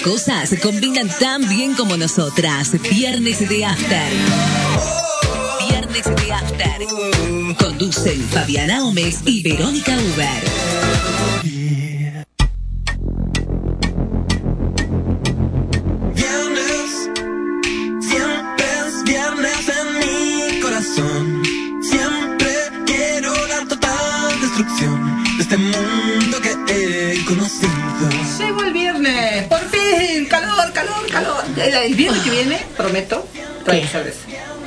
Estas cosas combinan tan bien como nosotras. Viernes de After. Viernes de After. Conducen Fabiana Gómez y Verónica Uber. El, el viernes que viene, prometo, trae ¿Qué? cerveza.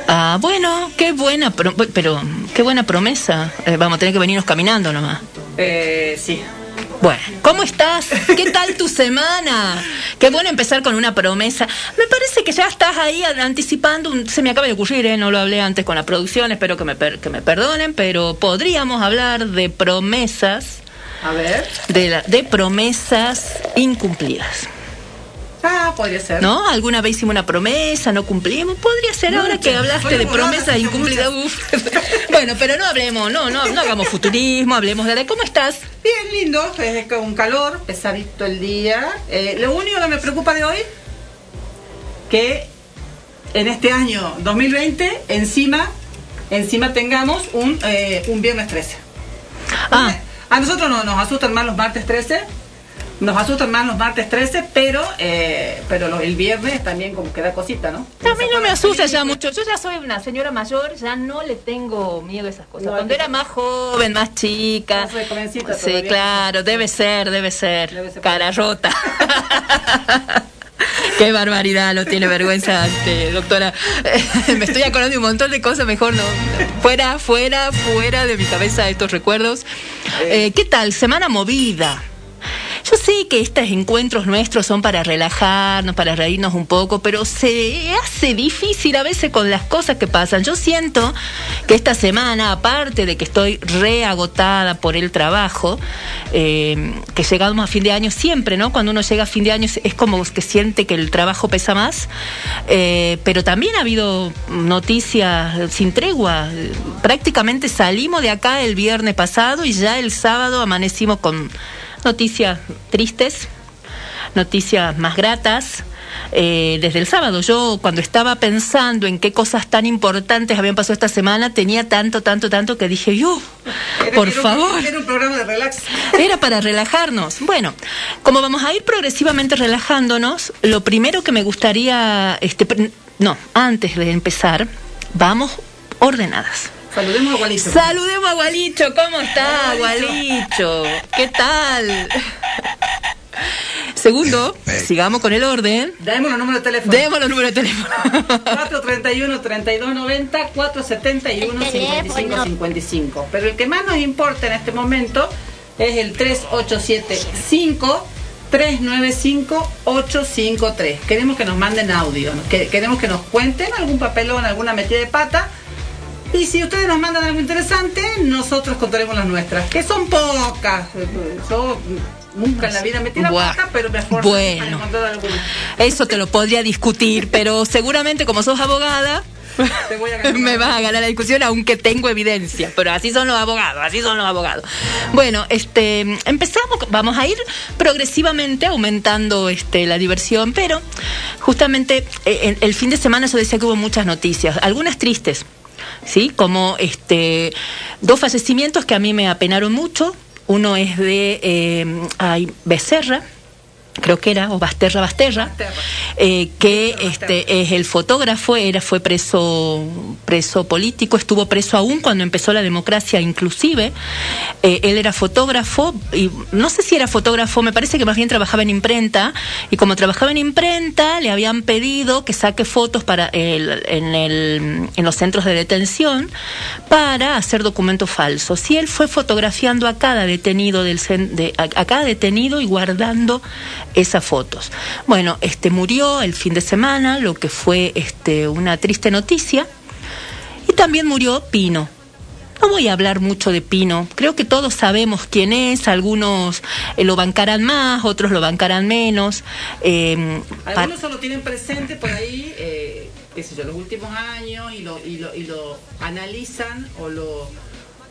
Ah, bueno, qué buena, pro- pero qué buena promesa. Eh, vamos a tener que venirnos caminando nomás. Eh, sí. Bueno, ¿cómo estás? ¿Qué tal tu semana? Qué bueno empezar con una promesa. Me parece que ya estás ahí anticipando, un- se me acaba de ocurrir, ¿eh? no lo hablé antes con la producción, espero que me, per- que me perdonen, pero podríamos hablar de promesas, A ver. de, la- de promesas incumplidas. Ah, podría ser. ¿No? Alguna vez hicimos una promesa, no cumplimos. Podría ser ahora que hablaste Soy de promesas incumplidas. uf. bueno, pero no hablemos, no, no, no hagamos futurismo, hablemos de... ¿Cómo estás? Bien lindo, es con calor, pesadito el día. Eh, lo único que me preocupa de hoy, que en este año 2020, encima, encima tengamos un, eh, un viernes 13. Ah, A nosotros no, nos asustan más los martes 13. Nos asustan más los martes 13, pero eh, pero lo- el viernes también como que da cosita, ¿no? a mí no me asusta ya mucho. Yo ya soy una señora mayor, ya no le tengo miedo a esas cosas. No, Cuando era más joven, más chica. No soy jovencita Sí, todavía. claro, debe ser, debe ser. Debe ser. Cara rota. Qué barbaridad, no tiene vergüenza, este, doctora. Me estoy acordando de un montón de cosas, mejor no. Fuera, fuera, fuera de mi cabeza estos recuerdos. Eh, ¿Qué tal? Semana movida. Yo sé que estos encuentros nuestros son para relajarnos, para reírnos un poco, pero se hace difícil a veces con las cosas que pasan. Yo siento que esta semana, aparte de que estoy reagotada por el trabajo, eh, que llegamos a fin de año siempre, ¿no? Cuando uno llega a fin de año es- como que siente que el trabajo pesa más, eh, pero también ha habido noticias sin tregua. Prácticamente salimos de acá el viernes pasado y ya el sábado amanecimos con noticias tristes, noticias más gratas. eh, desde el sábado, yo cuando estaba pensando en qué cosas tan importantes habían pasado esta semana, tenía tanto, tanto, tanto que dije, yo, por era favor. Era un programa de relax. Era para relajarnos. Bueno, como vamos a ir progresivamente relajándonos, lo primero que me gustaría, este, no, antes de empezar, vamos ordenadas. Saludemos a Gualito. Saludemos a Gualicho, ¿cómo está Gualicho? ¿Qué tal? Segundo, sigamos con el orden. Demos los números de teléfono. Demos los números de teléfono. 431-3290, 471-5555. Pero el que más nos importa en este momento es el 3875 395-853. Queremos que nos manden audio, queremos que nos cuenten algún papelón, alguna metida de pata. Y si ustedes nos mandan algo interesante, nosotros contaremos las nuestras, que son pocas. Yo nunca en la vida metí la pata, pero me esfuerzo Bueno. para alguna. Eso te lo podría discutir, pero seguramente como sos abogada, Te voy a ganar. me vas a ganar la discusión aunque tengo evidencia, pero así son los abogados, así son los abogados. Bueno, este empezamos, vamos a ir progresivamente aumentando este la diversión, pero justamente eh, en- el fin de semana yo decía que hubo muchas noticias, algunas tristes, ¿sí? Como este dos fallecimientos que a mí me apenaron mucho. Uno es de eh, Becerra, creo que era, o Basterra Basterra, Basterra. eh, que Basterra. este es el fotógrafo, era, fue preso, preso político, estuvo preso aún cuando empezó la democracia inclusive. Eh, él era fotógrafo, y no sé si era fotógrafo, me parece que más bien trabajaba en imprenta, y como trabajaba en imprenta, le habían pedido que saque fotos para el- en, el, en los centros de detención para hacer documentos falsos. Y él fue fotografiando a cada detenido del de, a, a cada detenido y guardando esas fotos. Bueno, este murió el fin de semana, lo que fue este una triste noticia. Y también murió Pino. No voy a hablar mucho de Pino. Creo que todos sabemos quién es. Algunos eh, lo bancarán más, otros lo bancarán menos. Pa- Algunos solo tienen presente por ahí, eh, qué sé yo, los últimos años y lo, y lo, y lo analizan o lo,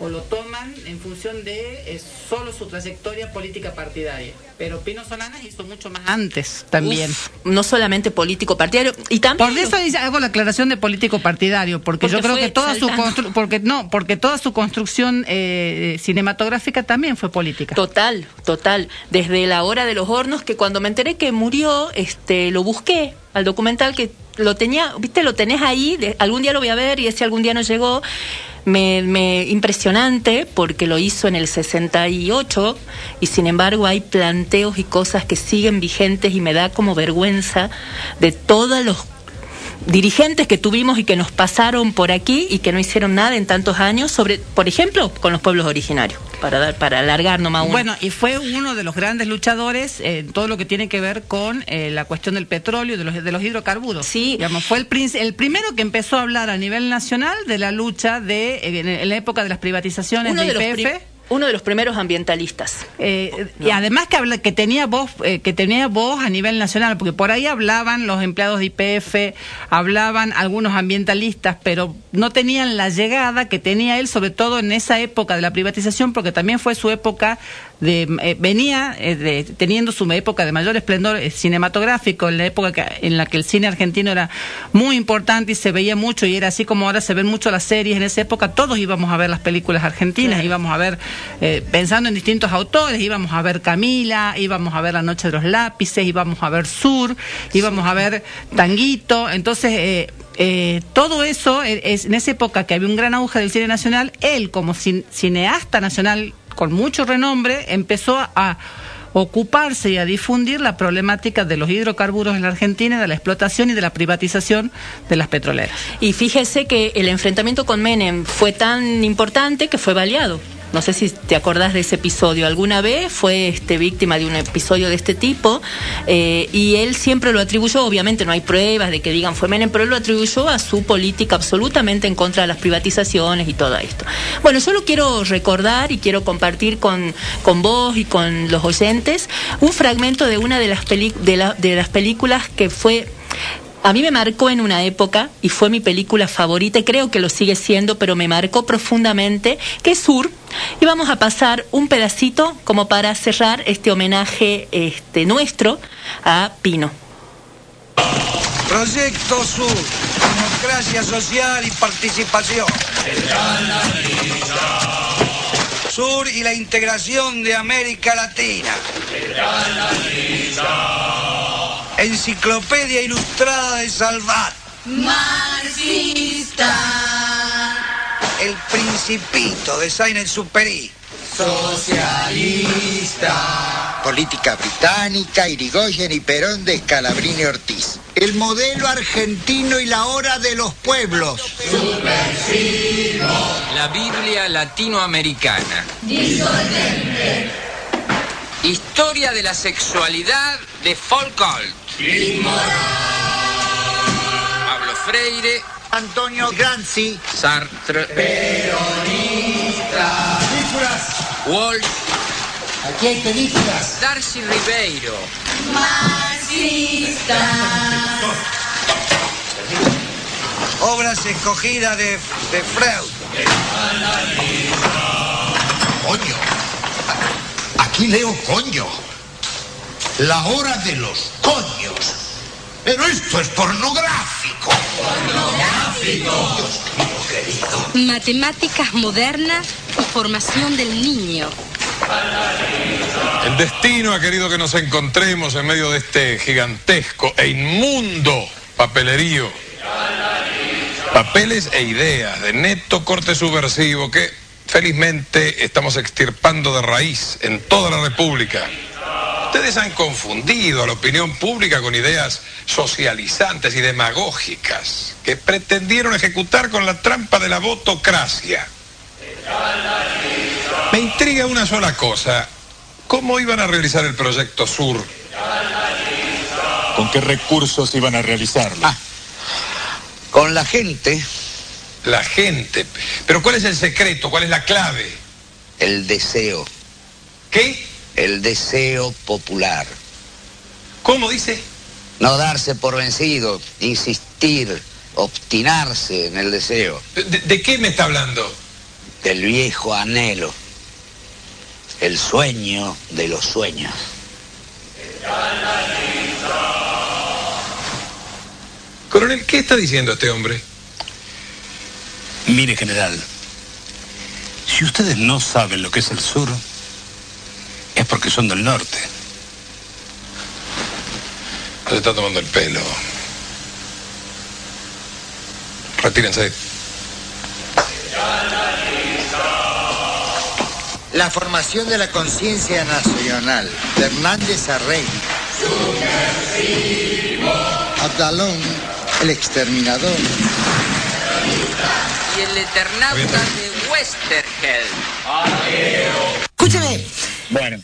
o lo toman en función de eh, solo su trayectoria política partidaria. Pero Pino Solanas hizo mucho más antes también. Uf, no solamente político partidario y también Por eso dice- hago la aclaración de político partidario, porque, Porque yo creo que toda su porque no, porque toda su construcción eh, cinematográfica también fue política. Total, total. Desde la hora de los hornos, que cuando me enteré que murió, este, lo busqué al documental que lo tenía, viste, lo tenés ahí, de- algún día lo voy a ver y ese algún día no llegó. Me, me impresionante porque lo hizo en el 68 y sin embargo hay planteos y cosas que siguen vigentes y me da como vergüenza de todos los dirigentes que tuvimos y que nos pasaron por aquí y que no hicieron nada en tantos años sobre, por ejemplo, con los pueblos originarios, para dar, para alargar nomás uno. Bueno, y fue uno de los grandes luchadores en todo lo que tiene que ver con eh, la cuestión del petróleo y de los, de los hidrocarburos. Sí. Digamos, fue el, el primero que empezó a hablar a nivel nacional de la lucha de en, en la época de las privatizaciones uno de pri- uno de los primeros ambientalistas. Eh, Y además que habla, que tenía voz eh, que tenía voz a nivel nacional, porque por ahí hablaban los empleados de IPF, hablaban algunos ambientalistas, pero no tenían la llegada que tenía él, sobre todo en esa época de la privatización, porque también fue su época de eh, venía eh, de- teniendo su época de mayor esplendor eh, cinematográfico, en la época que- en la que el cine argentino era muy importante y se veía mucho y era así como ahora se ven mucho las series. En esa época, todos íbamos a ver las películas argentinas, íbamos a ver eh, pensando en distintos autores, íbamos a ver Camila, íbamos a ver La Noche de los Lápices, íbamos a ver Sur, íbamos a ver Tanguito, entonces eh, eh, todo eso es en esa época que había un gran auge del cine nacional, él como cin- cineasta nacional con mucho renombre empezó a, ocuparse y a difundir la problemática de los hidrocarburos en la Argentina, de la explotación y de la privatización de las petroleras. Y fíjese que el enfrentamiento con Menem fue tan importante que fue baleado. No sé si te acordás de ese episodio. Alguna vez fue este, víctima de un episodio de este tipo eh, y él siempre lo atribuyó, obviamente no hay pruebas de que digan fue Menem, pero él lo atribuyó a su política absolutamente en contra de las privatizaciones y todo esto. Bueno, yo lo quiero recordar y quiero compartir con, con vos y con los oyentes un fragmento de una de las, de de las películas que fue a mí me marcó en una época y fue mi película favorita y creo que lo sigue siendo, pero me marcó profundamente, que es Sur. Y vamos a pasar un pedacito como para cerrar este homenaje este, nuestro a Pino. Proyecto Sur, democracia social y participación. Sur y la integración de América Latina. Enciclopedia Ilustrada de Salvat. El Principito de Saint-Exupéry. Política británica, Irigoyen y Perón de Scalabrini Ortiz. El modelo argentino y la hora de los pueblos. La Biblia latinoamericana. Historia de la sexualidad de Foucault. Pablo Freire, Antonio Granzi. Sartre. Walsh, Aquí hay películas. Darcy Ribeiro. Obras escogidas de, de Freud. Coño. Aquí leo coño. La hora de los coños. Pero esto es pornográfico. Matemáticas modernas y formación del niño. El destino ha querido que nos encontremos en medio de este gigantesco e inmundo papelerío. Papeles e ideas de neto corte subversivo que felizmente estamos extirpando de raíz en toda la República. Ustedes han confundido a la opinión pública con ideas socializantes y demagógicas que pretendieron ejecutar con la trampa de la votocracia. Me intriga una sola cosa. ¿Cómo iban a realizar el proyecto Sur? ¿Con qué recursos iban a realizarlo? Ah. Con la gente, La gente. Pero ¿cuál es el secreto? ¿Cuál es la clave? el deseo. ¿Qué? El deseo popular. ¿Cómo dice? No darse por vencido, insistir, obstinarse en el deseo. ¿De, de qué me está hablando? del viejo anhelo, el sueño de los sueños. Coronel, ¿qué está diciendo este hombre? Mire, general, si ustedes no saben lo que es el sur, es porque son del norte. Se está tomando el pelo. Retírense. La formación de la conciencia nacional de Hernández Arrey. Abdalón, el exterminador. Y el Eternauta de Westerheld. Escúchame. Bueno.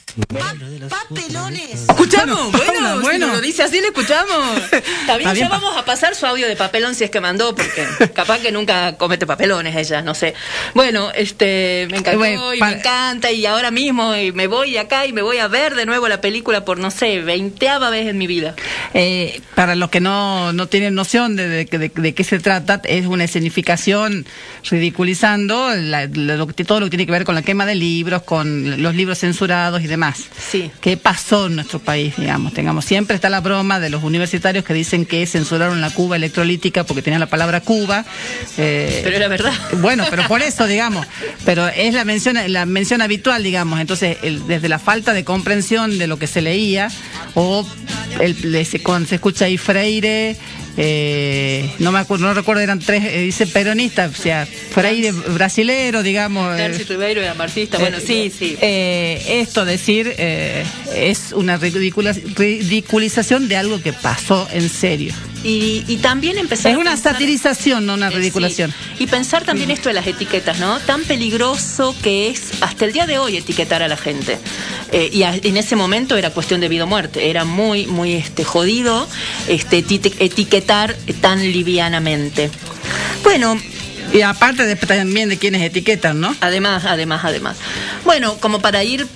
Papelones. ¿Escuchamos? Bueno, Bueno, Paula, si bueno. lo dice así, le escuchamos. Está bien, Está bien, ya vamos a pasar su audio de papelón si es que mandó, porque capaz que nunca comete papelones ella, no sé. Bueno, este, me encantó Bueno, y me encanta, y ahora mismo y me voy de acá y me voy a ver de nuevo la película por, no sé, veinteava vez en mi vida. Eh, para los que no, no tienen noción de, de, de- de qué se trata, es una escenificación ridiculizando la- lo que- todo lo que tiene que ver con la quema de libros, con los libros censurados y demás. Sí. ¿Qué pasó en nuestro país, digamos? Tengamos siempre está la broma de los universitarios que dicen que censuraron la Cuba electrolítica porque tenía la palabra Cuba. eh, Pero era verdad. Bueno, pero por eso, digamos, pero es la mención, la mención habitual, digamos. Entonces, el- desde la falta de comprensión de lo que se leía, o el, se- cuando se escucha ahí Freire, eh, no me acuerdo, no recuerdo, eran tres, eh, dice peronista, o sea, Freire brasilero, digamos. eh, Terci Ribeiro era marxista, bueno, sí, sí. eh, esto decir eh, es una ridiculización de algo que pasó en serio. Y, y también empezar Es una pensar- satirización, no una Eh, ridiculación. sí. Y pensar también esto de las etiquetas, ¿no? Tan peligroso que es hasta el día de hoy etiquetar a la gente. Eh, y a- en ese momento era cuestión de vida o muerte. Era muy, muy este, jodido este, eti- etiquetar tan livianamente. Bueno, Y aparte de, también de quienes etiquetan, ¿no? Además, además, además. Bueno, como para ir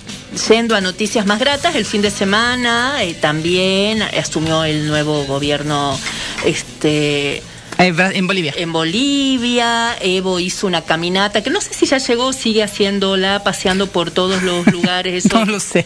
yendo a noticias más gratas, el fin de semana eh, también asumió el nuevo gobierno este En Bolivia. en Bolivia, Evo hizo una caminata, que no sé si ya llegó, sigue haciéndola, paseando por todos los lugares. eso. No lo sé.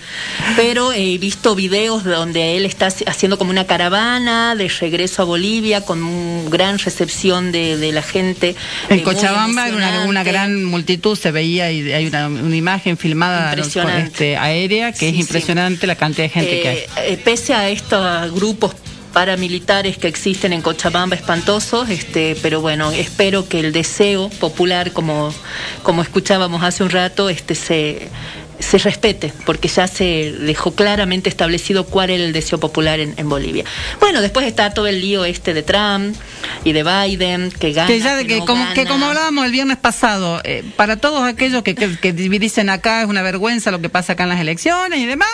Pero he visto videos donde él está haciendo como una caravana de regreso a Bolivia con una gran recepción de, de la gente. En eh, Cochabamba una, gran multitud, se veía y hay una, una imagen filmada este, aérea que es sí. impresionante la cantidad de gente que hay. Eh, eh, pese a estos grupos paramilitares que existen en Cochabamba espantosos, este, pero bueno, espero que el deseo popular, como, como escuchábamos hace un rato, este se, se respete, porque ya se dejó claramente establecido cuál era el deseo popular en, en Bolivia. Bueno, después está todo el lío este de Trump y de Biden, que gana. Que, ya de que que, no como, que como hablábamos el viernes pasado, eh, para todos aquellos que, que, que dicen acá es una vergüenza lo que pasa acá en las elecciones y demás,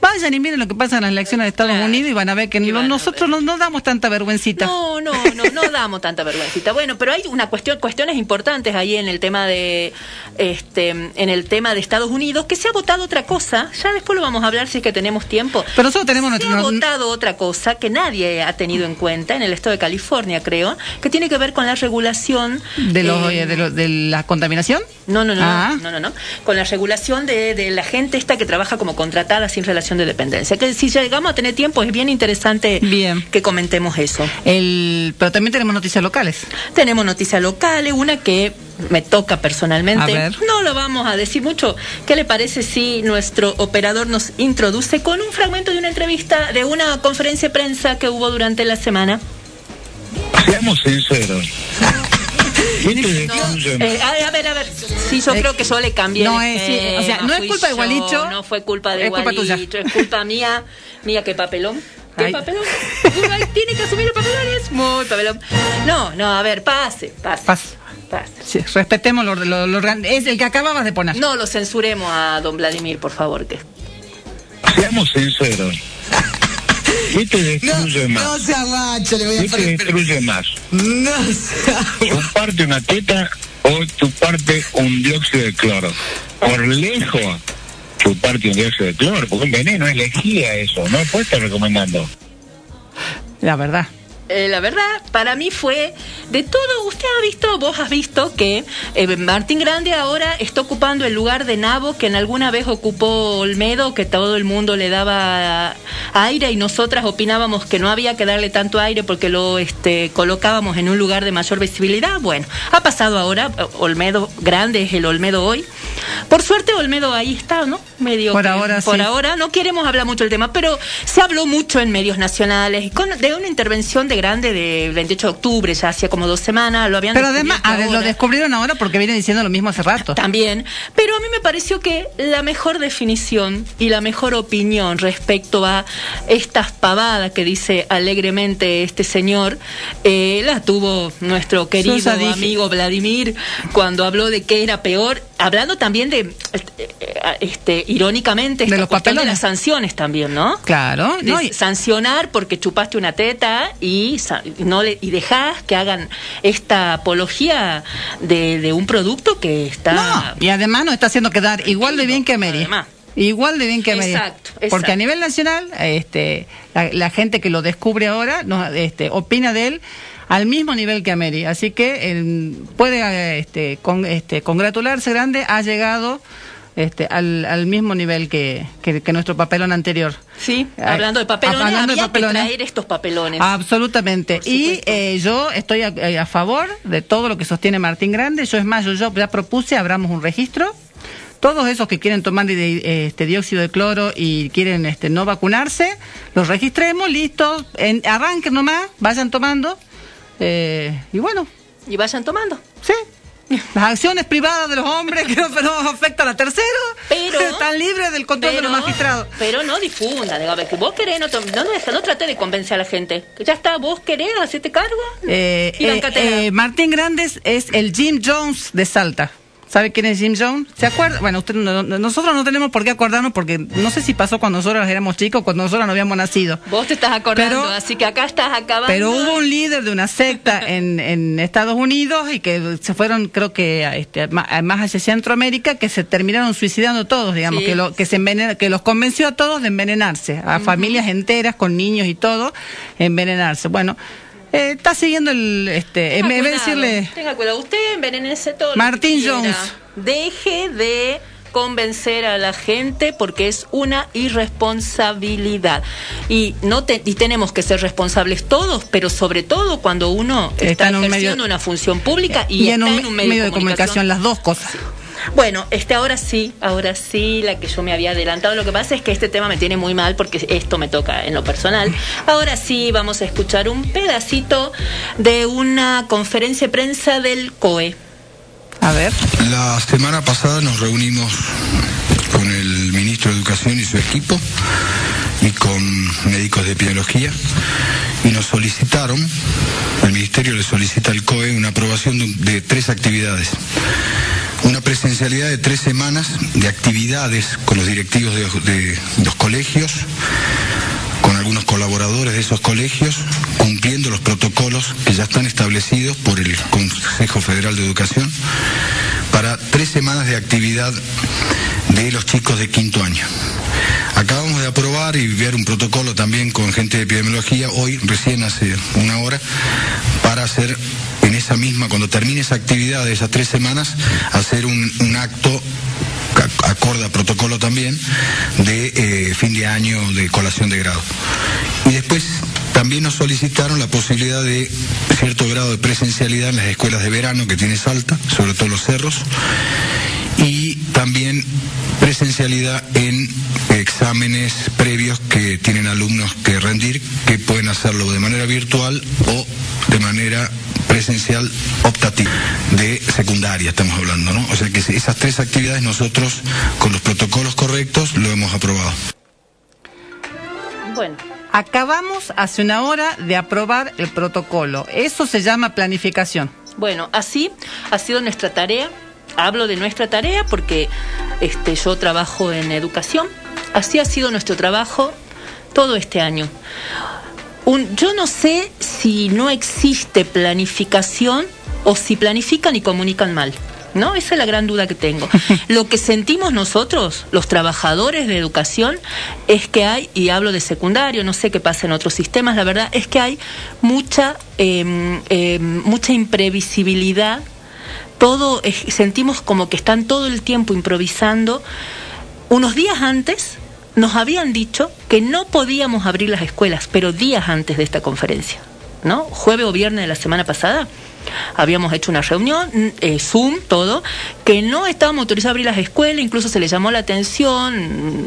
vayan y miren lo que pasa en las elecciones de Estados Claro. Unidos y van a ver que no- nosotros no, no damos tanta vergüencita. No, no, no, no damos tanta vergüencita. Bueno, pero hay una cuestión, cuestiones importantes ahí en el tema de, este, en el tema de Estados Unidos, que se ha votado otra cosa. Ya después lo vamos a hablar si es que tenemos tiempo. Pero nosotros tenemos Se nuestro- ha votado otra cosa que nadie ha tenido en cuenta en el estado de California, creo, que tiene que ver con la regulación de, los, eh, eh, de, los- de la contaminación. no, no, no, Ah. no, no, no. Con la regulación de, de la gente esta que trabaja como contratada sin relación de dependencia. Que si llegamos a tener tiempo es bien interesante Bien. que comentemos eso. El, pero también tenemos noticias locales. Tenemos noticias locales, una que me toca personalmente. A ver. No lo vamos a decir mucho. ¿Qué le parece si nuestro operador nos introduce con un fragmento de una entrevista de una conferencia de prensa que hubo durante la semana? Seamos sinceros. ¿Qué te No, destruye eh, a, a ver, a ver. Sí, yo Eh, creo que yo le cambié. no es, sí, o sea, esquema, no es fui culpa de Gualicho, No fue culpa de es culpa tuya. Gualicho, es culpa mía. Mía, qué papelón. ¿Qué Ay. papelón? Tiene que asumir el papelón, es muy papelón. No, no, a ver, pase, pase. Pase. Sí, respetemos lo, lo- Es el que acababas de poner. No lo censuremos a don Vladimir, por favor. Que... Seamos sinceros. ¿Qué te destruye No más? se agacha, le voy a ¿Qué te destruye más? No se ¿Chuparte una teta o chuparte un dióxido de cloro? Por lejos, chuparte un dióxido de cloro, porque un veneno, elegía eso, no puedes estar recomendando. La verdad. Eh, la verdad, para mí fue de todo. Usted ha visto, vos has visto que eh, Martín Grande ahora está ocupando el lugar de Nabo que en alguna vez ocupó Olmedo, que todo el mundo le daba aire y nosotras opinábamos que no había que darle tanto aire porque lo este, colocábamos en un lugar de mayor visibilidad. Bueno, ha pasado ahora, Olmedo Grande es el Olmedo hoy. Por suerte Olmedo ahí está, ¿no? Medio Por que- ahora por sí. ahora no queremos hablar mucho del tema, pero se habló mucho en medios nacionales con, de una intervención de Grande de 28 de octubre, ya hacía como dos semanas, lo habían Pero además, descubierto a ver, lo descubrieron ahora porque viene diciendo lo mismo hace rato. También, pero a mí me pareció que la mejor definición y la mejor opinión respecto a estas pavadas que dice alegremente este señor, eh, la tuvo nuestro querido Susa amigo Vladimir cuando habló de que era peor, hablando también de, este, irónicamente, esta los cuestión de las sanciones también, ¿no? Claro, de no, y- sancionar porque chupaste una teta y sa- no le y dejás que hagan esta apología de, de un producto que está No, y además nos está haciendo quedar igual de bien que Mary. Además. Igual de bien que Mary. Exacto, exacto. Porque a nivel nacional, este, la, la gente que lo descubre ahora nos, este, opina de él al mismo nivel que a Mary. Así que él puede este, con, este, congratularse grande, ha llegado este, al, al mismo nivel que, que, que nuestro papelón anterior. Sí, hablando de papelones, hablando de había papelones. que traer estos papelones. Absolutamente. Y eh, yo estoy a, eh, a favor de todo lo que sostiene Martín Grande. Yo es más, yo, yo ya propuse, abramos un registro. Todos esos que quieren tomar este dióxido de cloro y quieren este no vacunarse, los registremos, listo, en, arranquen nomás, vayan tomando. eh, y bueno, Y vayan tomando. sí. Las acciones privadas de los hombres que no, no afectan a terceros Pero- están libres del control de los magistrados. Pero no difunda, digo, a ver, que vos querés, no, no, no, no trate de convencer a la gente. Que ya está, vos querés, hacerte cargo. Eh, Y eh, eh, Martín Grandes es el Jim Jones de Salta. ¿Sabe quién es Jim Jones? ¿Se acuerda? Bueno, usted no- no- nosotros no tenemos por qué acordarnos porque no sé si pasó cuando nosotros éramos chicos, cuando nosotros no habíamos nacido. Vos te estás acordando, Pero- así que acá estás acabando. Pero hubo un líder de una secta en, en Estados Unidos y que se fueron, creo que a este, más hacia Centroamérica, que se terminaron suicidando todos, digamos, Sí. que, lo, que, se envenen- que los convenció a todos de envenenarse, a familias enteras con niños y todo, envenenarse. Bueno, eh, está siguiendo el, este, en Tenga de cuidado, decirle, Tenga cuidado, usted envenenese todo. lo Martín que quiera. Jones. Deje de convencer a la gente porque es una irresponsabilidad y no te- y tenemos que ser responsables todos pero sobre todo cuando uno está, Está en un ejerciendo medio- una función pública y, y, en está un en un medio, de comunicación, las dos cosas. Bueno, este ahora sí, ahora sí, la que yo me había adelantado. Lo que pasa es que este tema me tiene muy mal porque esto me toca en lo personal. Ahora sí, vamos a escuchar un pedacito de una conferencia de prensa del COE. A ver. La semana pasada nos reunimos con el ministro de Educación y su equipo y con médicos de epidemiología y nos solicitaron, el ministerio le solicita al COE una aprobación de, tres actividades. Una presencialidad de tres semanas de actividades con los directivos de los colegios, con algunos colaboradores de esos colegios, cumpliendo los protocolos que ya están establecidos por el Consejo Federal de Educación, para tres semanas de actividad de los chicos de quinto año. Acabamos de aprobar y enviar un protocolo también con gente de epidemiología, hoy, recién hace una hora, para hacer en esa misma, cuando termine esa actividad de esas tres semanas, hacer un, acto acorde a protocolo también de eh, fin de año de colación de grado. Y después también nos solicitaron la posibilidad de cierto grado de presencialidad en las escuelas de verano que tiene Salta, sobre todo los cerros, y también presencialidad en exámenes previos que tienen alumnos que rendir, que pueden hacerlo de manera virtual o de manera presencial optativa, de secundaria estamos hablando, ¿no? O sea que esas tres actividades nosotros, con los protocolos correctos, lo hemos aprobado. Bueno, Acabamos hace una hora de aprobar el protocolo. Eso se llama planificación. bueno, así ha sido nuestra tarea. Hablo de nuestra tarea porque este, yo trabajo en educación. Así ha sido nuestro trabajo todo este año. Un- yo no sé si no existe planificación o si planifican y comunican mal. ¿No? Esa es la gran duda que tengo. Lo que sentimos nosotros, los trabajadores de educación, es que hay, y hablo de secundario, no sé qué pasa en otros sistemas, la verdad es que hay mucha, eh, eh, mucha imprevisibilidad. Todo, es- sentimos como que están todo el tiempo improvisando. Unos días antes nos habían dicho que no podíamos abrir las escuelas, pero días antes de esta conferencia, ¿no? Jueves o viernes de la semana pasada habíamos hecho una reunión, mm, eh, Zoom, todo, que no estábamos autorizados a abrir las escuelas, incluso se le llamó la atención, mm,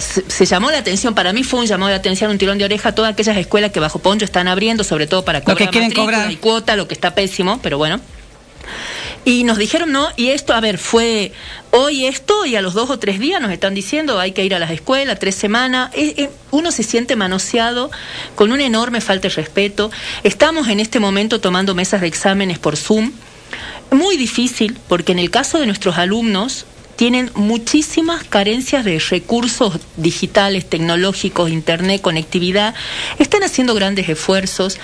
se, se llamó la atención, para mí fue un llamado de atención, un tirón de oreja a todas aquellas escuelas que bajo Poncho están abriendo, sobre todo para cobrar que quieren cobrar. y cuota, lo que está pésimo, pero bueno. Y nos dijeron no, y esto, a ver, fue hoy esto, y a los dos o tres días nos están diciendo hay que ir a las escuelas, tres semanas. Eh, eh, uno se siente manoseado con una enorme falta de respeto. Estamos en este momento tomando mesas de exámenes por Zoom. Muy difícil, porque en el caso de nuestros alumnos, tienen muchísimas carencias de recursos digitales, tecnológicos, internet, conectividad. Están haciendo grandes esfuerzos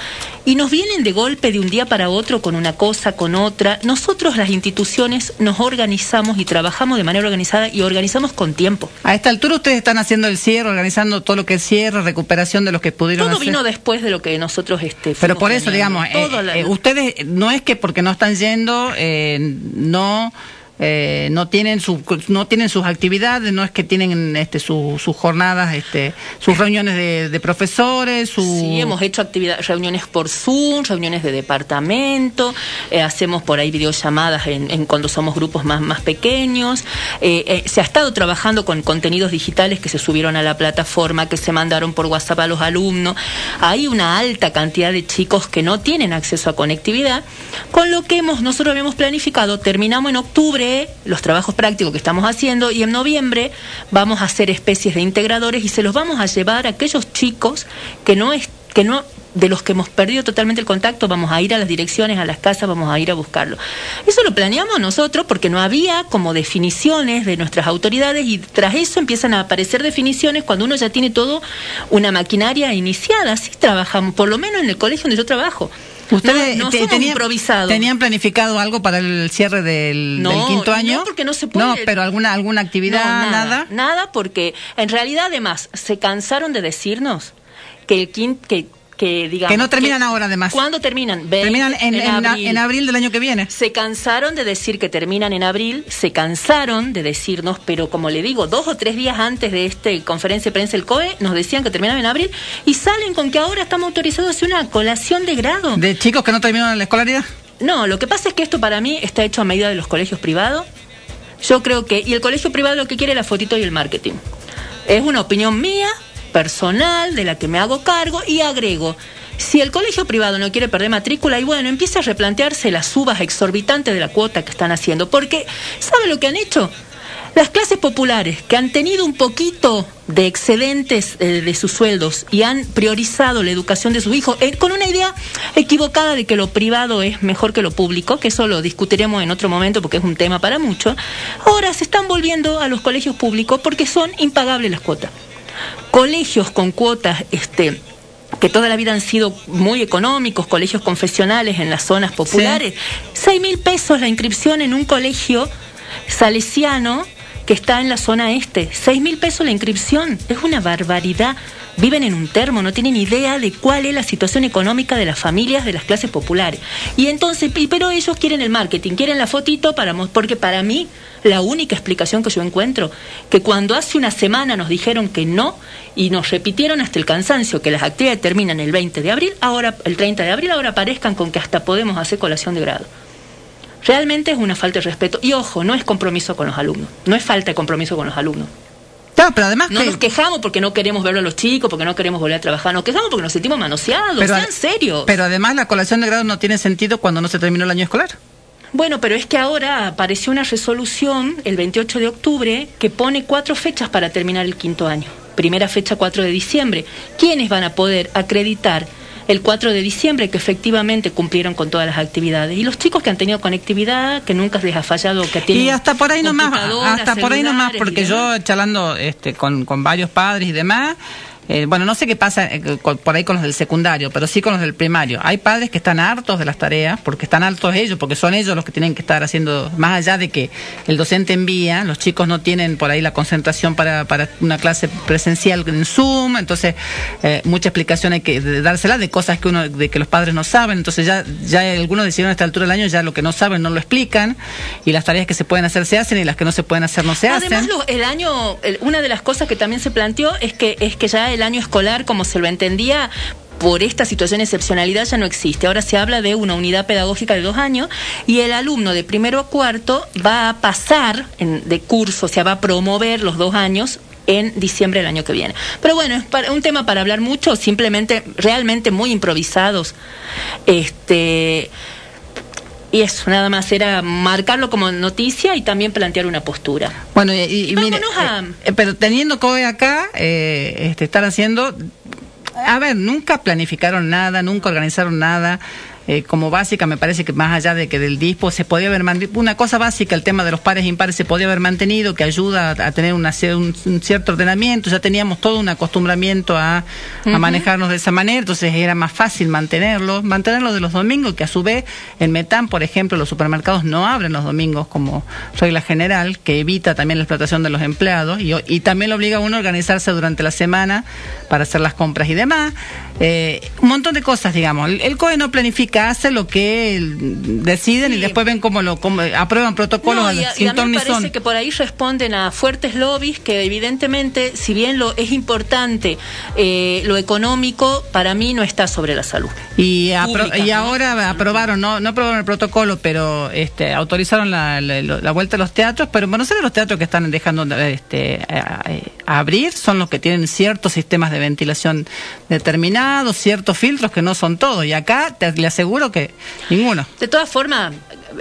y nos vienen de golpe de un día para otro con una cosa, con otra. Nosotros las instituciones nos organizamos y trabajamos de manera organizada y organizamos con tiempo. A esta altura ustedes están haciendo el cierre, organizando todo lo que es cierre, recuperación de los que pudieron Todo hacer. vino después de lo que nosotros este, Pero por eso, planeando. digamos, eh, la- eh, ustedes no es que porque no están yendo, eh, no eh, no tienen su, no tienen sus actividades, no es que tienen este su- sus jornadas, este sus reuniones de, de profesores, su Sí, hemos hecho actividad, reuniones por Zoom, reuniones de departamento, eh, hacemos por ahí videollamadas en, en cuando somos grupos más, más pequeños. Eh, eh, se ha estado trabajando con contenidos digitales que se subieron a la plataforma, que se mandaron por WhatsApp a los alumnos. Hay una alta cantidad de chicos que no tienen acceso a conectividad, con lo que hemos, nosotros habíamos planificado, terminamos en octubre los trabajos prácticos que estamos haciendo y en noviembre vamos a hacer especies de integradores y se los vamos a llevar a aquellos chicos que no es, que no de los que hemos perdido totalmente el contacto, vamos a ir a las direcciones, a las casas, vamos a ir a buscarlo. Eso lo planeamos nosotros porque no había como definiciones de nuestras autoridades y tras eso empiezan a aparecer definiciones cuando uno ya tiene todo una maquinaria iniciada. Así trabajamos, por lo menos en el colegio donde yo trabajo. Ustedes no, no te- somos tenían, improvisados. ¿Tenían planificado algo para el cierre del, No, del quinto no, año? porque no se puede. No, pero alguna alguna actividad, No, nada. Nada, porque en realidad además se cansaron de decirnos que el quin- que que digamos Que no terminan ahora, además. ¿Cuándo terminan? Terminan en, en, abril. en abril del año que viene. Se cansaron de decir que terminan en abril, se cansaron de decirnos, pero como le digo, dos o tres días antes de este conferencia de prensa del COE, nos decían que terminaban en abril y salen con que ahora estamos autorizados a hacer una colación de grado. ¿De chicos que no terminaron la escolaridad? No, lo que pasa es que esto para mí está hecho a medida de los colegios privados. Yo creo que, y el colegio privado lo que quiere es la fotito y el marketing. Es una opinión mía, personal, de la que me hago cargo y agrego. Si el colegio privado no quiere perder matrícula, y bueno, empieza a replantearse las subas exorbitantes de la cuota que están haciendo. Porque, ¿sabe lo que han hecho? Las clases populares que han tenido un poquito de excedentes eh, de sus sueldos y han priorizado la educación de sus hijos eh, con una idea equivocada de que lo privado es mejor que lo público, que eso lo discutiremos en otro momento porque es un tema para mucho, ahora se están volviendo a los colegios públicos porque son impagables las cuotas. Colegios con cuotas, este que toda la vida han sido muy económicos, colegios confesionales en las zonas populares, seis mil pesos la inscripción en un colegio salesiano que está en la zona este. Seis mil pesos la inscripción. Es una barbaridad. Viven en un termo, no tienen idea de cuál es la situación económica de las familias de las clases populares. Y entonces, pero ellos quieren el marketing, quieren la fotito para porque para mí la única explicación que yo encuentro, que cuando hace una semana nos dijeron que no y nos repitieron hasta el cansancio que las actividades terminan el 20 de abril, ahora el 30 de abril, ahora aparezcan con que hasta podemos hacer colación de grado. Realmente es una falta de respeto. Y ojo, no es compromiso con los alumnos. No es falta de compromiso con los alumnos. Claro, pero además No que- nos quejamos porque no queremos verlo a los chicos, porque no queremos volver a trabajar. Nos quejamos porque nos sentimos manoseados. Pero, Sean serios. pero además la colación de grado no tiene sentido cuando no se terminó el año escolar. Bueno, pero es que ahora apareció una resolución el 28 de octubre que pone cuatro fechas para terminar el quinto año. Primera fecha 4 de diciembre. ¿Quiénes van a poder acreditar el 4 de diciembre que efectivamente cumplieron con todas las actividades? Y los chicos que han tenido conectividad, que nunca les ha fallado, que tienen Y hasta por ahí nomás, hasta por ahí nomás, porque yo charlando este, con, con varios padres y demás, eh, bueno, no sé qué pasa eh, por ahí con los del secundario, pero sí con los del primario. Hay padres que están hartos de las tareas, porque están hartos ellos, porque son ellos los que tienen que estar haciendo, más allá de que el docente envía, los chicos no tienen por ahí la concentración para, para una clase presencial en Zoom, entonces eh, mucha explicación hay que dársela de cosas que uno, de que los padres no saben, entonces ya, ya algunos decidieron a esta altura del año ya lo que no saben no lo explican, y las tareas que se pueden hacer se hacen y las que no se pueden hacer no se Además, hacen. lo- el año, el- una de las cosas que también se planteó es que es que ya el año escolar, como se lo entendía, por esta situación de excepcionalidad ya no existe. Ahora se habla de una unidad pedagógica de dos años y el alumno de primero a cuarto va a pasar de curso, o sea, va a promover los dos años en diciembre del año que viene. Pero bueno, es para- un tema para hablar mucho, simplemente realmente muy improvisados. Este y eso, nada más era marcarlo como noticia y también plantear una postura. Bueno, y, y- y mire, Vámonos a- eh, pero teniendo COE acá, eh, este, están haciendo, a ver, nunca planificaron nada, nunca organizaron nada. Eh, como básica, me parece que más allá de que del dispo se podía haber mantenido, una cosa básica, el tema de los pares e impares se podía haber mantenido, que ayuda a, a tener una, un, un cierto ordenamiento, ya teníamos todo un acostumbramiento a, manejarnos de esa manera, entonces era más fácil mantenerlo, mantenerlo de los domingos, que a su vez en Metán, por ejemplo, los supermercados no abren los domingos como regla general, que evita también la explotación de los empleados y, y también lo obliga a uno a organizarse durante la semana para hacer las compras y demás. Eh, un montón de cosas, digamos. El, el COE no planifica, hace lo que deciden y después ven cómo lo cómo, aprueban protocolos No, y a, y sin a mí me parece son. que por ahí responden a fuertes lobbies que evidentemente, si bien lo es importante eh, lo económico, para mí no está sobre la salud. Y, Pública, y ¿no? ahora aprobaron, no, no aprobaron el protocolo, pero este, autorizaron la, la- la vuelta a los teatros, pero en Buenos Aires los teatros que están dejando este, a abrir son los que tienen ciertos sistemas de ventilación determinados, ciertos filtros que no son todos, y acá te, le aseguro que ninguno. De todas formas,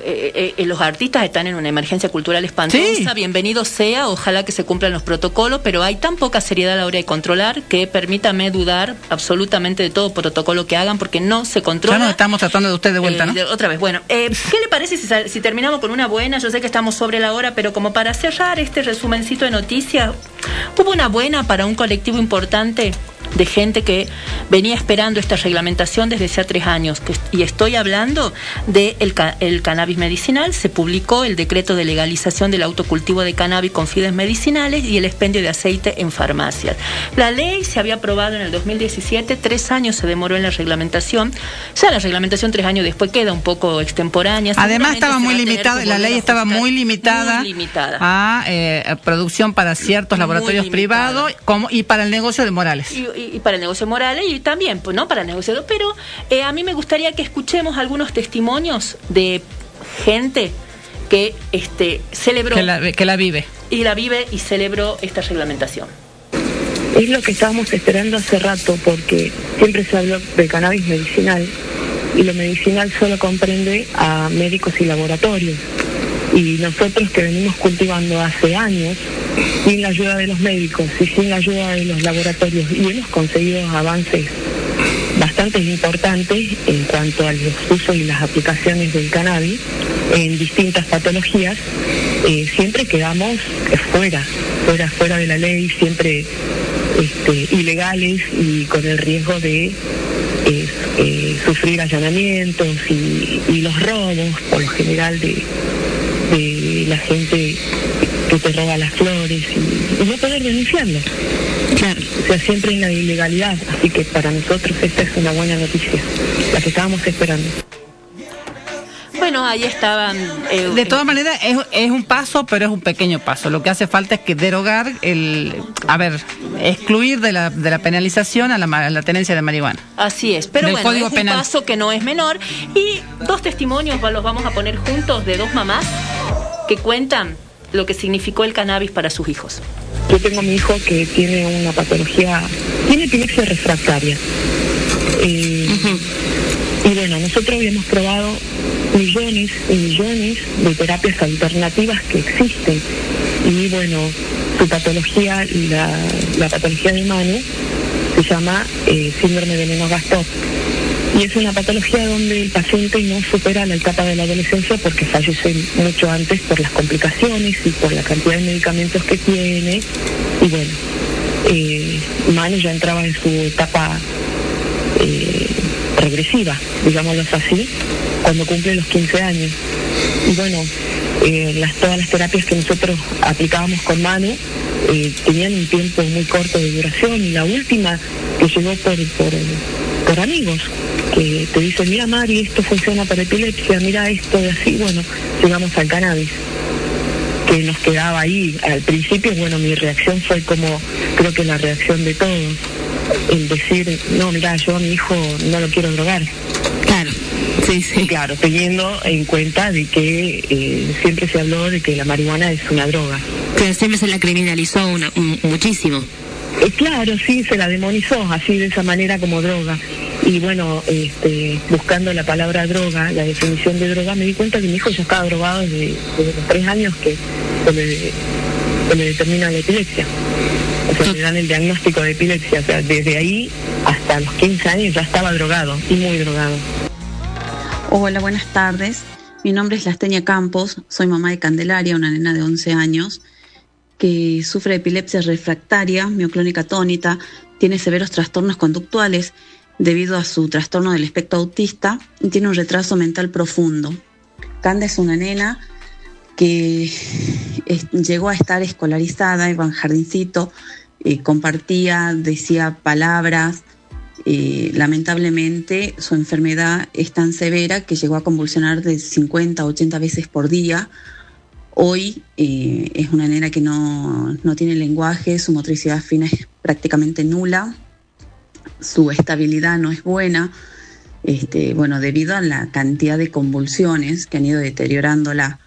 eh, eh, eh, los artistas están en una emergencia cultural espantosa, Sí. bienvenido sea, ojalá que se cumplan los protocolos, pero hay tan poca seriedad a la hora de controlar que permítame dudar absolutamente de todo protocolo que hagan porque no se controla. Ya nos estamos tratando de usted de vuelta, ¿no? de- otra vez, bueno, ¿qué le parece si, si terminamos con una buena? Yo sé que estamos sobre la hora, pero como para cerrar este resumencito de noticias, hubo una buena para un colectivo importante de gente que venía esperando esta reglamentación desde hace tres años. y estoy hablando del el, ca- el cannabis medicinal. Se publicó el decreto de legalización del autocultivo de cannabis con fines medicinales y el expendio de aceite en farmacias. La ley se había aprobado en el 2017, tres años se demoró en la reglamentación. Ya la reglamentación tres años después queda un poco extemporánea. Además estaba muy limitada, la ley estaba muy limitada, Muy limitada. a eh, producción para ciertos Muy laboratorios limitada. privados como, y para el negocio de Morales. y, y- y para el negocio Morales y también, pues, ¿no? Para el negocio. Pero eh, a mí me gustaría que escuchemos algunos testimonios de gente que este, celebró Que la, que la vive. y la vive y celebró esta reglamentación. Es lo que estábamos esperando hace rato porque siempre se habló de cannabis medicinal y lo medicinal solo comprende a médicos y laboratorios. Y nosotros que venimos cultivando hace años, sin la ayuda de los médicos y sin la ayuda de los laboratorios, y hemos conseguido avances bastante importantes en cuanto a los usos y las aplicaciones del cannabis en distintas patologías, eh, siempre quedamos fuera, fuera, fuera de la ley, siempre este, ilegales y con el riesgo de eh, eh, sufrir allanamientos y, y los robos, por lo general, de, la gente que te roba las flores y, y no poder denunciarlo. O sea, siempre hay una ilegalidad, así que para nosotros esta es una buena noticia, la que estábamos esperando. Bueno, ahí estaban. eh, De todas maneras, es, es un paso, pero es un pequeño paso. Lo que hace falta es que derogar el. A ver, excluir de la, de la penalización a la, ma- a la tenencia de marihuana. Así es, pero Del bueno, Código es Penal. un paso que no es menor. Y dos testimonios los vamos a poner juntos de dos mamás que cuentan lo que significó el cannabis para sus hijos. Yo tengo a mi hijo que tiene una patología, tiene epilepsia refractaria. Eh, Y bueno, nosotros habíamos probado millones y millones de terapias alternativas que existen. Y bueno, su patología, la, la patología de Manu, se llama eh, síndrome de Lennox-Gastaut. Y es una patología donde el paciente no supera la etapa de la adolescencia porque fallece mucho antes por las complicaciones y por la cantidad de medicamentos que tiene. Y bueno, eh, Manu ya entraba en su etapa eh, regresiva, digámoslo así, cuando cumple los 15 años. Y bueno, eh, las, todas las terapias que nosotros aplicábamos con Manu eh, tenían un tiempo muy corto de duración y la última que llegó por, por, por amigos, que te dicen, mira Mari, esto funciona para epilepsia, mira esto y así, bueno, llegamos al cannabis que nos quedaba ahí. Al principio, bueno, mi reacción fue como, creo que la reacción de todos, el decir, no, mira, yo a mi hijo no lo quiero drogar. Sí, sí. Claro, teniendo en cuenta de que eh, siempre se habló de que la marihuana es una droga. Pero siempre se la criminalizó una- un- muchísimo. Eh, claro, sí, se la demonizó así de esa manera como droga. Y bueno, este, buscando la palabra droga, la definición de droga, me di cuenta que mi hijo ya estaba drogado desde, desde los tres años que se le, se le determina la epilepsia. O sea, le dan el diagnóstico de epilepsia. O sea, desde ahí hasta los 15 años ya estaba drogado y muy drogado. Hola, buenas tardes. Mi nombre es Lasteña Campos, soy mamá de Candelaria, una nena de 11 años que sufre epilepsia refractaria, mioclónica tónica, tiene severos trastornos conductuales debido a su trastorno del espectro autista y tiene un retraso mental profundo. Canda es una nena que llegó a estar escolarizada, iba en jardincito, eh, compartía, decía palabras, lamentablemente su enfermedad es tan severa que llegó a convulsionar de 50 a 80 veces por día. Hoy eh, es una nena que no, no tiene lenguaje, su motricidad fina es prácticamente nula, su estabilidad no es buena, este, bueno, debido a la cantidad de convulsiones que han ido deteriorándola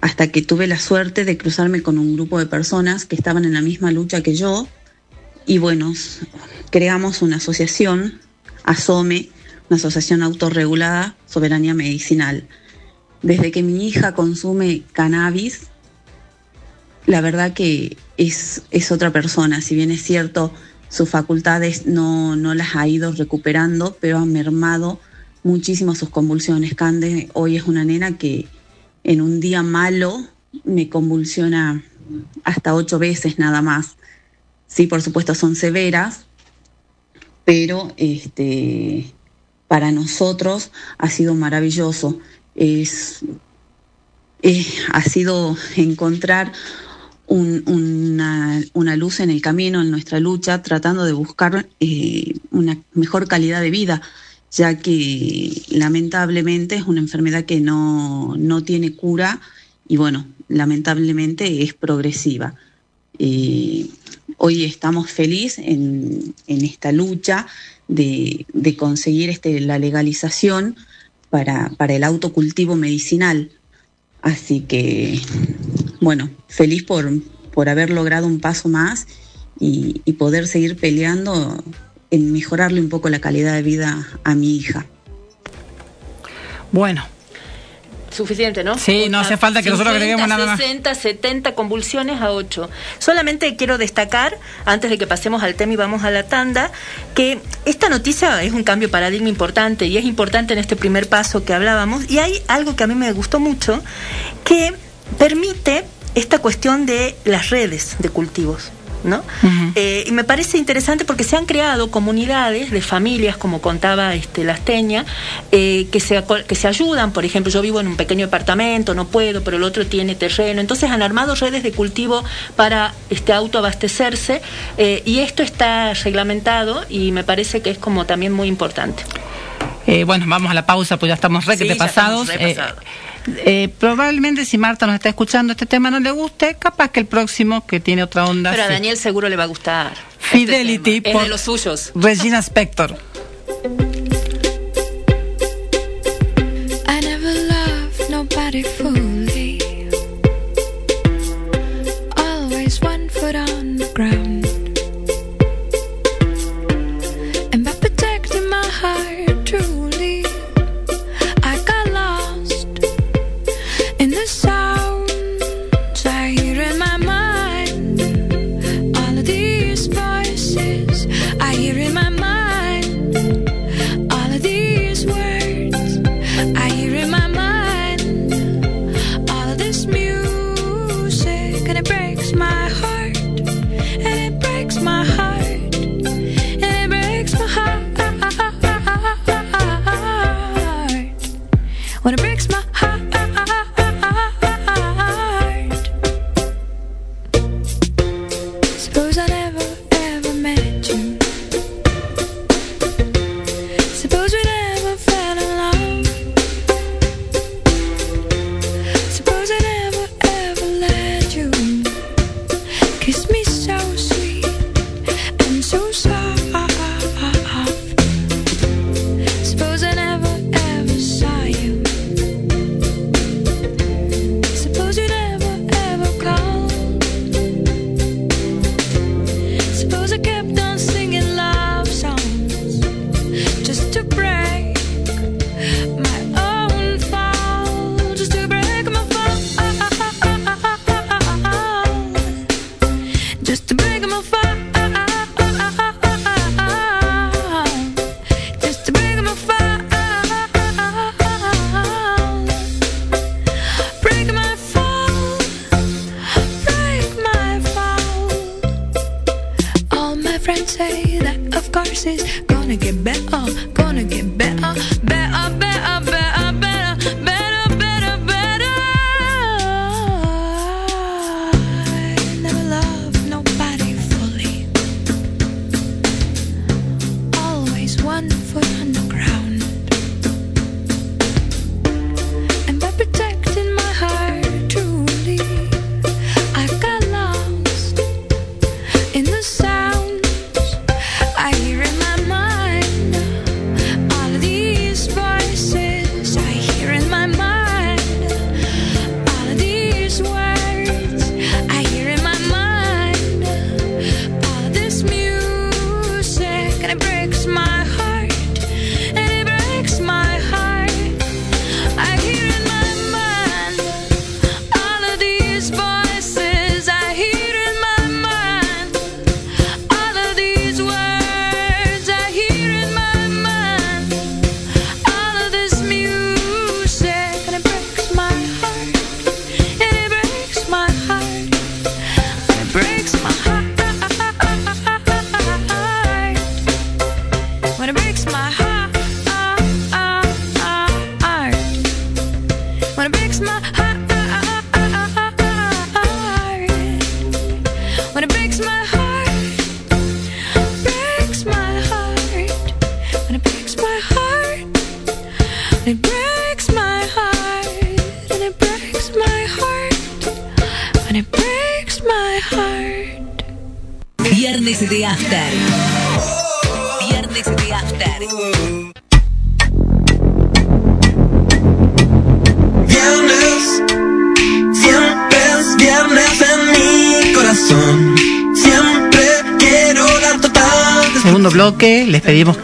hasta que tuve la suerte de cruzarme con un grupo de personas que estaban en la misma lucha que yo y bueno, creamos una asociación, ASOME, una asociación autorregulada, Soberanía Medicinal. Desde que mi hija consume cannabis, la verdad que es, es otra persona, si bien es cierto, sus facultades no, no las ha ido recuperando, pero ha mermado muchísimo sus convulsiones. Cande hoy es una nena que en un día malo me convulsiona hasta ocho veces nada más. Sí, por supuesto son severas, pero este, para nosotros ha sido maravilloso. Es, ha sido encontrar un- una, una luz en el camino en nuestra lucha, tratando de buscar eh, una mejor calidad de vida, ya que lamentablemente es una enfermedad que no, no tiene cura y bueno, lamentablemente es progresiva. Eh, hoy estamos felices en, esta lucha de, conseguir este, la legalización para, el autocultivo medicinal. Así que, bueno, feliz por, por haber logrado un paso más y poder seguir peleando en mejorarle un poco la calidad de vida a mi hija. Bueno, Suficiente, ¿no? Sí, no hace falta que nosotros 50, agreguemos nada más. 60, 70 convulsiones a 8. Solamente quiero destacar, antes de que pasemos al tema y vamos a la tanda, que esta noticia es un cambio paradigma importante y es importante en este primer paso que hablábamos. Y hay algo que a mí me gustó mucho, que permite esta cuestión de las redes de cultivos. ¿No? Eh, y me parece interesante porque se han creado comunidades de familias, como contaba este Lasteña, eh, que, se, que se ayudan. Por ejemplo, yo vivo en un pequeño departamento, no puedo, pero el otro tiene terreno. Entonces han armado redes de cultivo para este autoabastecerse eh, y esto está reglamentado y me parece que es como también muy importante. Eh, bueno, vamos a la pausa, pues ya estamos re que Sí, te pasados. re Eh, probablemente si Marta nos está escuchando este tema no le guste, capaz que el próximo que tiene otra onda. Pero a sí. Daniel seguro le va a gustar. Fidelity Este. Es por de los suyos. Regina Spector. I never loved nobody.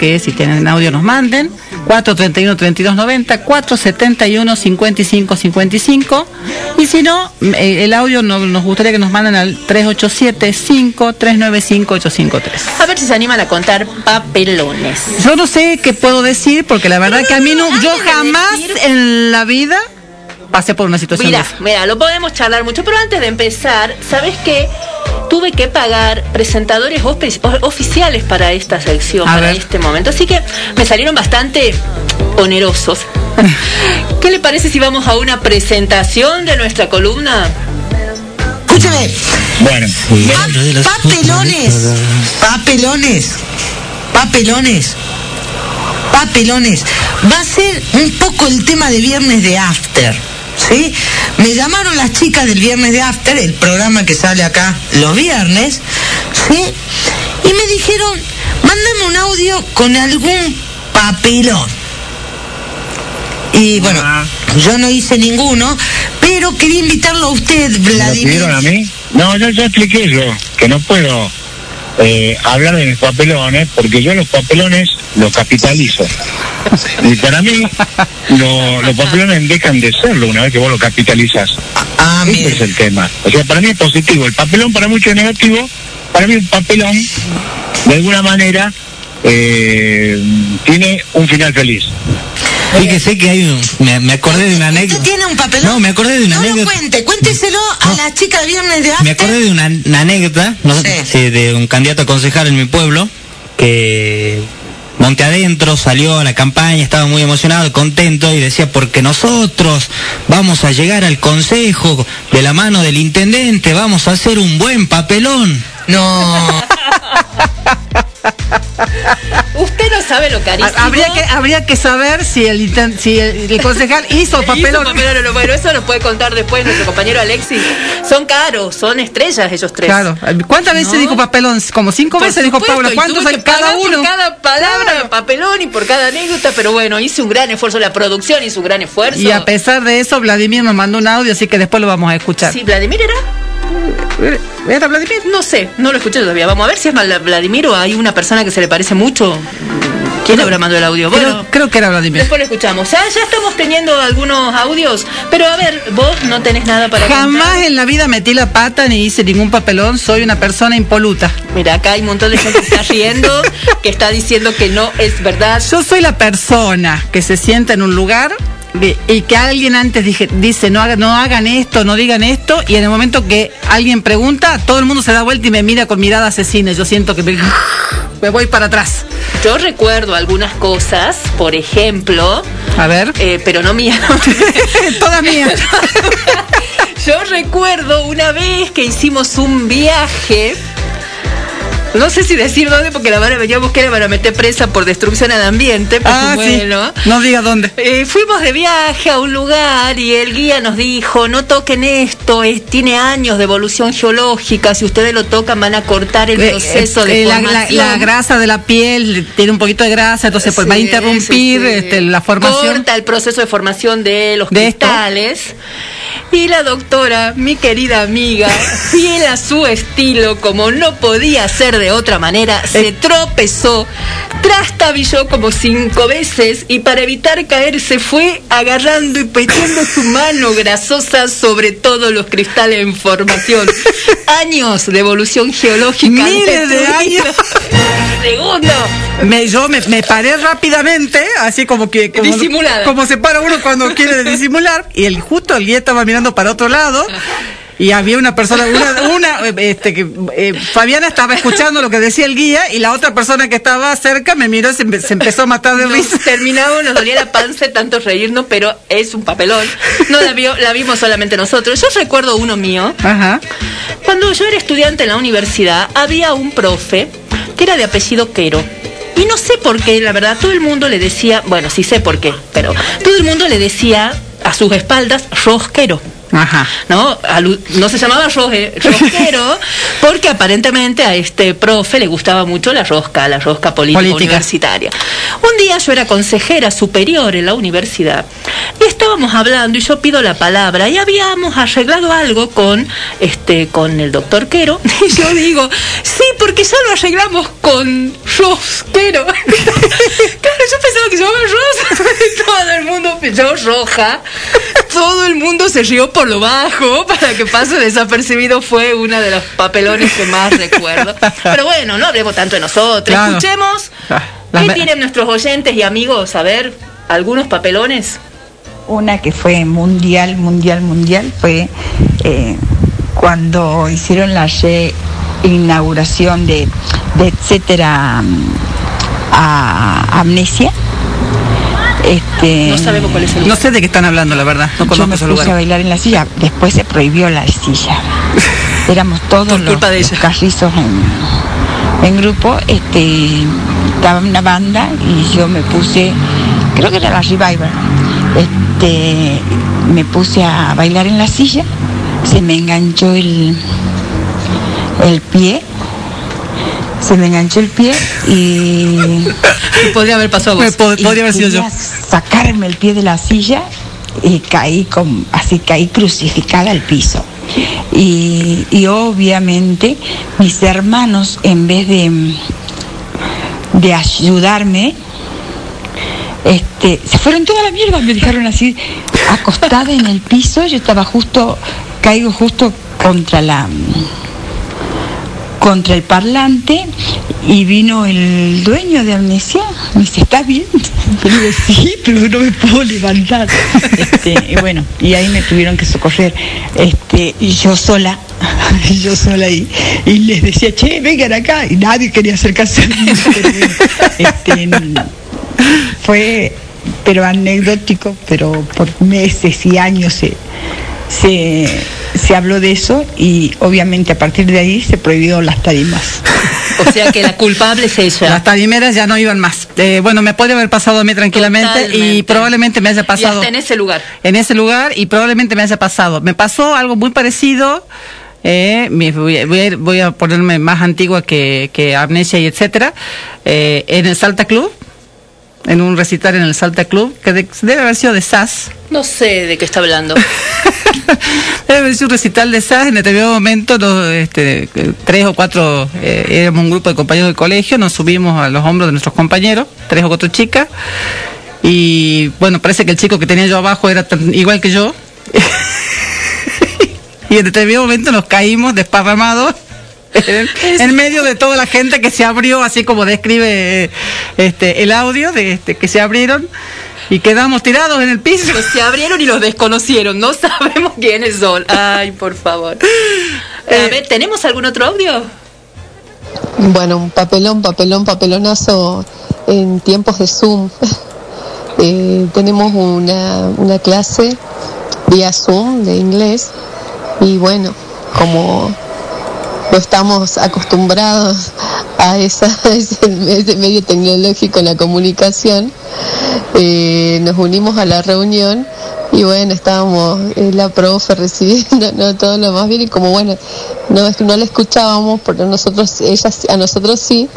Que si tienen audio nos manden. 431-3290, 471-5555. Y si no, eh, el audio no- nos gustaría que nos manden al 387-5395-853. A ver si se animan a contar papelones. Yo no sé qué puedo decir porque la verdad que a mí no, yo jamás en la vida pasé por una situación Mira, mira, lo podemos charlar mucho, pero antes de empezar, ¿sabes qué? Tuve que pagar presentadores oficiales para esta sección, A para ver. este momento. Así que me salieron bastante onerosos. ¿Qué le parece si vamos a una presentación de nuestra columna? Escúchame. Bueno, Papelones. Papelones. Papelones. Papelones. Va a ser un poco el tema de viernes de After. ¿Sí? Me llamaron las chicas del viernes de After, el programa que sale acá los viernes, ¿sí? Y me dijeron, mándame un audio con algún papelón. Y bueno, yo no hice ninguno, pero quería invitarlo a usted, ¿Me lo Vladimir. pidieron a mí? No, ya, ya expliqué yo que no puedo eh, hablar de mis papelones porque yo los papelones los capitalizo. Y para mí lo- los papelones dejan de serlo una vez que vos lo capitalizas. Ese es el tema. O sea, para mí es positivo. El papelón para muchos es negativo. Para mí un papelón, de alguna manera, eh, tiene un final feliz. Fíjese que hay un. Me, me acordé de una anécdota. ¿Tiene un papelón? No, me acordé de una no lo anécdota. cuente, cuénteselo a las chicas de viernes de Me After. acordé de una, una anécdota no sé, sí, de un candidato a concejal en mi pueblo que Monte Adentro salió a la campaña, estaba muy emocionado, contento y decía, porque nosotros vamos a llegar al consejo de la mano del intendente, vamos a hacer un buen papelón. No. Usted no sabe lo carísimo. Habría que, habría que saber si el, si el, el concejal hizo papelón. Hizo papelón, no, bueno, eso lo puede contar después nuestro compañero Alexis. Son caros, son estrellas ellos tres. Claro. ¿Cuántas veces dijo papelón? Como cinco Por veces dijo supuesto, Paula. y ¿Cuántos hay cada por uno? cada palabra, papelón y por cada anécdota, pero bueno, hice un gran esfuerzo, la producción hizo un gran esfuerzo. Y a pesar de eso, Vladimir nos mandó un audio, así que después lo vamos a escuchar. Sí, Vladimir era. ¿Era Vladimir? No sé, no lo escuché todavía. Vamos a ver si es Vladimir o hay una persona que se le parece mucho. ¿Quién habrá mandado el audio? Creo, Bueno, creo que era Vladimir. después lo escuchamos. Ya, ya estamos teniendo algunos audios, pero a ver, vos no tenés nada para Jamás contar. en la vida metí la pata ni hice ningún papelón. Soy una persona impoluta. Mira, acá hay un montón de gente que está riendo, que está diciendo que no es verdad. Yo soy la persona que se sienta en un lugar y que alguien antes dije, dice no, haga- no hagan esto, no digan esto, y en el momento que alguien pregunta, todo el mundo se da vuelta y me mira con mirada asesina. Yo siento que me, me voy para atrás. Yo recuerdo algunas cosas, por ejemplo, A ver. eh, pero no mías. Todas mías. Yo recuerdo una vez que hicimos un viaje. No sé si decir dónde, porque la van a veníamos que la van a meter presa por destrucción al ambiente. Pues Ah, sí. bueno. No diga dónde. Eh, fuimos de viaje a un lugar y el guía nos dijo, no toquen esto, es- tiene años de evolución geológica, si ustedes lo tocan van a cortar el Eh, proceso eh, de la, la- formación. la grasa de la piel tiene un poquito de grasa, entonces pues va a interrumpir sí, este, la formación. Corta el proceso de formación de los De esto. cristales. Y la doctora, mi querida amiga, fiel a su estilo, como no podía ser de otra manera, se Eh. tropezó, trastabilló como cinco veces y para evitar caer se fue agarrando y metiendo su mano grasosa sobre todos los cristales en formación. Años de evolución geológica. Miles de años. Segundo. Me, yo me, me paré rápidamente, así como que... Como, Disimulada. Como se para uno cuando quiere disimular. Y el justo el guía estaba mirando para otro lado. Y había una persona, una, una, este, que, eh, Fabiana estaba escuchando lo que decía el guía y la otra persona que estaba cerca me miró y se, empe- se empezó a matar de Nos risa. terminamos, nos dolía la panza de tanto reírnos, pero es un papelón. No la, vio, la vimos solamente nosotros. Yo recuerdo uno mío. Ajá. Cuando yo era estudiante en la universidad, había un profe que era de apellido Quero. Y no sé por qué, la verdad, todo el mundo le decía, bueno, sí sé por qué, pero todo el mundo le decía a sus espaldas rosquero. Ajá. ¿no? No se llamaba roje- rosquero porque aparentemente a este profe le gustaba mucho la rosca, la rosca política, Política. universitaria. Un día yo era consejera superior en la universidad y estábamos hablando y yo pido la palabra y habíamos arreglado algo con este con el doctor Quero y yo digo, porque ya lo arreglamos con rosquero. claro, yo pensaba que se llamaba Rosa todo el mundo pensó roja. Todo el mundo se rió por lo bajo para que pase desapercibido. Fue uno de los papelones que más recuerdo. Pero bueno, no hablemos tanto de nosotros. Claro. Escuchemos Las qué tienen nuestros oyentes y amigos. A ver, algunos papelones. Una que fue mundial, mundial, mundial, fue eh, cuando hicieron la reinauguración de, de etcétera a Amnesia. Este, No sabemos cuál es el No sé de qué están hablando, la verdad. No yo conozco me ese puse a lugar. bailar en la silla, después se prohibió la silla. Éramos todos los, culpa de los ella. carrizos en, en grupo, este, estaba una banda y yo me puse, creo que era la Revival, este, me puse a bailar en la silla, se me enganchó el, el pie, se me enganchó el pie y Podría haber pasado vos. Pod- y podría haber sido yo. sacarme el pie de la silla y caí con, así caí crucificada al piso. Y, y obviamente mis hermanos, en vez de, de ayudarme, este, se fueron toda la mierda, me dejaron así acostada en el piso, yo estaba justo, caigo justo contra la contra el parlante y vino el dueño de Amnesia, me dice, ¿estás bien? Le digo, sí, pero no me puedo levantar. Este, y bueno, y ahí me tuvieron que socorrer. Este, y yo sola, yo sola ahí, y les decía, che, vengan acá, y nadie quería acercarse a mí. Este, fue, pero anecdótico, pero por meses y años se, se, se habló de eso y obviamente a partir de ahí se prohibió las tarimas. O sea que la culpable es ella. Las tarimeras ya no iban más. Eh, bueno, me puede haber pasado a mí tranquilamente y probablemente me haya Y pasado hasta en ese lugar. en ese lugar y probablemente me haya pasado. Me pasó algo muy parecido. eh, voy, a- voy a, ir- voy a ponerme más antigua que, que Amnesia y etcétera. eh, en el Salta Club, en un recital en el Salta Club, que de- debe haber sido de SAS. No sé de qué está hablando. Debe haber sido un recital de SAS. En determinado momento, los, este, tres o cuatro, eh, éramos un grupo de compañeros del colegio, nos subimos a los hombros de nuestros compañeros, tres o cuatro chicas. Y bueno, parece que el chico que tenía yo abajo era tan- igual que yo. y en determinado momento nos caímos desparramados. En, en medio de toda la gente que se abrió, así como describe eh, este el audio, de este, que se abrieron y quedamos tirados en el piso. Se abrieron y los desconocieron. No sabemos quiénes son. Ay, por favor. A ver, ¿tenemos algún otro audio? Bueno, un papelón, papelón, papelonazo en tiempos de Zoom. Eh, tenemos una, una clase vía Zoom de inglés y bueno, como no estamos acostumbrados a, esa, a ese, medio tecnológico en la comunicación, eh, nos unimos a la reunión y bueno, estábamos eh, la profe recibiendo todo lo más bien y como bueno, no, no la escuchábamos porque nosotros, ella, a nosotros sí,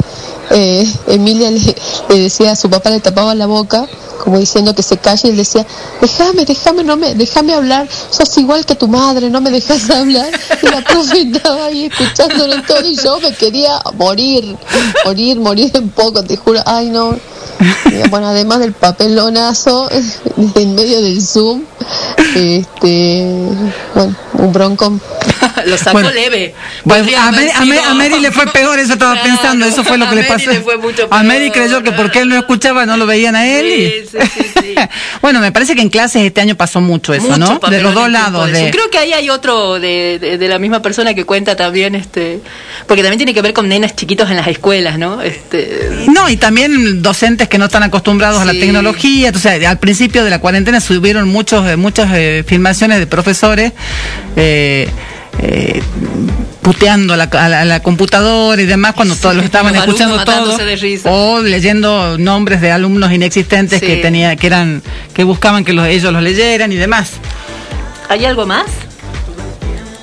eh, Emilia le, le decía a su papá, le tapaba la boca como diciendo que se calle y él decía, déjame, déjame, no me, déjame hablar, sos igual que tu madre, no me dejas hablar. Y la profe ahí escuchándolo todo y yo me quería morir, morir, morir en poco, te juro, ay no. Bueno, además del papelonazo en medio del Zoom, este, bueno, un bronco. Lo sacó Bueno, leve. Bueno, a, Mary, a Mary- a Mary le fue peor, eso estaba Claro, pensando, eso fue lo que a le Mary pasó. le fue mucho a Mary creyó que porque él no escuchaba no lo veían a él. y- bueno, me parece que en clases este año pasó mucho eso, Mucho ¿no? De los dos lados. de. Creo que ahí hay otro de, de- de la misma persona que cuenta también, este, porque también tiene que ver con nenas chiquitos en las escuelas, ¿no? Este, No, y también docentes que no están acostumbrados a la tecnología. Entonces, al principio de la cuarentena subieron muchos, eh, eh, filmaciones de profesores eh, eh, puteando a la, a la- a la computadora y demás cuando todos los estaban los escuchando todos. O leyendo nombres de alumnos inexistentes Sí. que tenía, que eran, que buscaban que los, ellos los leyeran y demás. ¿Hay algo más?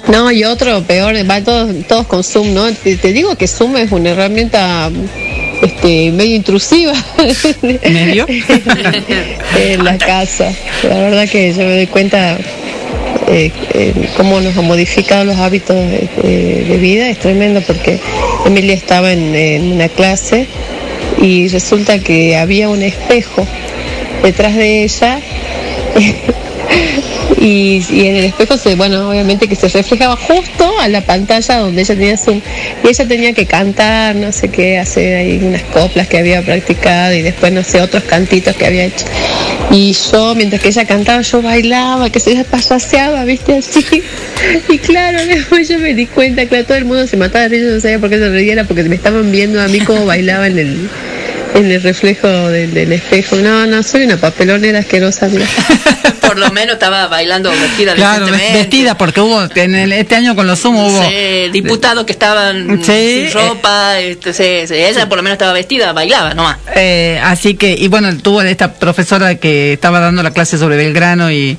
No, y otro peor, va todos, todos con Zoom, ¿no? Te, te digo que Zoom es una herramienta este, medio intrusiva ¿Medio? en la casa. La verdad que yo me doy cuenta eh, eh, cómo nos ha modificado los hábitos de, de- de vida, es tremendo porque Emilia estaba en, en una clase y resulta que había un espejo detrás de ella y, y en el espejo se, bueno, obviamente que se reflejaba justo a la pantalla donde ella tenía Zoom y ella tenía que cantar, no sé qué, hacer ahí unas coplas que había practicado y después no sé, otros cantitos que había hecho. Y yo, mientras que ella cantaba, yo bailaba, que se payaseaba, viste, así. Y claro, después yo me di cuenta, claro, todo el mundo se mataba de risa, no sabía por qué se reía, era porque me estaban viendo a mí cómo bailaba en el, en el reflejo del, del espejo. No, no, soy una papelonera asquerosa, mira. Por lo menos estaba bailando vestida Claro, vestida, porque hubo, en el- este año con los Zoom hubo... Sí, diputados que estaban Sí, sin ropa, este, sí, sí, ella por lo menos estaba vestida, bailaba nomás. Eh, así que, y bueno, tuvo esta profesora que estaba dando la clase sobre Belgrano y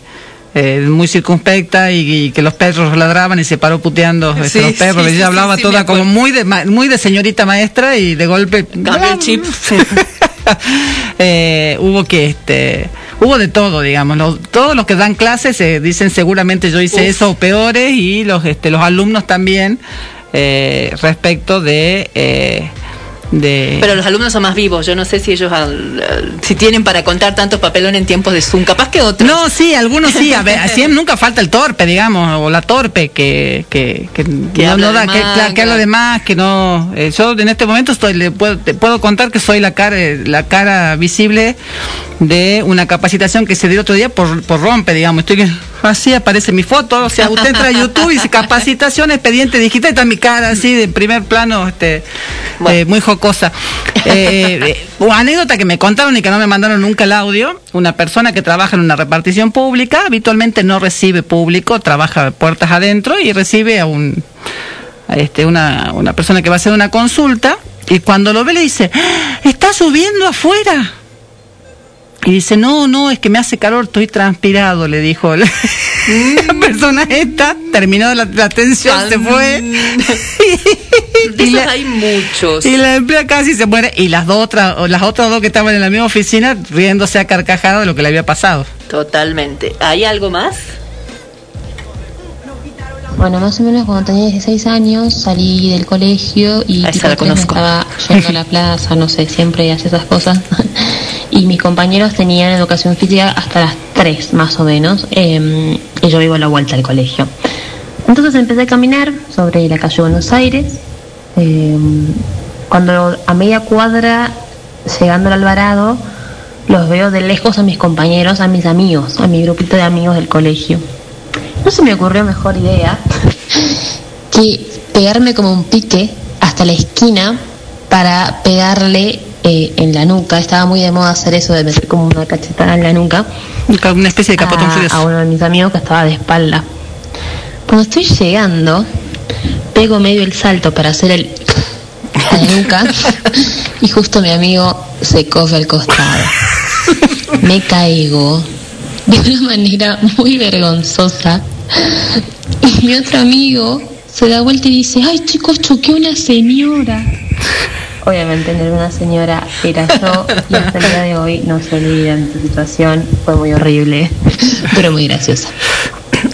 eh, muy circunspecta y, y que los perros ladraban y se paró puteando este, Sí, los perros. sí, ella sí, hablaba toda como muy de, ma- muy de señorita maestra y de golpe el chip. eh, hubo que este hubo de todo digamos los- todos los que dan clases eh, dicen seguramente yo hice Uf. eso o peores y los este los alumnos también eh, respecto de de Pero los alumnos son más vivos, yo no sé si ellos al- al- si tienen para contar tantos papelones en tiempos de Zoom, capaz que otros. No, sí, algunos sí. A ver, así nunca falta el torpe, digamos, o la torpe que que, que, Que no, da, que, claro, que habla de más, que no. eh, yo en este momento estoy, le puedo, te puedo contar que soy la cara, eh, la cara visible de una capacitación que se dio otro día por, por rompe, digamos. Estoy así aparece mi foto, o sea, usted entra a YouTube y dice capacitación, expediente digital, está mi cara así de primer plano, este, eh, muy jocosa. Eh, eh, una anécdota que me contaron y que no me mandaron nunca el audio, una persona que trabaja en una repartición pública, habitualmente no recibe público, trabaja puertas adentro y recibe a un a este, una, una persona que va a hacer una consulta y cuando lo ve le dice, "¡Ah! está subiendo afuera. Y dice, no, no, es que me hace calor, estoy transpirado, le dijo la, la persona esta, terminó la, la atención, se fue. Esos hay muchos. Y la empleada casi se muere. Y las dos otras, las otras dos que estaban en la misma oficina riéndose a carcajada de lo que le había pasado. Totalmente. ¿Hay algo más? Bueno, más o menos cuando tenía 16 años salí del colegio y A esa tipo la conozco. estaba yendo a la plaza, no sé, siempre hace esas cosas. y mis compañeros tenían educación física hasta las 3 más o menos eh, y yo iba a la vuelta al colegio. Entonces empecé a caminar sobre la calle Buenos Aires. eh, cuando a media cuadra, llegando al Alvarado, los veo de lejos a mis compañeros, a mis amigos, a mi grupito de amigos del colegio. No se me ocurrió mejor idea que pegarme como un pique hasta la esquina para pegarle eh, en la nuca. Estaba muy de moda hacer eso de meter como una cachetada en la nuca. Una especie de capotón a, uno de mis amigos que estaba de espalda. Cuando estoy llegando, pego medio el salto para hacer el a la nuca y justo mi amigo se coge al costado. Me caigo de una manera muy vergonzosa y mi otro amigo se da vuelta y dice, ay chicos, choqué una señora. Obviamente no era una señora, era yo y hasta el día de hoy no se olvida de esta situación. Fue muy horrible, pero muy graciosa.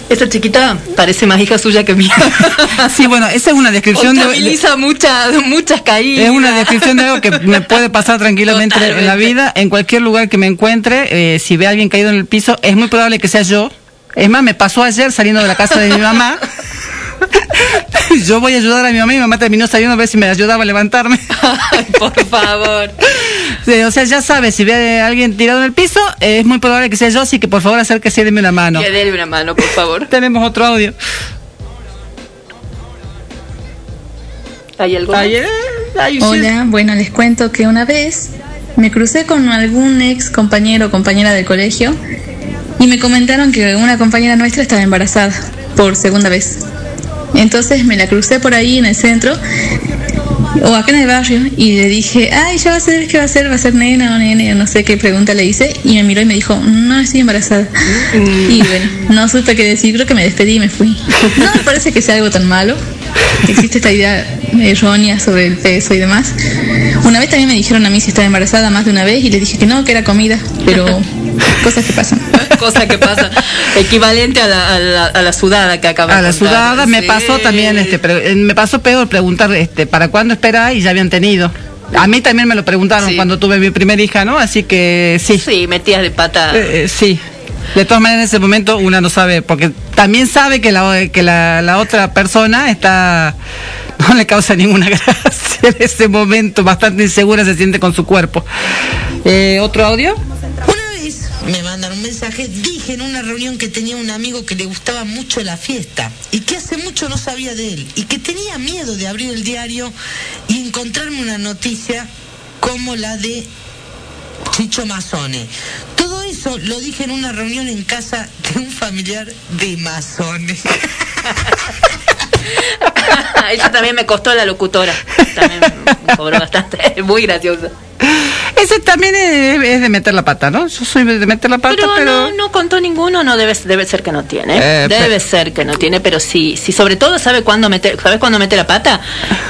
Esa chiquita parece más hija suya que mía. Sí, bueno, esa es una descripción de, Contabiliza muchas, muchas caídas. Es una descripción de algo que me puede pasar tranquilamente en la vida, en cualquier lugar que me encuentre. eh, si ve a alguien caído en el piso, es muy probable que sea yo. Es más, me pasó ayer saliendo de la casa de mi mamá. Yo voy a ayudar a mi mamá y mi mamá terminó saliendo a ver si me ayudaba a levantarme. Por favor. Sí, o sea, ya sabes, si ve a alguien tirado en el piso, eh, es muy probable que sea yo, así que por favor acérquese y deme una mano. Que déle una mano, por favor. Tenemos otro audio. ¿Hay algo? más? Hola, bueno, les cuento que una vez me crucé con algún ex compañero o compañera del colegio y me comentaron que una compañera nuestra estaba embarazada por segunda vez. Entonces me la crucé por ahí en el centro o acá en el barrio y le dije, ay, ya va a ser, ¿qué va a ser? ¿Va a ser nena o nene? No sé qué pregunta le hice y me miró y me dijo, no, estoy embarazada. Y bueno, no supe qué decir, creo que me despedí y me fui. No me parece que sea algo tan malo. Existe esta idea errónea sobre el peso y demás. Una vez también me dijeron a mí si estaba embarazada más de una vez y le dije que no, que era comida, pero cosas que pasan. Cosa que pasa. Equivalente a la, a la, a la sudada que acaba A de la contar. sudada me Sí. pasó también, este, pre- eh, me pasó peor preguntar, este, ¿para cuándo esperar? Y ya habían tenido. A mí también me lo preguntaron cuando tuve mi primera hija, ¿no? Así que sí. Sí, metías de pata. Eh, eh, sí. De todas maneras, en ese momento una no sabe, porque también sabe que la, que la, la otra persona está, no le causa ninguna gracia en ese momento, bastante insegura se siente con su cuerpo. Eh, ¿Otro audio? Me mandaron un mensaje, dije en una reunión que tenía un amigo que le gustaba mucho la fiesta y que hace mucho no sabía de él y que tenía miedo de abrir el diario y encontrarme una noticia como la de Chicho Mazone. Todo eso lo dije en una reunión en casa de un familiar de Mazones. Eso también me costó la locutora. También me cobró bastante. Muy graciosa. Ese también es, es de meter la pata, ¿no? Yo soy de meter la pata, Pero, pero... no, no contó ninguno, no debe, debe ser que no tiene. Eh, debe pero- ser que no tiene, pero sí, sí, sobre todo sabe cuándo meter, ¿sabes cuándo mete la pata?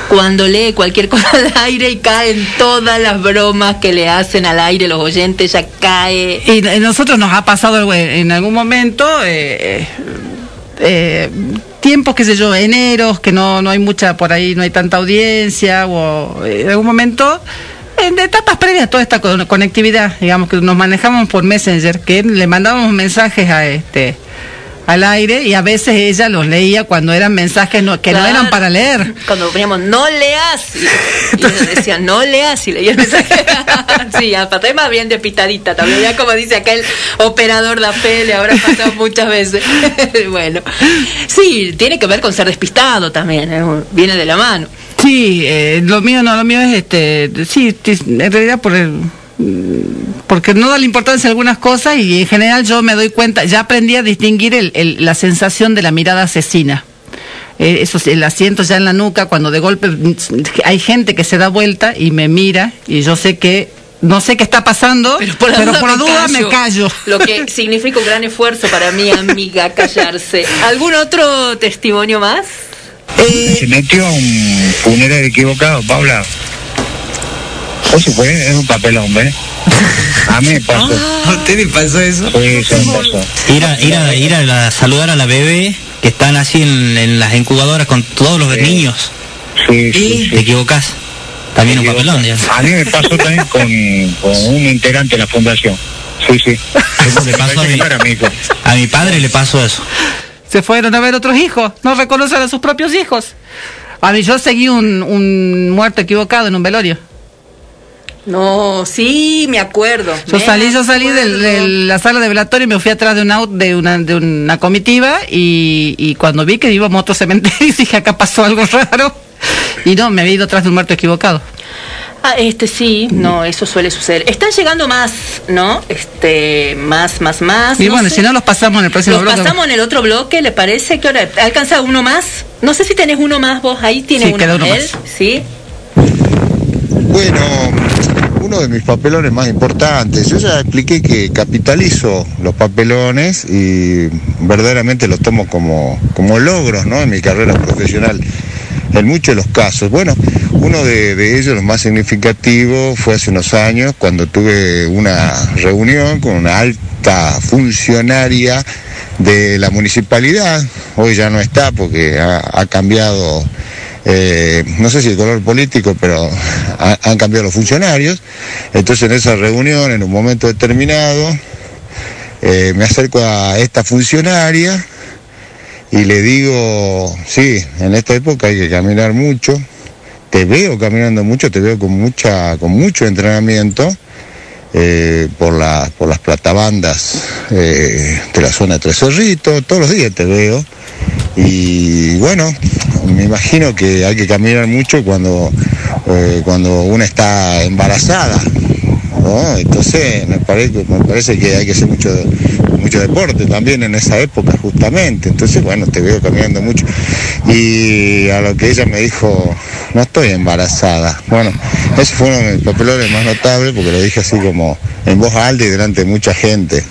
Cuando lee cualquier cosa al aire y caen todas las bromas que le hacen al aire los oyentes, ya cae. Y a nosotros nos ha pasado en algún momento, eh, eh, tiempos, qué sé yo, eneros, que no, no hay mucha por ahí, no hay tanta audiencia, o eh, en algún momento, en etapas previas a toda esta con- conectividad, digamos que nos manejamos por Messenger, que le mandábamos mensajes a este al aire y a veces ella los leía cuando eran mensajes no- que no eran para leer. Cuando poníamos no leas, y, y ella decía no leas y leía el mensaje. sí, a Patay más bien de pitadita también, ya como dice aquel operador de fe, le habrá pasado muchas veces. bueno, sí, tiene que ver con ser despistado también, ¿eh? viene de la mano. Sí, eh, lo mío no, lo mío es este, sí, en realidad por el, porque no da la importancia a algunas cosas y en general yo me doy cuenta, ya aprendí a distinguir el, el- la sensación de la mirada asesina. Eh, eso, el asiento ya en la nuca, cuando de golpe mm, hay gente que se da vuelta y me mira y yo sé que no sé qué está pasando, pero por la duda, me, callo. Lo que significa un gran esfuerzo para mi amiga callarse. ¿Algún otro testimonio más? Se metió a un funeral equivocado, Paula. Eso fue, es un papelón, ¿ves? A mí me pasó. ¿A usted le pasó eso? Sí, se me pasó. Ir a, ir a, ir a la- saludar a la bebé que están así en, en las incubadoras con todos los niños. Sí, sí, Te equivocás. También un papelón, ya. A mí me pasó también con, con un integrante de la fundación. Sí, sí. Eso le pasó a mi, a mi padre le pasó eso. Se fueron a ver otros hijos, no reconocen a sus propios hijos. A mí yo seguí un, un muerto equivocado en un velorio. No, sí, me acuerdo. Yo me salí, yo salí de, la sala de velatorio y me fui atrás de un auto, de una, de una comitiva y, y cuando vi que íbamos a otro cementerio dije acá pasó algo raro y no, me había ido atrás de un muerto equivocado. Ah, este sí, no, eso suele suceder. Están llegando más, ¿no? Este, más, más, más. Y no bueno, sé. si no los pasamos en el próximo Los bloque. pasamos en el otro bloque, ¿le parece? ¿Qué hora? ¿Alcanza uno más? No sé si tenés uno más vos ahí, tiene Sí, uno, queda uno él, más. ¿sí? Bueno, uno de mis papelones más importantes. Yo ya expliqué que capitalizo los papelones y verdaderamente los tomo como, como logros ¿no? en mi carrera profesional. En muchos de los casos. Bueno, uno de, de ellos, los más significativos, fue hace unos años cuando tuve una reunión con una alta funcionaria de la municipalidad. Hoy ya no está porque ha, cambiado eh, no sé si el color político, pero ha- han cambiado los funcionarios. Entonces en esa reunión, en un momento determinado, eh, me acerco a esta funcionaria y le digo, sí, en esta época hay que caminar mucho, te veo caminando mucho, te veo con mucha, con mucho entrenamiento. eh, por, la, por las platabandas eh, de la zona de Tres Cerritos, todos los días te veo. Y bueno, me imagino que hay que caminar mucho cuando, eh, cuando una está embarazada. ¿No? Entonces me parece, que hay que hacer mucho, mucho deporte también en esa época justamente. Entonces bueno, te veo caminando mucho. Y a lo que ella me dijo, no estoy embarazada. Bueno, ese fue uno de mis papelones más notables porque lo dije así como en voz alta y delante de mucha gente.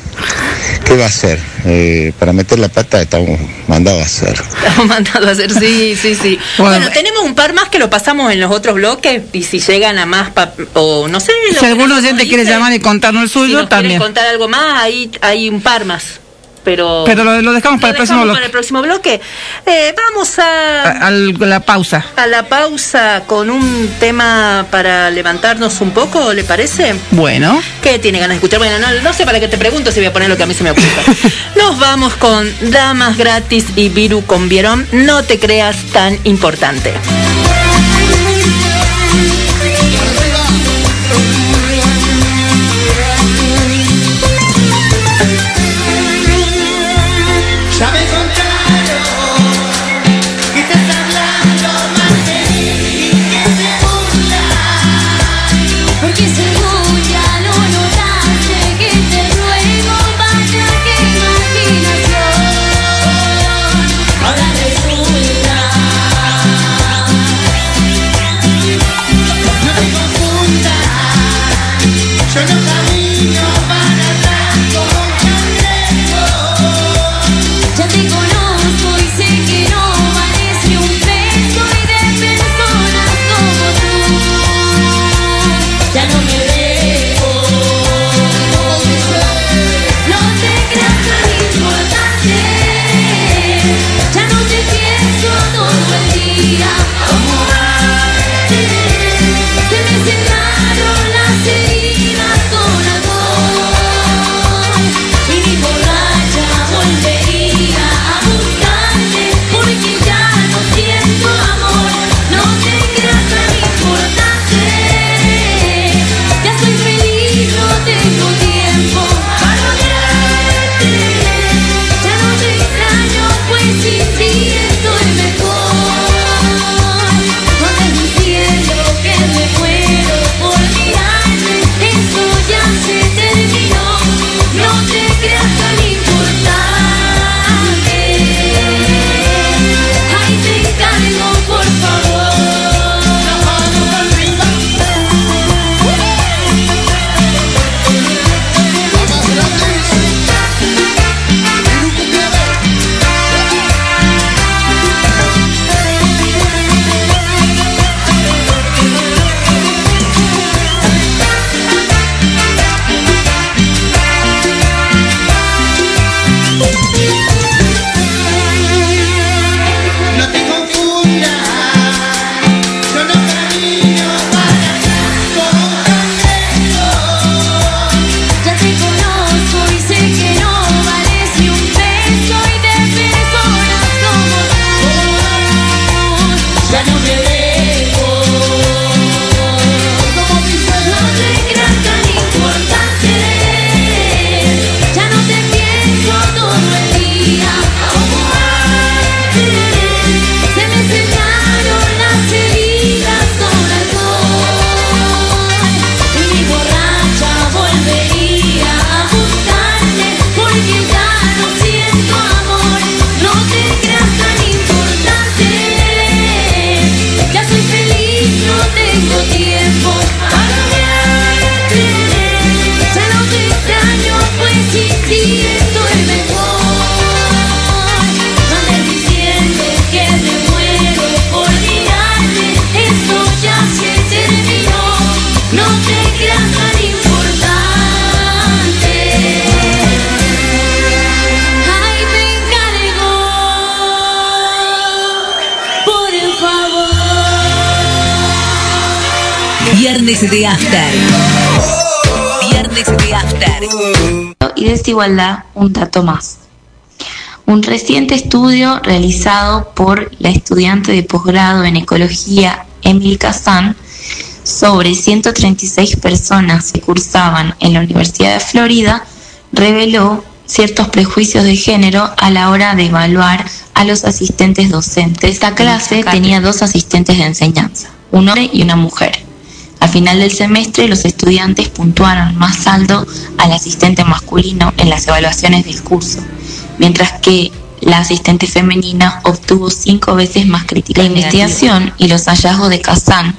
¿Qué va a hacer? Eh, para meter la pata estamos mandados a hacer. Estamos mandando a hacer, sí, sí, sí. Bueno, tenemos un par más que lo pasamos en los otros bloques y si llegan a más, pa- o no sé. Si nos oyente quiere llamar y contarnos el si suyo, nos también. quieren contar algo más, ahí hay un par más. Pero, Pero lo, lo dejamos para el próximo bloque. para el próximo bloque. Eh, vamos a, A- la pausa. a la pausa con un tema para levantarnos un poco, ¿le parece? Bueno. ¿Qué tiene ganas de escuchar? Bueno, no, no sé para qué te pregunto si voy a poner lo que a mí se me ocurre. Nos vamos con Damas Gratis y Viru con Vieron. No te creas tan importante. Viernes de After. Viernes de After. y desigualdad, un dato más. Un reciente estudio realizado por la estudiante de posgrado en ecología Emily Kazan sobre 136 personas que cursaban en la Universidad de Florida reveló ciertos prejuicios de género a la hora de evaluar a los asistentes docentes. Esta clase tenía dos asistentes de enseñanza, un hombre y una mujer. Al final del semestre, los estudiantes puntuaron más alto al asistente masculino en las evaluaciones del curso, mientras que la asistente femenina obtuvo cinco veces más críticas. La investigación y los hallazgos de Kazan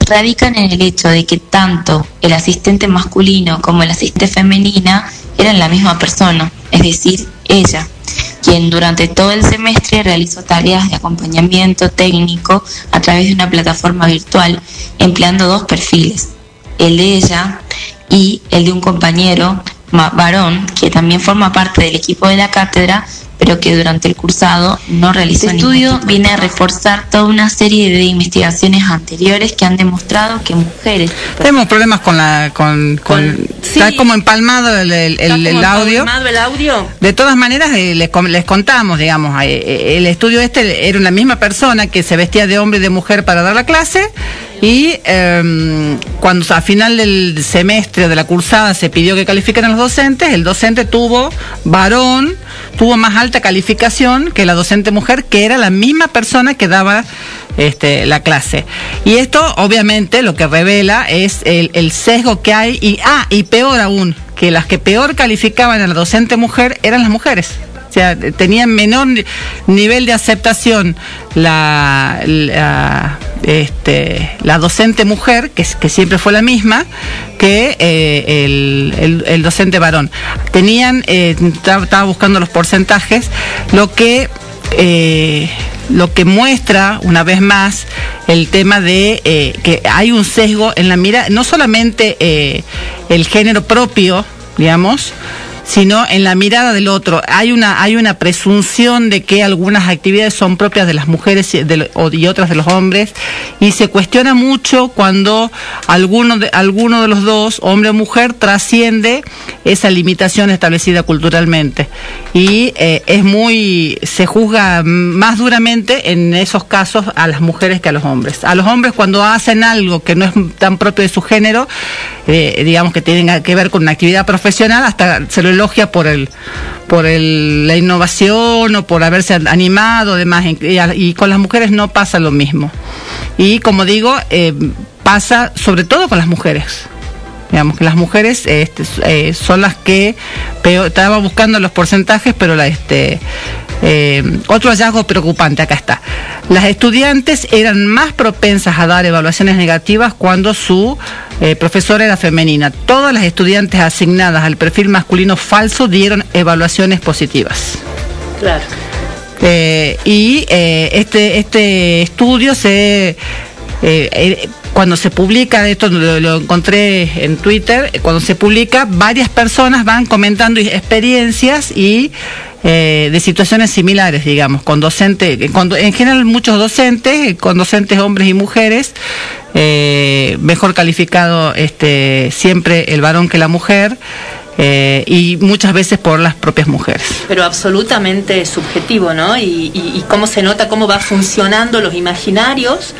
radican en el hecho de que tanto el asistente masculino como el asistente femenina eran la misma persona, es decir, ella, quien durante todo el semestre realizó tareas de acompañamiento técnico a través de una plataforma virtual empleando dos perfiles, el de ella y el de un compañero varón que también forma parte del equipo de la cátedra pero que durante el cursado no realizó este estudio viene a reforzar toda una serie de investigaciones anteriores que han demostrado que mujeres Tenemos problemas con la. con, con- Está como empalmado el, el- el- el audio. el audio? De todas maneras, eh, les, les contamos, digamos, eh, eh, el estudio este era una misma persona que se vestía de hombre y de mujer para dar la clase y em, cuando a final del semestre de la cursada se pidió que calificaran los docentes, el docente tuvo varón, tuvo más alta calificación que la docente mujer, que era la misma persona que daba este, la clase. Y esto obviamente lo que revela es el, el sesgo que hay y, ah, y peor aún, que las que peor calificaban a la docente mujer eran las mujeres. O sea, tenían menor ni- nivel de aceptación la, la, este, la docente mujer, que, siempre fue la misma, que eh, el, docente varón. Tenían, eh, estaba buscando los porcentajes, lo que eh, lo que muestra una vez más el tema de que hay un sesgo en la mira, no solamente el género propio, digamos, sino en la mirada del otro. Hay una, hay una presunción de que algunas actividades son propias de las mujeres y, otras de los hombres, y se cuestiona mucho cuando alguno de, de los dos, hombre o mujer, trasciende esa limitación establecida culturalmente. Y eh, es muy, se juzga más duramente en esos casos a las mujeres que a los hombres. A los hombres cuando hacen algo que no es tan propio de su género, eh, digamos que tienen que ver con una actividad profesional, hasta se lo por el por el, la innovación o por haberse animado, demás. Y, y con las mujeres no pasa lo mismo. Y como digo, eh, pasa sobre todo con las mujeres. Digamos que las mujeres este, eh, son las que peor, estaba buscando los porcentajes, pero la este eh, otro hallazgo preocupante acá está. Las estudiantes eran más propensas a dar evaluaciones negativas cuando su eh, profesora era femenina. Todas las estudiantes asignadas al perfil masculino falso dieron evaluaciones positivas. Claro. Eh, y este, este estudio se eh, eh, cuando se publica, esto lo, encontré en Twitter, eh, cuando se publica, varias personas van comentando experiencias y eh, de situaciones similares, digamos, con docentes, eh, en general muchos docentes, con docentes hombres y mujeres, mejor calificado este, siempre el varón que la mujer, eh, y muchas veces por las propias mujeres. pero absolutamente subjetivo, ¿no? Y, cómo se nota cómo va funcionando los imaginarios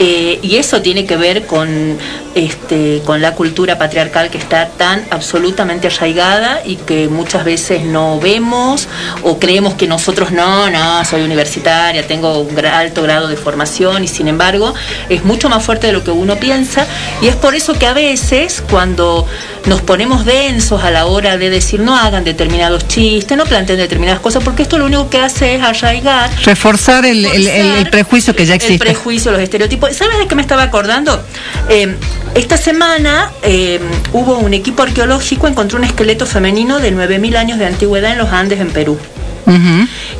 eh, y eso tiene que ver con este con la cultura patriarcal que está tan absolutamente arraigada y que muchas veces no vemos o creemos que nosotros no, no, soy universitaria, tengo un alto grado de formación y sin embargo es mucho más fuerte de lo que uno piensa y es por eso que a veces cuando nos ponemos densos a la hora de decir no hagan determinados chistes, no planteen determinadas cosas, porque esto lo único que hace es arraigar Reforzar el, el- el- el prejuicio que ya el existe. prejuicio, los estereotipos. ¿Sabes de qué me estaba acordando? Eh, esta semana eh, hubo un equipo arqueológico, encontró un esqueleto femenino de 9.000 años de antigüedad en los Andes, en Perú.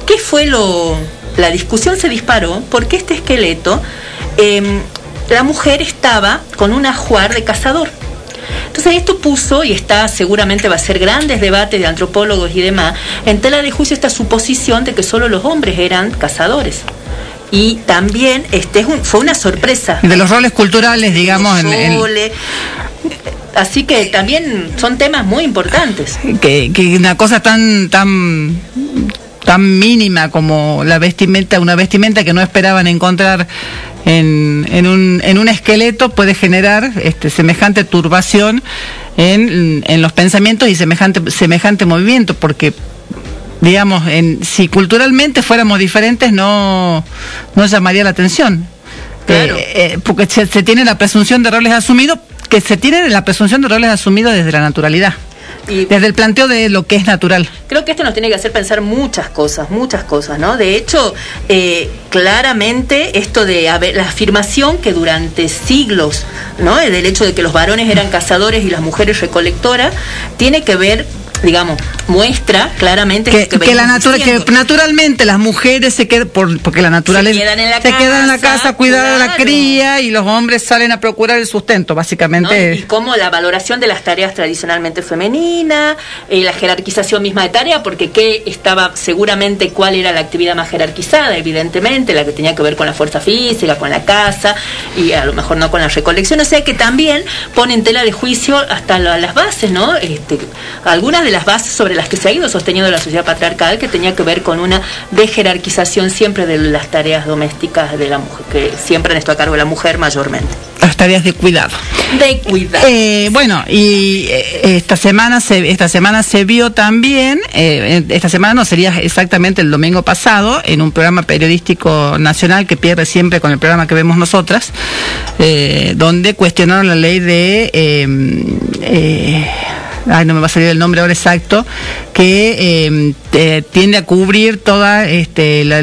¿Qué fue lo...? La discusión se disparó porque este esqueleto, eh, la mujer estaba con un ajuar de cazador. Entonces esto puso, y está seguramente va a ser grandes debates de antropólogos y demás, en tela de juicio esta suposición de que solo los hombres eran cazadores. y también este es un- fue una sorpresa. De los roles culturales, digamos, en, en-. Así que también son temas muy importantes. que, que una cosa tan tan tan mínima como la vestimenta, una vestimenta que no esperaban encontrar en, en, un, en un esqueleto puede generar este, semejante turbación en, en los pensamientos y semejante, semejante movimiento, porque digamos, en, si culturalmente fuéramos diferentes no, no llamaría la atención. Claro. Eh, eh, porque se, se tiene la presunción de roles asumidos, que se tiene la presunción de roles asumidos desde la naturalidad. Y- Desde el planteo de lo que es natural. Creo que esto nos tiene que hacer pensar muchas cosas, muchas cosas, ¿no? De hecho, eh, claramente esto de haber- la afirmación que durante siglos, ¿no? El del hecho de que los varones eran cazadores y las mujeres recolectoras, tiene que ver, digamos, muestra claramente Que, la natura, que naturalmente las mujeres se quedan, por, porque la naturaleza quedan en la se quedan en la casa, casa a cuidar a la cría y los hombres salen a procurar el sustento, ¿no? básicamente. Y cómo la valoración de las tareas tradicionalmente femeninas, eh, la jerarquización misma de tarea, porque qué estaba seguramente cuál era la actividad más jerarquizada, evidentemente, la que tenía que ver con la fuerza física, con la casa y a lo mejor no con la recolección. O sea que también pone en tela de juicio hasta la- las bases, ¿no? Este, algunas de las bases sobre las que se ha ido sosteniendo la sociedad patriarcal, que tenía que ver con una dejerarquización siempre de las tareas domésticas de la mujer, que siempre han estado a cargo de la mujer mayormente. Las tareas de cuidado. De cuidado. Eh, bueno, y eh, esta semana se esta semana se vio también, eh, esta semana no sería exactamente el domingo pasado, en un programa periodístico nacional que pierde siempre con el programa que vemos nosotras, eh, donde cuestionaron la ley de ay, no me va a salir el nombre ahora exacto, que eh, te- tiende a cubrir toda este, la-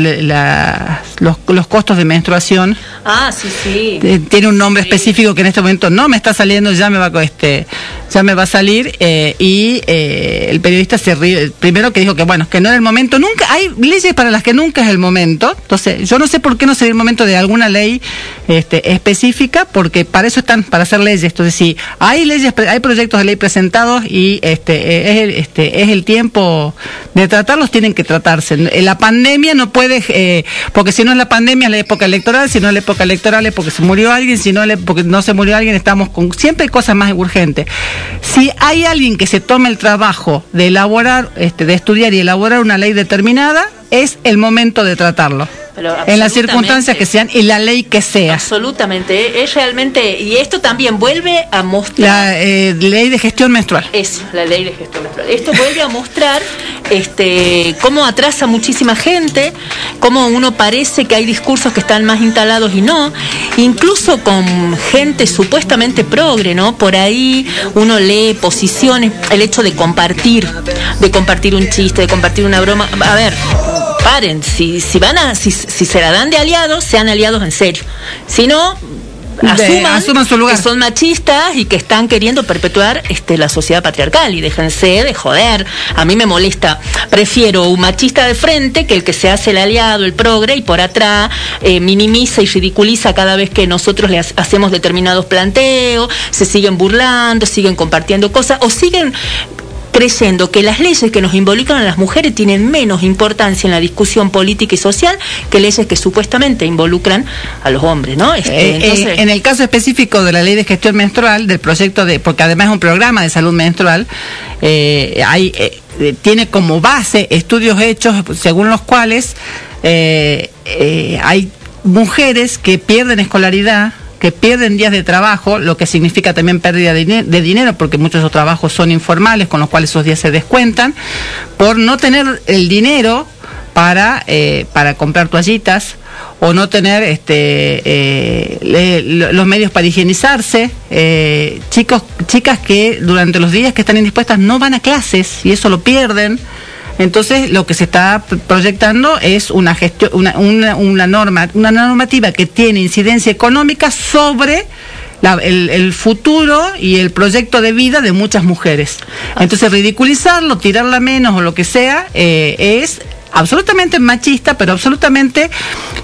los, los costos de menstruación Ah, sí, sí. eh, tiene un nombre específico que en este momento no me está saliendo, ya me va a este, ya me va a salir eh, y eh, el periodista se ríe, primero que dijo que bueno, que no era el momento, nunca hay leyes para las que nunca es el momento. Entonces, yo no sé por qué no sería el momento de alguna ley este, específica, porque para eso están para hacer leyes. Entonces, si hay leyes, hay proyectos de ley presentados y este eh, es este es el tiempo de tratarlos, tienen que tratarse. La pandemia no puede eh, porque si no es la pandemia es la época electoral, si no es la época electoral es porque se murió alguien, si no porque no se murió alguien, estamos con siempre hay cosas más urgentes. Si hay alguien que se tome el trabajo de elaborar, este, de estudiar y elaborar una ley determinada, es el momento de tratarlo. Pero En las circunstancias que sean y la ley que sea. Absolutamente, es realmente, y esto también vuelve a mostrar La eh, ley de gestión menstrual. eso, la ley de gestión menstrual. Esto vuelve a mostrar este cómo atrasa muchísima gente, cómo uno parece que hay discursos que están más instalados y no, incluso con gente supuestamente progre, ¿no? Por ahí uno lee posiciones, el hecho de compartir, de compartir un chiste, de compartir una broma. A ver, paren, si, si van a, si, si se la dan de aliados, sean aliados en serio. Si no, De- asuman, asuman su lugar. que son machistas y que están queriendo perpetuar este, la sociedad patriarcal y déjense de joder. A mí me molesta. Prefiero un machista de frente que el que se hace el aliado, el progre y por atrás eh, minimiza y ridiculiza cada vez que nosotros le ha- hacemos determinados planteos, se siguen burlando, siguen compartiendo cosas o siguen creyendo que las leyes que nos involucran a las mujeres tienen menos importancia en la discusión política y social que leyes que supuestamente involucran a los hombres, ¿no? Este, Eh, eh, en el caso específico de la ley de gestión menstrual, del proyecto de, porque además es un programa de salud menstrual, eh, hay, eh, eh, tiene como base estudios hechos según los cuales hay mujeres que pierden escolaridad que pierden días de trabajo, lo que significa también pérdida de, dine- de dinero, porque muchos de esos trabajos son informales, con los cuales esos días se descuentan, por no tener el dinero para, eh, para comprar toallitas o no tener este eh, los medios para higienizarse. Eh, chicos chicas que durante los días que están indispuestas no van a clases y eso lo pierden entonces lo que se está proyectando es una gestión una, una, una norma una normativa que tiene incidencia económica sobre la- el, el futuro y el proyecto de vida de muchas mujeres. Entonces ridiculizarlo, tirarla menos o lo que sea, eh, es absolutamente machista, pero absolutamente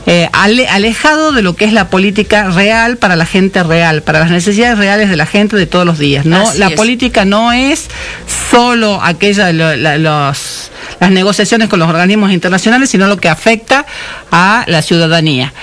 eh, ale- alejado de lo que es la política real para la gente real, para las necesidades reales de la gente de todos los días. No, Así la es. política no es solo aquella lo- la- los las negociaciones con los organismos internacionales, sino lo que afecta a la ciudadanía.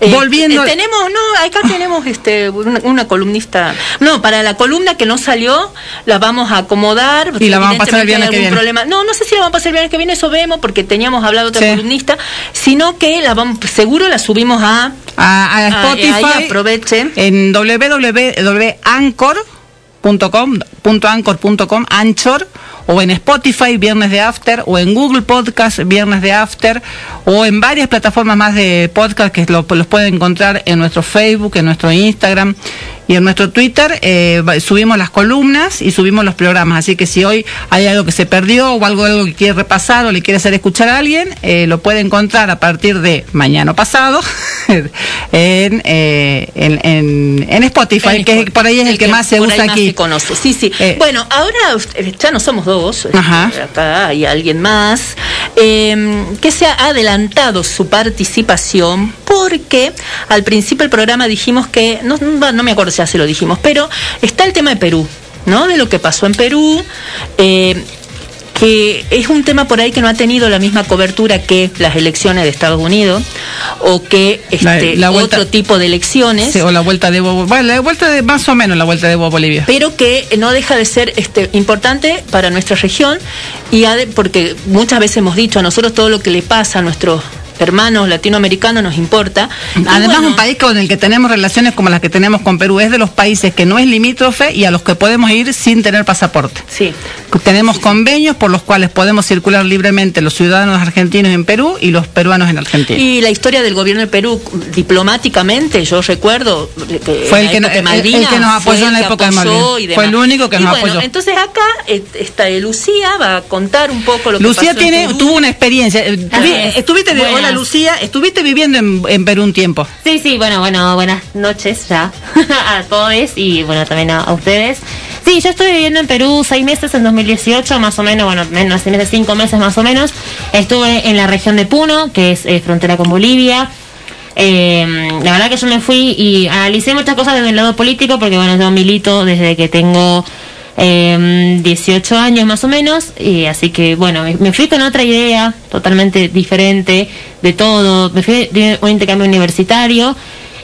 Eh, Volviendo- eh, tenemos, no, acá tenemos este una, una columnista. No, para la columna que no salió, la vamos a acomodar. Y la vamos a pasar el viernes que algún viene. Problema. No, no sé si la vamos a pasar el viernes que viene, eso vemos, porque teníamos hablado otra Sí. columnista, sino que la vamos, seguro la subimos a, a, a Spotify ahí aproveche. en www.anchor.com .anchor.com Anchor o en Spotify Viernes de After o en Google Podcast Viernes de After o en varias plataformas más de podcast que lo- los pueden encontrar en nuestro Facebook, en nuestro Instagram y en nuestro Twitter eh, subimos las columnas y subimos los programas. Así que si hoy hay algo que se perdió o algo, algo que quiere repasar o le quiere hacer escuchar a alguien, eh, lo puede encontrar a partir de mañana pasado en, eh, en, en- en Spotify, que por ahí es el, que, más se usa más aquí. se conoce. Sí, sí. Bueno, ahora ya no somos dos. Este, Ajá. Acá hay alguien más eh, que se ha adelantado su participación porque al principio del programa dijimos que, no, no, me acuerdo si ya se lo dijimos, pero está el tema de Perú, ¿no? De lo que pasó en Perú. eh, que es un tema por ahí que no ha tenido la misma cobertura que las elecciones de Estados Unidos o que este, la vuelta- otro tipo de elecciones Sí, o la vuelta de bueno, la vuelta de más o menos la vuelta de Evo a Bolivia. pero que no deja de ser este importante para nuestra región y porque muchas veces hemos dicho a nosotros todo lo que le pasa a nuestros hermanos latinoamericanos nos importa. Además, bueno, un país con el que tenemos relaciones como las que tenemos con Perú es de los países que no es limítrofe y a los que podemos ir sin tener pasaporte. Sí. Tenemos convenios por los cuales podemos circular libremente los ciudadanos argentinos en Perú y los peruanos en Argentina. Y la historia del gobierno de Perú, diplomáticamente, yo recuerdo que Fue el que no- el- el que nos apoyó en la que época de Malvinas. Fue el único que Y nos bueno, apoyó. Entonces acá eh, está Lucía, va a contar un poco lo que Lucía pasó en tiene, Perú. tuvo una experiencia. Eh. Estuviste, de-. Hola Lucía, estuviste viviendo en, en Perú un tiempo. Sí, sí, bueno, bueno, buenas noches ya a todos y bueno, también a, a ustedes. Sí, yo estuve viviendo en Perú seis meses en 2018, más o menos, bueno, menos seis meses, cinco meses más o menos. Estuve en la región de Puno, que es eh, frontera con Bolivia. Eh, la verdad que yo me fui y analicé muchas cosas desde el lado político, porque bueno, yo milito desde que tengo eh, 18 años más o menos, y así que bueno, me, fui con otra idea totalmente diferente de todo, me fui de un intercambio universitario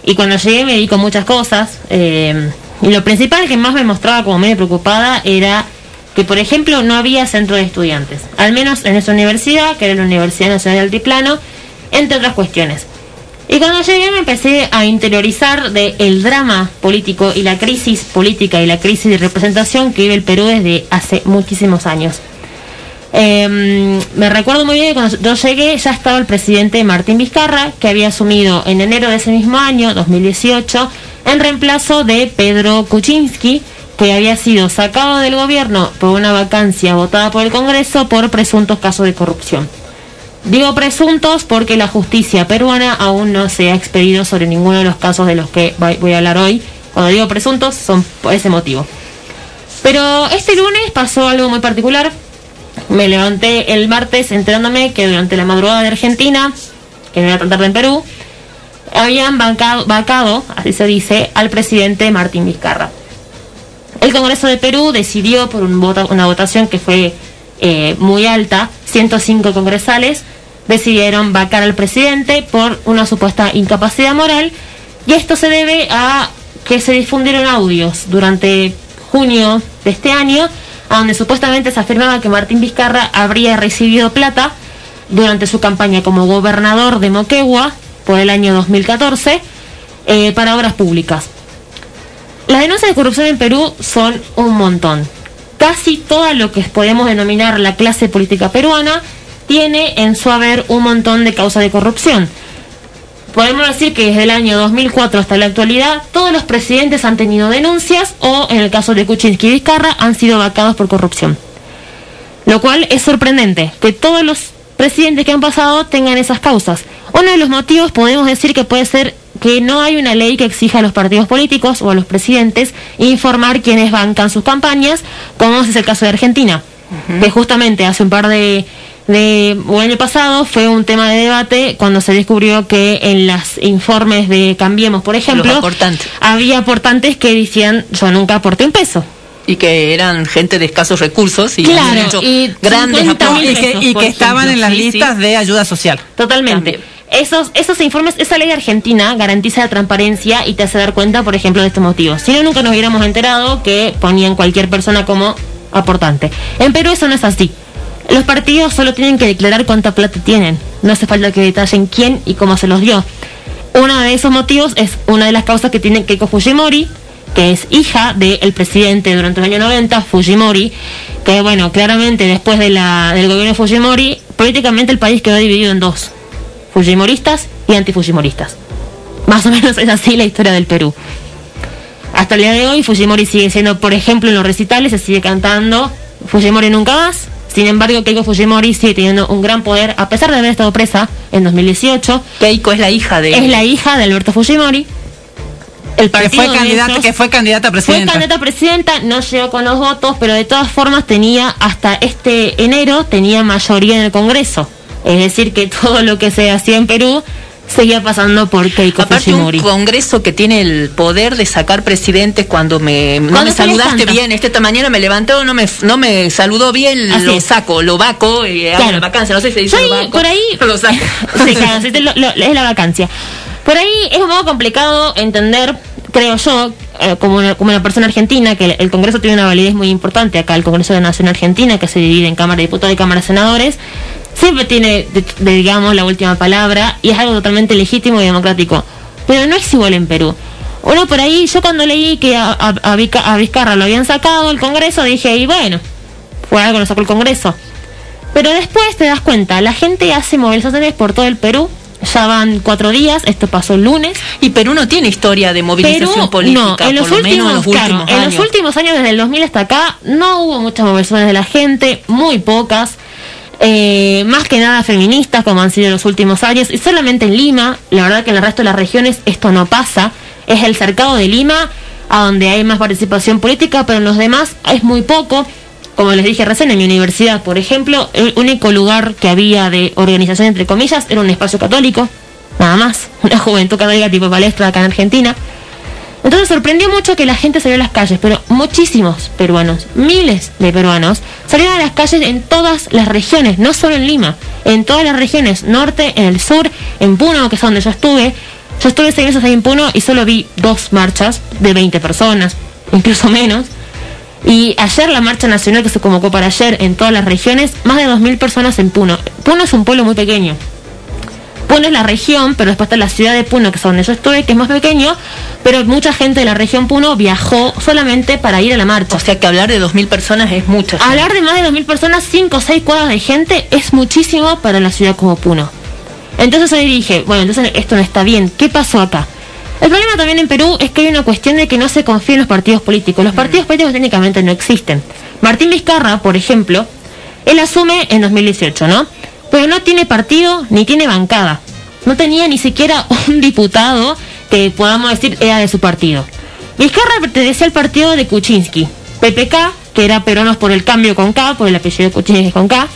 y cuando llegué me di con muchas cosas, eh, y lo principal que más me mostraba como medio preocupada era que por ejemplo no había centro de estudiantes, al menos en esa universidad, que era la Universidad Nacional de Altiplano, entre otras cuestiones. Y cuando llegué me empecé a interiorizar de el drama político y la crisis política y la crisis de representación que vive el Perú desde hace muchísimos años. Eh, me recuerdo muy bien que cuando yo llegué ya estaba el presidente Martín Vizcarra, que había asumido en enero de ese mismo año, 2018, en reemplazo de Pedro Kuczynski, que había sido sacado del gobierno por una vacancia votada por el Congreso por presuntos casos de corrupción. Digo presuntos porque la justicia peruana aún no se ha expedido sobre ninguno de los casos de los que voy a hablar hoy. Cuando digo presuntos son por ese motivo. Pero este lunes pasó algo muy particular. Me levanté el martes enterándome que durante la madrugada de Argentina, que no era tan tarde en Perú, habían vacado, vacado, así se dice, al presidente Martín Vizcarra. El Congreso de Perú decidió por un vota- una votación que fue eh, muy alta, 105 congresales, decidieron vacar al presidente por una supuesta incapacidad moral y esto se debe a que se difundieron audios durante junio de este año, donde supuestamente se afirmaba que Martín Vizcarra habría recibido plata durante su campaña como gobernador de Moquegua por el año 2014 eh, para obras públicas. Las denuncias de corrupción en Perú son un montón. Casi todo lo que podemos denominar la clase política peruana tiene en su haber un montón de causas de corrupción. Podemos decir que desde el año 2004 hasta la actualidad, todos los presidentes han tenido denuncias o, en el caso de Kuczynski y Vizcarra, han sido vacados por corrupción. Lo cual es sorprendente, que todos los presidentes que han pasado tengan esas causas. Uno de los motivos podemos decir que puede ser que no hay una ley que exija a los partidos políticos o a los presidentes informar quiénes bancan sus campañas, como es el caso de Argentina, que justamente hace un par de, de o el año pasado fue un tema de debate cuando se descubrió que en los informes de Cambiemos, por ejemplo, aportantes. había aportantes que decían yo nunca aporté un peso. Y que eran gente de escasos recursos y Claro, hecho y grandes 50.000 aportes. Y que, y por que estaban ejemplo. en las Sí, sí. listas de ayuda social. Totalmente. Esos, esos informes, esa ley argentina garantiza la transparencia y te hace dar cuenta, por ejemplo, de estos motivos. Si no, nunca nos hubiéramos enterado que ponían cualquier persona como aportante. En Perú eso no es así. Los partidos solo tienen que declarar cuánta plata tienen. No hace falta que detallen quién y cómo se los dio. Uno de esos motivos es una de las causas que tiene Keiko Fujimori, que es hija del presidente durante los años 90, Fujimori, que bueno, claramente después de del gobierno de Fujimori, políticamente el país quedó dividido en dos, Fujimoristas y antifujimoristas. Más o menos es así la historia del Perú. Hasta el día de hoy Fujimori sigue siendo, por ejemplo, en los recitales se sigue cantando Fujimori nunca más. Sin embargo, Keiko Fujimori sigue teniendo un gran poder, a pesar de haber estado presa en 2018. Keiko es la hija de... Es la hija de Alberto Fujimori. El Que partido fue, de candidata, que fue candidata a fue presidenta. candidata a presidenta, no llegó con los votos, pero de todas formas tenía, hasta este enero, tenía mayoría en el Congreso. Es decir, que todo lo que se hacía en Perú seguía pasando por Keiko Aparte Fujimori. un congreso que tiene el poder de sacar presidentes cuando me no me saludaste bien esta mañana me levantó no me no me saludó bien Así lo es. saco lo vaco y hago Claro. la vacancia no sé si se dice Yo lo vaco por ahí lo saco Sí, claro, sí, lo- lo- es la vacancia. Por ahí es un poco complicado entender, creo yo, eh, como, una, como una persona argentina, que el, el Congreso tiene una validez muy importante acá, el Congreso de la Nación Argentina, que se divide en Cámara de Diputados y Cámara de Senadores, siempre tiene, de- de, digamos, la última palabra y es algo totalmente legítimo y democrático. Pero no es igual en Perú. Uno por ahí, yo cuando leí que a, a- a Vizcarra lo habían sacado el Congreso, dije, y bueno, fue algo que lo sacó el Congreso. Pero después te das cuenta, la gente hace movilizaciones por todo el Perú. Ya van cuatro días, esto pasó el lunes. y Perú no tiene historia de movilización Perú, política no, en los por lo menos en los claro, últimos en años los últimos años, desde el 2000 hasta acá, no hubo muchas movilizaciones de la gente, muy pocas. Eh, más que nada feministas, como han sido en los últimos años, y solamente en Lima, la verdad que en el resto de las regiones esto no pasa. Es el cercado de Lima, a donde hay más participación política, pero en los demás es muy poco. Como les dije recién, en mi universidad, por ejemplo, el único lugar que había de organización, entre comillas, era un espacio católico, nada más, una juventud católica tipo palestra acá en Argentina. Entonces sorprendió mucho que la gente salió a las calles, pero muchísimos peruanos, miles de peruanos, salieron a las calles en todas las regiones, no solo en Lima, en todas las regiones, norte, en el sur, en Puno, que es donde yo estuve. Yo estuve seis meses ahí en Puno y solo vi dos marchas de 20 personas, incluso menos. Y ayer la marcha nacional que se convocó para ayer en todas las regiones, más de 2.000 personas en Puno. Puno es un pueblo muy pequeño. Puno es la región, pero después está la ciudad de Puno, que es donde yo estuve, que es más pequeño, pero mucha gente de la región Puno viajó solamente para ir a la marcha. o sea que hablar de 2000 personas es mucho Hablar de más de 2.000 personas, 5 o 6 cuadras de gente, es muchísimo para la ciudad como Puno. Entonces ahí dije, bueno, entonces esto no está bien. ¿Qué pasó acá? El problema también en Perú es que hay una cuestión de que no se confía en los partidos políticos. Los partidos políticos técnicamente no existen. Martín Vizcarra, por ejemplo, él asume en 2018, ¿no? Pero no tiene partido ni tiene bancada. No tenía ni siquiera un diputado que podamos decir era de su partido. Vizcarra pertenecía al partido de Kuczynski, PPK, que era Peruanos por el Cambio con K, por el apellido de Kuczynski con K.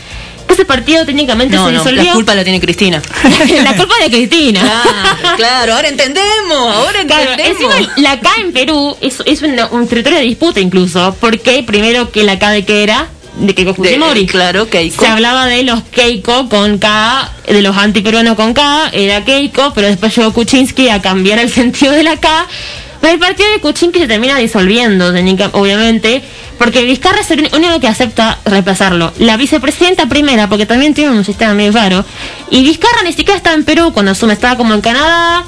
Ese partido técnicamente no se no disolvió. la culpa la tiene Cristina la culpa de Cristina. claro, claro ahora entendemos ahora Claro, entendemos encima la K en Perú es, es una- un territorio de disputa incluso, porque primero que la K de qué era, de Keiko Fujimori. claro Keiko Se hablaba de los Keiko con K, de los antiperuanos con K, era Keiko, pero después llegó Kuczynski a cambiar el sentido de la K. Pero el partido de Kuczynski se termina disolviendo, obviamente, porque Vizcarra es el único que acepta reemplazarlo. La vicepresidenta primera, porque también tiene un sistema medio raro, y Vizcarra ni siquiera estaba en Perú cuando asume, estaba como en Canadá,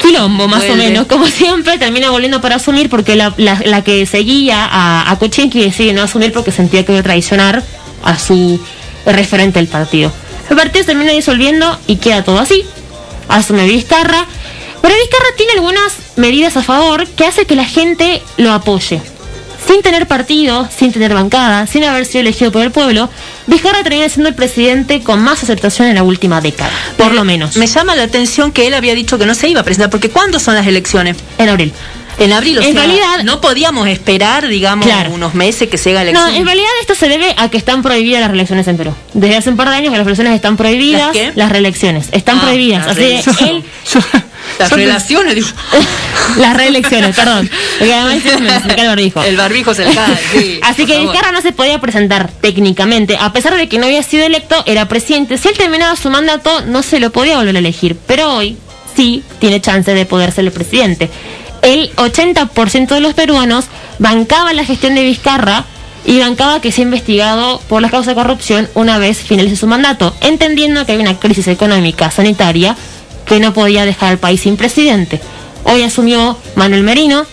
quilombo más o menos, como siempre, termina volviendo para asumir porque la, la- la que seguía a, a decide no asumir porque sentía que iba a traicionar a su referente del partido. El partido termina disolviendo y queda todo así. Asume Vizcarra. Pero Vizcarra tiene algunas medidas a favor que hace que la gente lo apoye. Sin tener partido, sin tener bancada, sin haber sido elegido por el pueblo, Vizcarra termina siendo el presidente con más aceptación en la última década, por lo menos. me llama la atención que él había dicho que no se iba a presentar porque ¿cuándo son las elecciones? En abril. En abril, o En sea, realidad- no podíamos esperar, digamos, Claro. unos meses que se haga No, elección. en realidad esto se debe a que están prohibidas las reelecciones en Perú. Desde hace un par de años que las reelecciones están prohibidas. ¿Las qué? Las reelecciones están Ah, prohibidas. Así que él, Las relaciones, digo. Las reelecciones, perdón. Porque además se me, se me cae el barbijo. El barbijo se le cae, sí. Así que. Vizcarra no se podía presentar técnicamente, a pesar de que no había sido electo, era presidente. Si él terminaba su mandato, no se lo podía volver a elegir. Pero hoy sí tiene chance de poder ser el presidente. El 80% de los peruanos bancaba la gestión de Vizcarra y bancaba que sea investigado por las causas de corrupción una vez finalice su mandato, entendiendo que hay una crisis económica sanitaria que no podía dejar al país sin presidente. Hoy asumió Manuel Merino,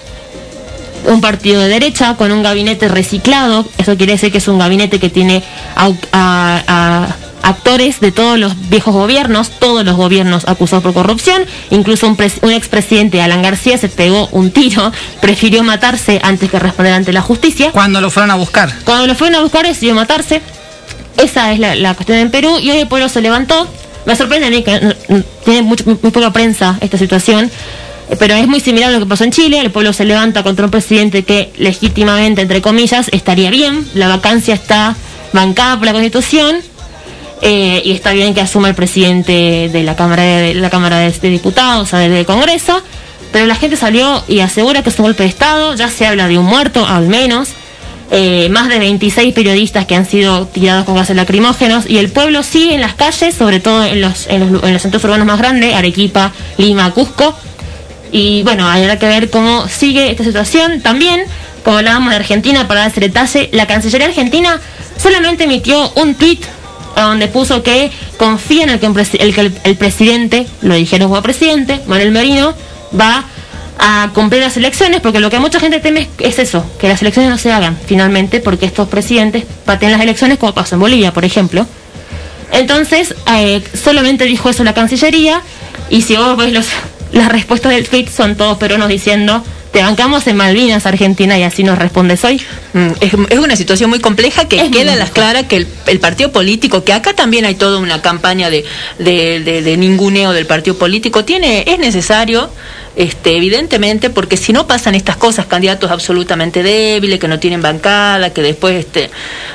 un partido de derecha con un gabinete reciclado. Eso quiere decir que es un gabinete que tiene au- a- a- actores de todos los viejos gobiernos, todos los gobiernos acusados por corrupción. Incluso un expresidente, Alan García, se pegó un tiro, prefirió matarse antes que responder ante la justicia. Cuando lo fueron a buscar. Cuando lo fueron a buscar decidió matarse. Esa es la, la cuestión en Perú y hoy el pueblo se levantó. Me sorprende a mí que mm, tiene mucho- muy, muy poca prensa esta situación, eh, pero es muy similar a lo que pasó en Chile. El pueblo se levanta contra un presidente que legítimamente, entre comillas, estaría bien. La vacancia está bancada por la Constitución eh, y está bien que asuma el presidente de la Cámara de, la Cámara de, de Diputados, o sea, del Congreso. Pero la gente salió y asegura que es un golpe de Estado. Ya se habla de un muerto, al menos eh, más de 26 periodistas que han sido tirados con gases lacrimógenos y el pueblo sigue en las calles, sobre todo en los, en los, en los centros urbanos más grandes, Arequipa, Lima, Cusco. Y bueno, habrá que ver cómo sigue esta situación. También, como hablábamos de Argentina, para dar ese detalle, la Cancillería Argentina solamente emitió un tuit donde puso que confía en el que, el presidente, lo dijeron como presidente, Manuel Merino, va a cumplir las elecciones, porque lo que mucha gente teme es, es eso, que las elecciones no se hagan finalmente, porque estos presidentes pateen las elecciones como pasó en Bolivia, por ejemplo. Entonces, eh, solamente dijo eso la Cancillería, y si vos ves los, las respuestas del tweet, son todos peruanos diciendo, te bancamos en Malvinas, Argentina, y así nos respondes hoy. Mm, Es, es una situación muy compleja que queda a las claras que el, el partido político, que acá también hay toda una campaña de, de, de- de ninguneo del partido político, tiene es necesario, este, evidentemente, porque si no pasan estas cosas, candidatos absolutamente débiles, que no tienen bancada, que después, este,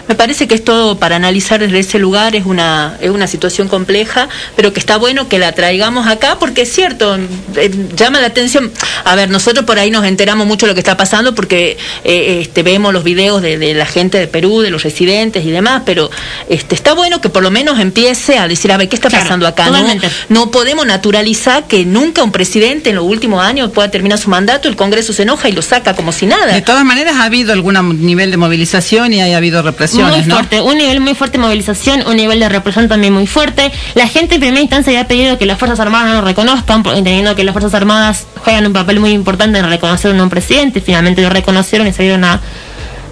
me parece que es todo para analizar desde ese lugar, es una, es una situación compleja, pero que está bueno que la traigamos acá, porque es cierto, eh, llama la atención. A ver, nosotros por ahí nos enteramos mucho de lo que está pasando porque eh, este, vemos los videos de, de la gente de Perú, de los residentes y demás, pero este, está bueno que por lo menos empiece a decir, a ver, ¿qué está pasando acá? No, no podemos naturalizar que nunca un presidente en los últimos años pueda terminar su mandato, el Congreso se enoja y lo saca como si nada. De todas maneras ha habido algún nivel de movilización y ha habido represiones, muy ¿no? fuerte, un nivel muy fuerte de movilización, un nivel de represión también muy fuerte. La gente en primera instancia ya ha pedido que las Fuerzas Armadas no lo reconozcan, entendiendo que las Fuerzas Armadas juegan un papel muy importante en reconocer a un presidente. Finalmente lo reconocieron y salieron a,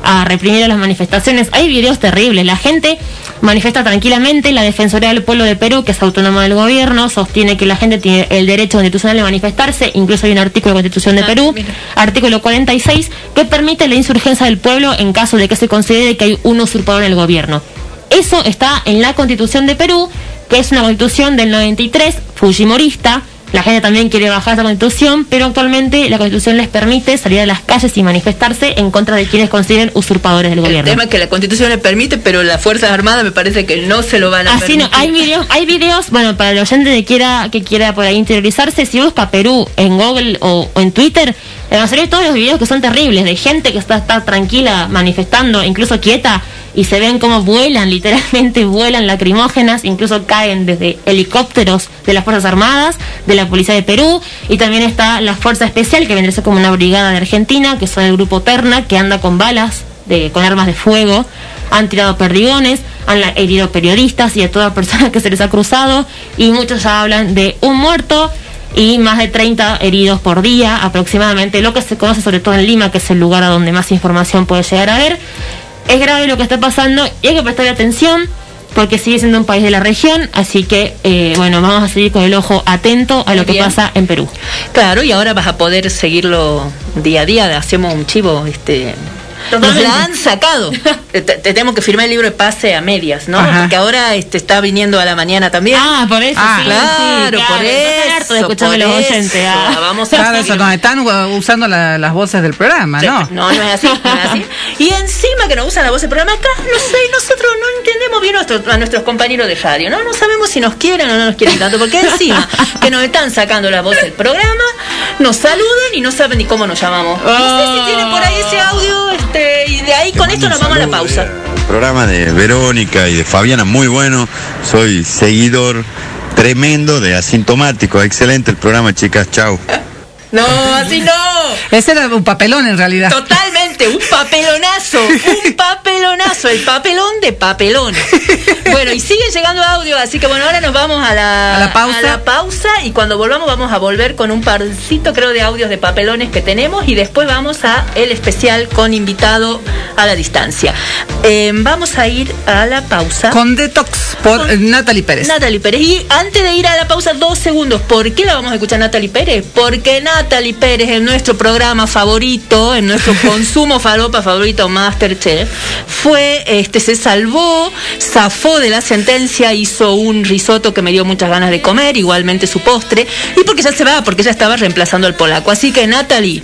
a reprimir a las manifestaciones. Hay videos terribles, la gente manifiesta tranquilamente, la Defensoría del Pueblo de Perú, que es autónoma del gobierno, sostiene que la gente tiene el derecho constitucional de manifestarse, incluso hay un artículo de la Constitución de Perú, artículo 46, que permite la insurgencia del pueblo en caso de que se considere que hay un usurpador en el gobierno. Eso está en la Constitución de Perú, que es una constitución del 93, fujimorista. La gente también quiere bajar esa constitución, pero actualmente la constitución les permite salir a las calles y manifestarse en contra de quienes consideren usurpadores del El gobierno. tema es que la Constitución le permite, pero las Fuerzas Armadas me parece que no se lo van a Así no, hay videos, hay videos, bueno, para el oyente que quiera, que quiera por ahí interiorizarse, si busca Perú en Google o, o en Twitter, van a salir todos los videos que son terribles, de gente que está, está tranquila, manifestando, incluso quieta, y se ven cómo vuelan, literalmente vuelan lacrimógenas, incluso caen desde helicópteros de las Fuerzas Armadas, de la Policía de Perú, y también está la Fuerza Especial, que vendría a ser como una brigada de Argentina, que son el grupo Terna, que anda con balas, de, con armas de fuego, han tirado perdigones, han herido periodistas y a toda persona que se les ha cruzado, y muchos ya hablan de un muerto y más de 30 heridos por día aproximadamente, lo que se conoce sobre todo en Lima, que es el lugar a donde más información puede llegar a ver. Es grave lo que está pasando y hay que prestarle atención porque sigue siendo un país de la región, así que eh, bueno, vamos a seguir con el ojo atento a lo que pasa en Perú. Claro, y ahora vas a poder seguirlo día a día. Hacemos un chivo, este, Nos la han sacado. Te- te- tenemos que firmar el libro de pase a medias, ¿no? Ajá. Porque ahora este, está viniendo a la mañana también. Ah, por eso, Ah, sí, claro, sí, por hartos de eso. escucharme por los eso. oyentes. ah. Vamos a Claro, eso, nos están usando la- las voces del programa, ¿no? No, no es así, no es así. Y encima que nos usan la voz del programa acá, no sé, nosotros no entendemos bien nuestro- a nuestros compañeros de radio, ¿no? No sabemos si nos quieren o no nos quieren tanto, porque encima que nos están sacando la voz del programa, nos saludan y no saben ni cómo nos llamamos. No sé si tienen por ahí ese audio, este, y de ahí con esto nos vamos a la pausa. El programa de Verónica y de Fabiana, muy bueno. Soy seguidor tremendo de Asintomático. Excelente el programa, chicas. Chau. No, así no. Ese era un papelón en realidad. Totalmente, un papelonazo, un papelonazo, el papelón de papelones. Bueno, y siguen llegando audio, así que bueno, ahora nos vamos a la, A la pausa. a la pausa y cuando volvamos vamos a volver con un parcito, creo, de audios de papelones que tenemos y después vamos a el especial con invitado a la distancia. Eh, vamos a ir a la pausa. Con Detox por eh, Natalie Pérez. Natalie Pérez. Y antes de ir a la pausa, dos segundos. ¿Por qué la vamos a escuchar Natalie Pérez? Porque Natalie Pérez, en nuestro programa favorito, en nuestro consumo falopa favorito, Masterchef, fue, este, se salvó, zafó de la sentencia, hizo un risotto que me dio muchas ganas de comer, igualmente su postre, y porque ya se va, porque ella estaba reemplazando al polaco. Así que Natalie.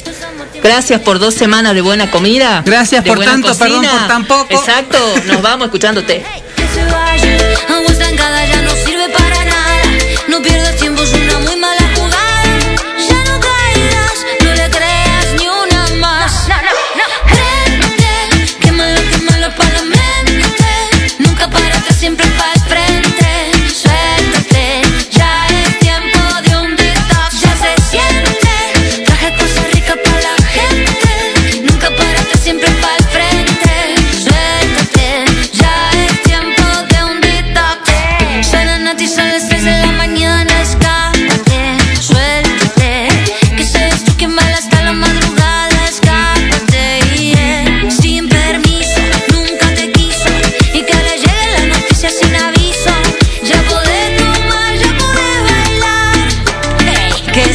Gracias por dos semanas de buena comida. Gracias por tanto, perdón por tan poco. Exacto, nos vamos escuchándote.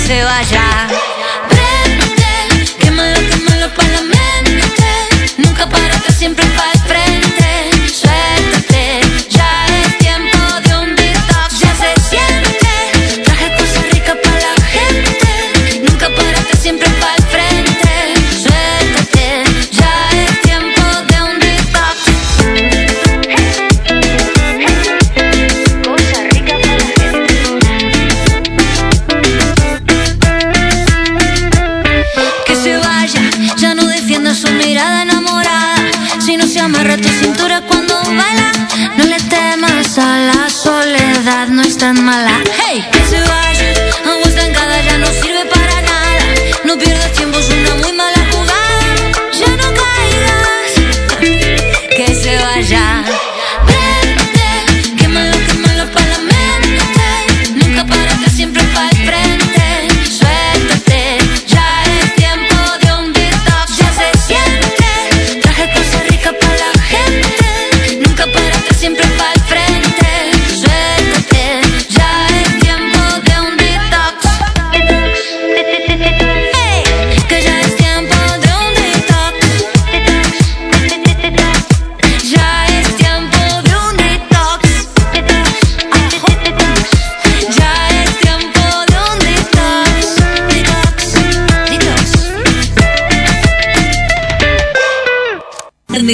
Que se vaya. Prende, quémalo, quémalo para la mente. Nunca párate, siempre para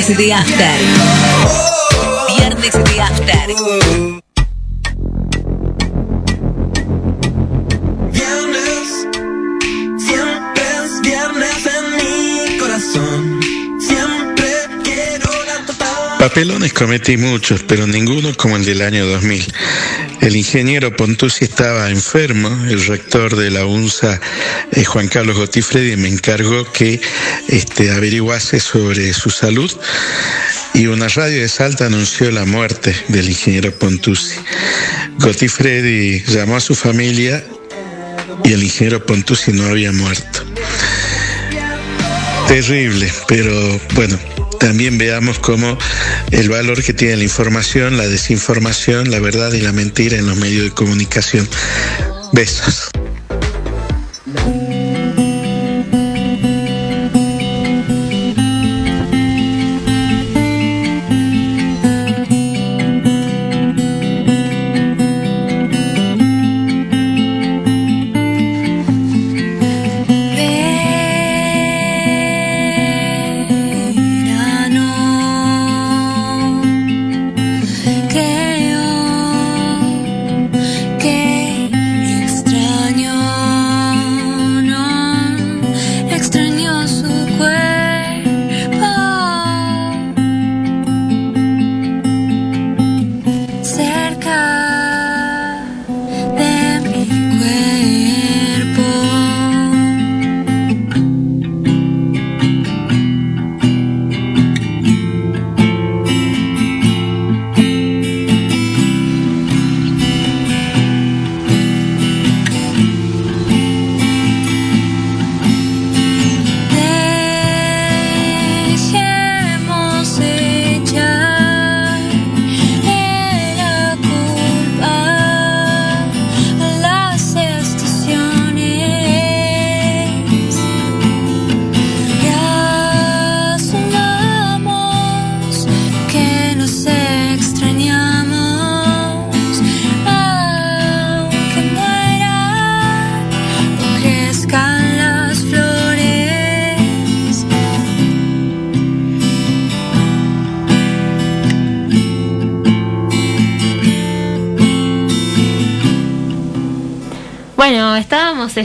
Viernes de After. Viernes de After. Viernes, siempre es viernes en mi corazón. Siempre quiero la total. Papelones cometí muchos, pero ninguno como el del año 2000. El ingeniero Pontucci estaba enfermo, el rector de la UNSA, eh, Juan Carlos Gotifredi, me encargó que este, averiguase sobre su salud y una radio de Salta anunció la muerte del ingeniero Pontucci. Gotifredi llamó a su familia y el ingeniero Pontucci no había muerto. Terrible, pero bueno, también veamos cómo el valor que tiene la información, la desinformación, la verdad y la mentira en los medios de comunicación. Besos.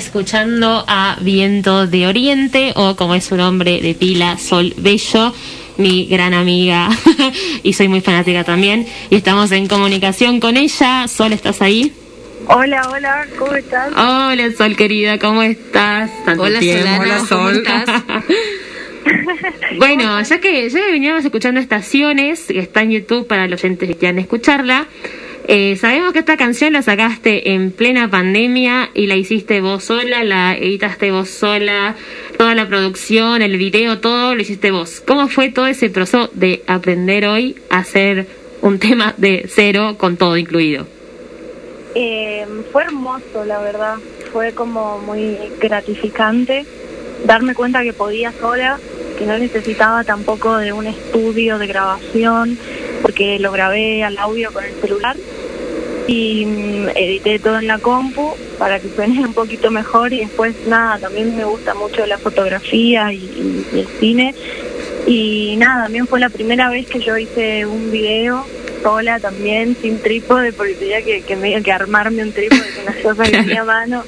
Escuchando a Viento de Oriente, o como es su nombre de pila, Sol Bello, mi gran amiga, y soy muy fanática también. Y estamos en comunicación con ella. Sol, ¿estás ahí? Hola, hola, ¿cómo estás? Hola, Sol querida, ¿cómo estás? Tanto Hola. Solana, Hola, ¿cómo Sol. estás? Bueno, ya que, ya que veníamos escuchando estaciones, que está en YouTube para los oyentes que quieran escucharla, eh, sabemos que esta canción la sacaste en plena pandemia y la hiciste vos sola, la editaste vos sola, toda la producción, el video, todo lo hiciste vos. ¿Cómo fue todo ese proceso de aprender hoy a hacer un tema de cero con todo incluido? Eh, fue hermoso, la verdad. Fue como muy gratificante darme cuenta que podía sola, que no necesitaba tampoco de un estudio de grabación, porque lo grabé al audio con el celular y mm, edité todo en la compu para que suene un poquito mejor y después nada, también me gusta mucho la fotografía y, y- y el cine y nada, también fue la primera vez que yo hice un video sola también, sin trípode, porque tenía que, que armarme un trípode con las cosas que tenía a mano.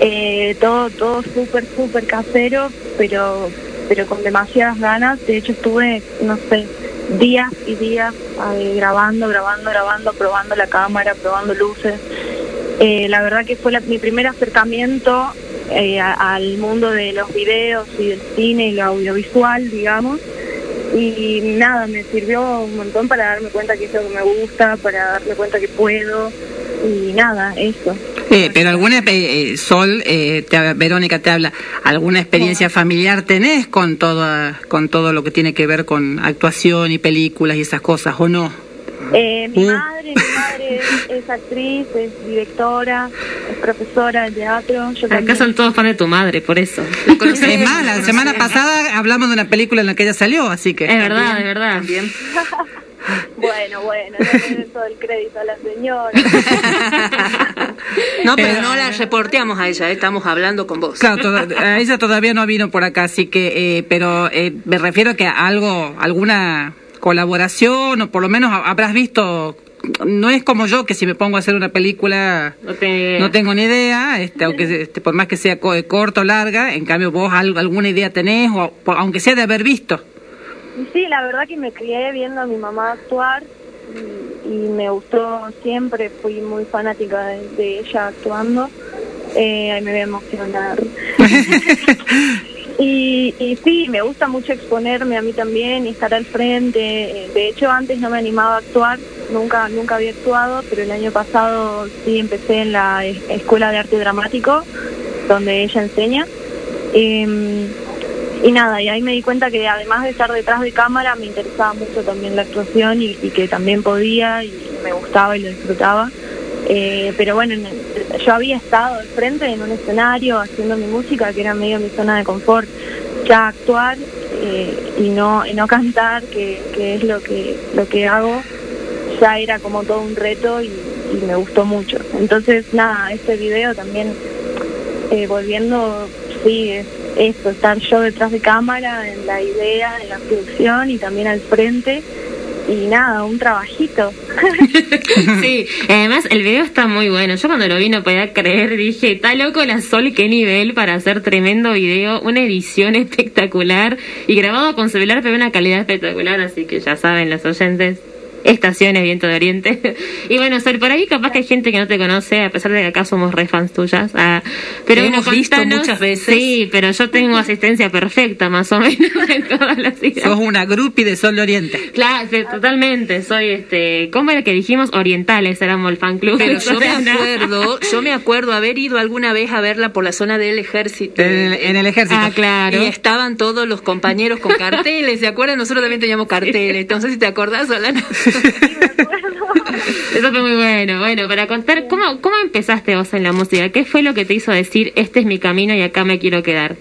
Eh, todo, todo súper, súper casero, pero, pero con demasiadas ganas. De hecho, estuve, no sé, días y días eh, grabando, grabando, grabando, probando la cámara, probando luces. Eh, la verdad que fue mi primer acercamiento eh, al mundo de los videos y del cine y lo audiovisual, digamos. Y nada, me sirvió un montón para darme cuenta que es lo que me gusta, para darme cuenta que puedo. Y nada, eso. Eh, pero alguna, eh, eh, Sol, eh, te- Verónica te habla, ¿alguna experiencia familiar tenés con todo, con todo lo que tiene que ver con actuación y películas y esas cosas, o no? Eh, mi Mm. madre, mi madre es, es actriz, es directora, es profesora de teatro. Yo Acá también. son todos fans de tu madre, por eso. Es más, la semana pasada hablamos de una película en la que ella salió, así que... Es verdad, es verdad. Bueno, bueno, no le den todo el crédito a la señora. No, pero no la reporteamos a ella, eh, estamos hablando con vos. Claro, toda- a ella todavía no vino por acá, así que, eh, pero eh, me refiero a que algo, alguna colaboración, o por lo menos ha- habrás visto, no es como yo, que si me pongo a hacer una película No te- no tengo ni idea, este, aunque este, por más que sea co- corta o larga, en cambio vos al- alguna idea tenés, o aunque sea de haber visto. Sí, la verdad que me crié viendo a mi mamá actuar y, y me gustó siempre, fui muy fanática de, de ella actuando. Eh, ay, me voy a emocionar. y, y sí, me gusta mucho exponerme a mí también y estar al frente. De hecho, antes no me animaba a actuar, nunca nunca había actuado, pero el año pasado sí empecé en la es- Escuela de Arte Dramático, donde ella enseña. Em, y nada, y ahí me di cuenta que además de estar detrás de cámara, me interesaba mucho también la actuación y, que también podía y me gustaba y lo disfrutaba. Eh, pero bueno, yo había estado al frente en un escenario haciendo mi música, que era medio mi zona de confort. Ya actuar eh, y no y no cantar, que, que es lo que lo que hago, ya era como todo un reto y, y me gustó mucho. Entonces, nada, este video también eh, volviendo, sí, es eso, estar yo detrás de cámara, en la idea, en la producción y también al frente. Y nada, un trabajito. Sí, además el video está muy bueno. Yo cuando lo vi no podía creer, dije, está loco la Sol, qué nivel para hacer tremendo video, una edición espectacular y grabado con celular, pero una calidad espectacular, así que ya saben los oyentes. Estaciones Viento de Oriente. Y bueno, Sol, por ahí capaz que hay gente que no te conoce, a pesar de que acá somos re fans tuyas. Ah, pero bueno, hemos visto muchas veces. Sí, pero yo tengo asistencia perfecta, más o menos, en todas las ideas. Sos una groupie de Sol de Oriente. Claro, totalmente. Soy este, ¿cómo era que dijimos? Orientales éramos el fan club. Pero yo me Entonces, acuerdo, yo me acuerdo haber ido alguna vez a verla por la zona del ejército. En el- en el ejército. Ah, claro. Y estaban todos los compañeros con carteles, ¿se acuerdan? Nosotros también teníamos carteles. No sé si te acordás, Solana. Eso fue muy bueno. Bueno, para contar, ¿cómo, ¿cómo empezaste vos en la música? ¿Qué fue lo que te hizo decir, este es mi camino y acá me quiero quedar?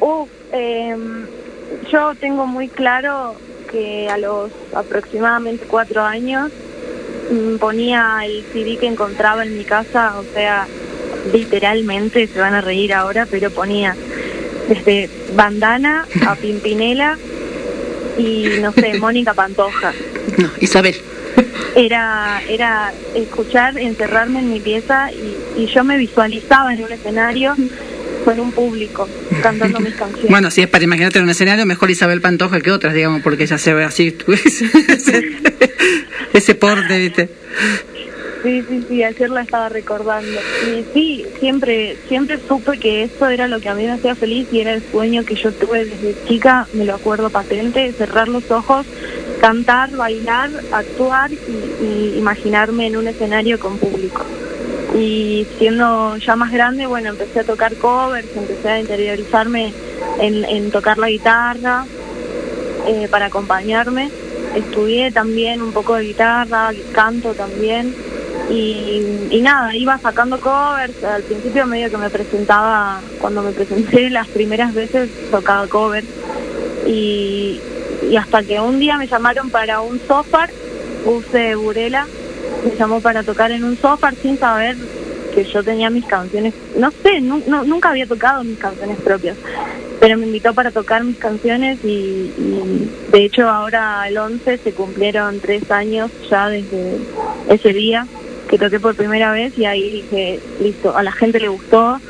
Uf, em, yo tengo muy claro que a los aproximadamente cuatro años mm, ponía el CD que encontraba en mi casa, o sea, literalmente, se van a reír ahora, pero ponía desde Bandana a Pimpinela y, no sé, Mónica Pantoja. No, Isabel. era, era escuchar, encerrarme en mi pieza y, y yo me visualizaba en un escenario con un público cantando mis canciones. Bueno, si es para imaginarte en un escenario, mejor Isabel Pantoja que otras, digamos, porque ella se ve así, ese, ese porte, ¿viste? Sí, sí, sí, ayer la estaba recordando. Y sí, siempre, siempre supe que eso era lo que a mí me hacía feliz y era el sueño que yo tuve desde chica, me lo acuerdo patente, cerrar los ojos, cantar, bailar, actuar y, imaginarme en un escenario con público. Y siendo ya más grande, bueno, empecé a tocar covers, empecé a interiorizarme en, en tocar la guitarra eh, para acompañarme. Estudié también un poco de guitarra, canto también. Y, nada, iba sacando covers. Al principio medio que me presentaba, cuando me presenté las primeras veces, tocaba covers. Y, hasta que un día me llamaron para un software, use Burela, me llamó para tocar en un software sin saber que yo tenía mis canciones, no sé, nu- nu- nunca había tocado mis canciones propias, pero me invitó para tocar mis canciones y, y de hecho ahora el 11 se cumplieron tres años ya desde ese día que toqué por primera vez y ahí dije, listo, a la gente le gustó,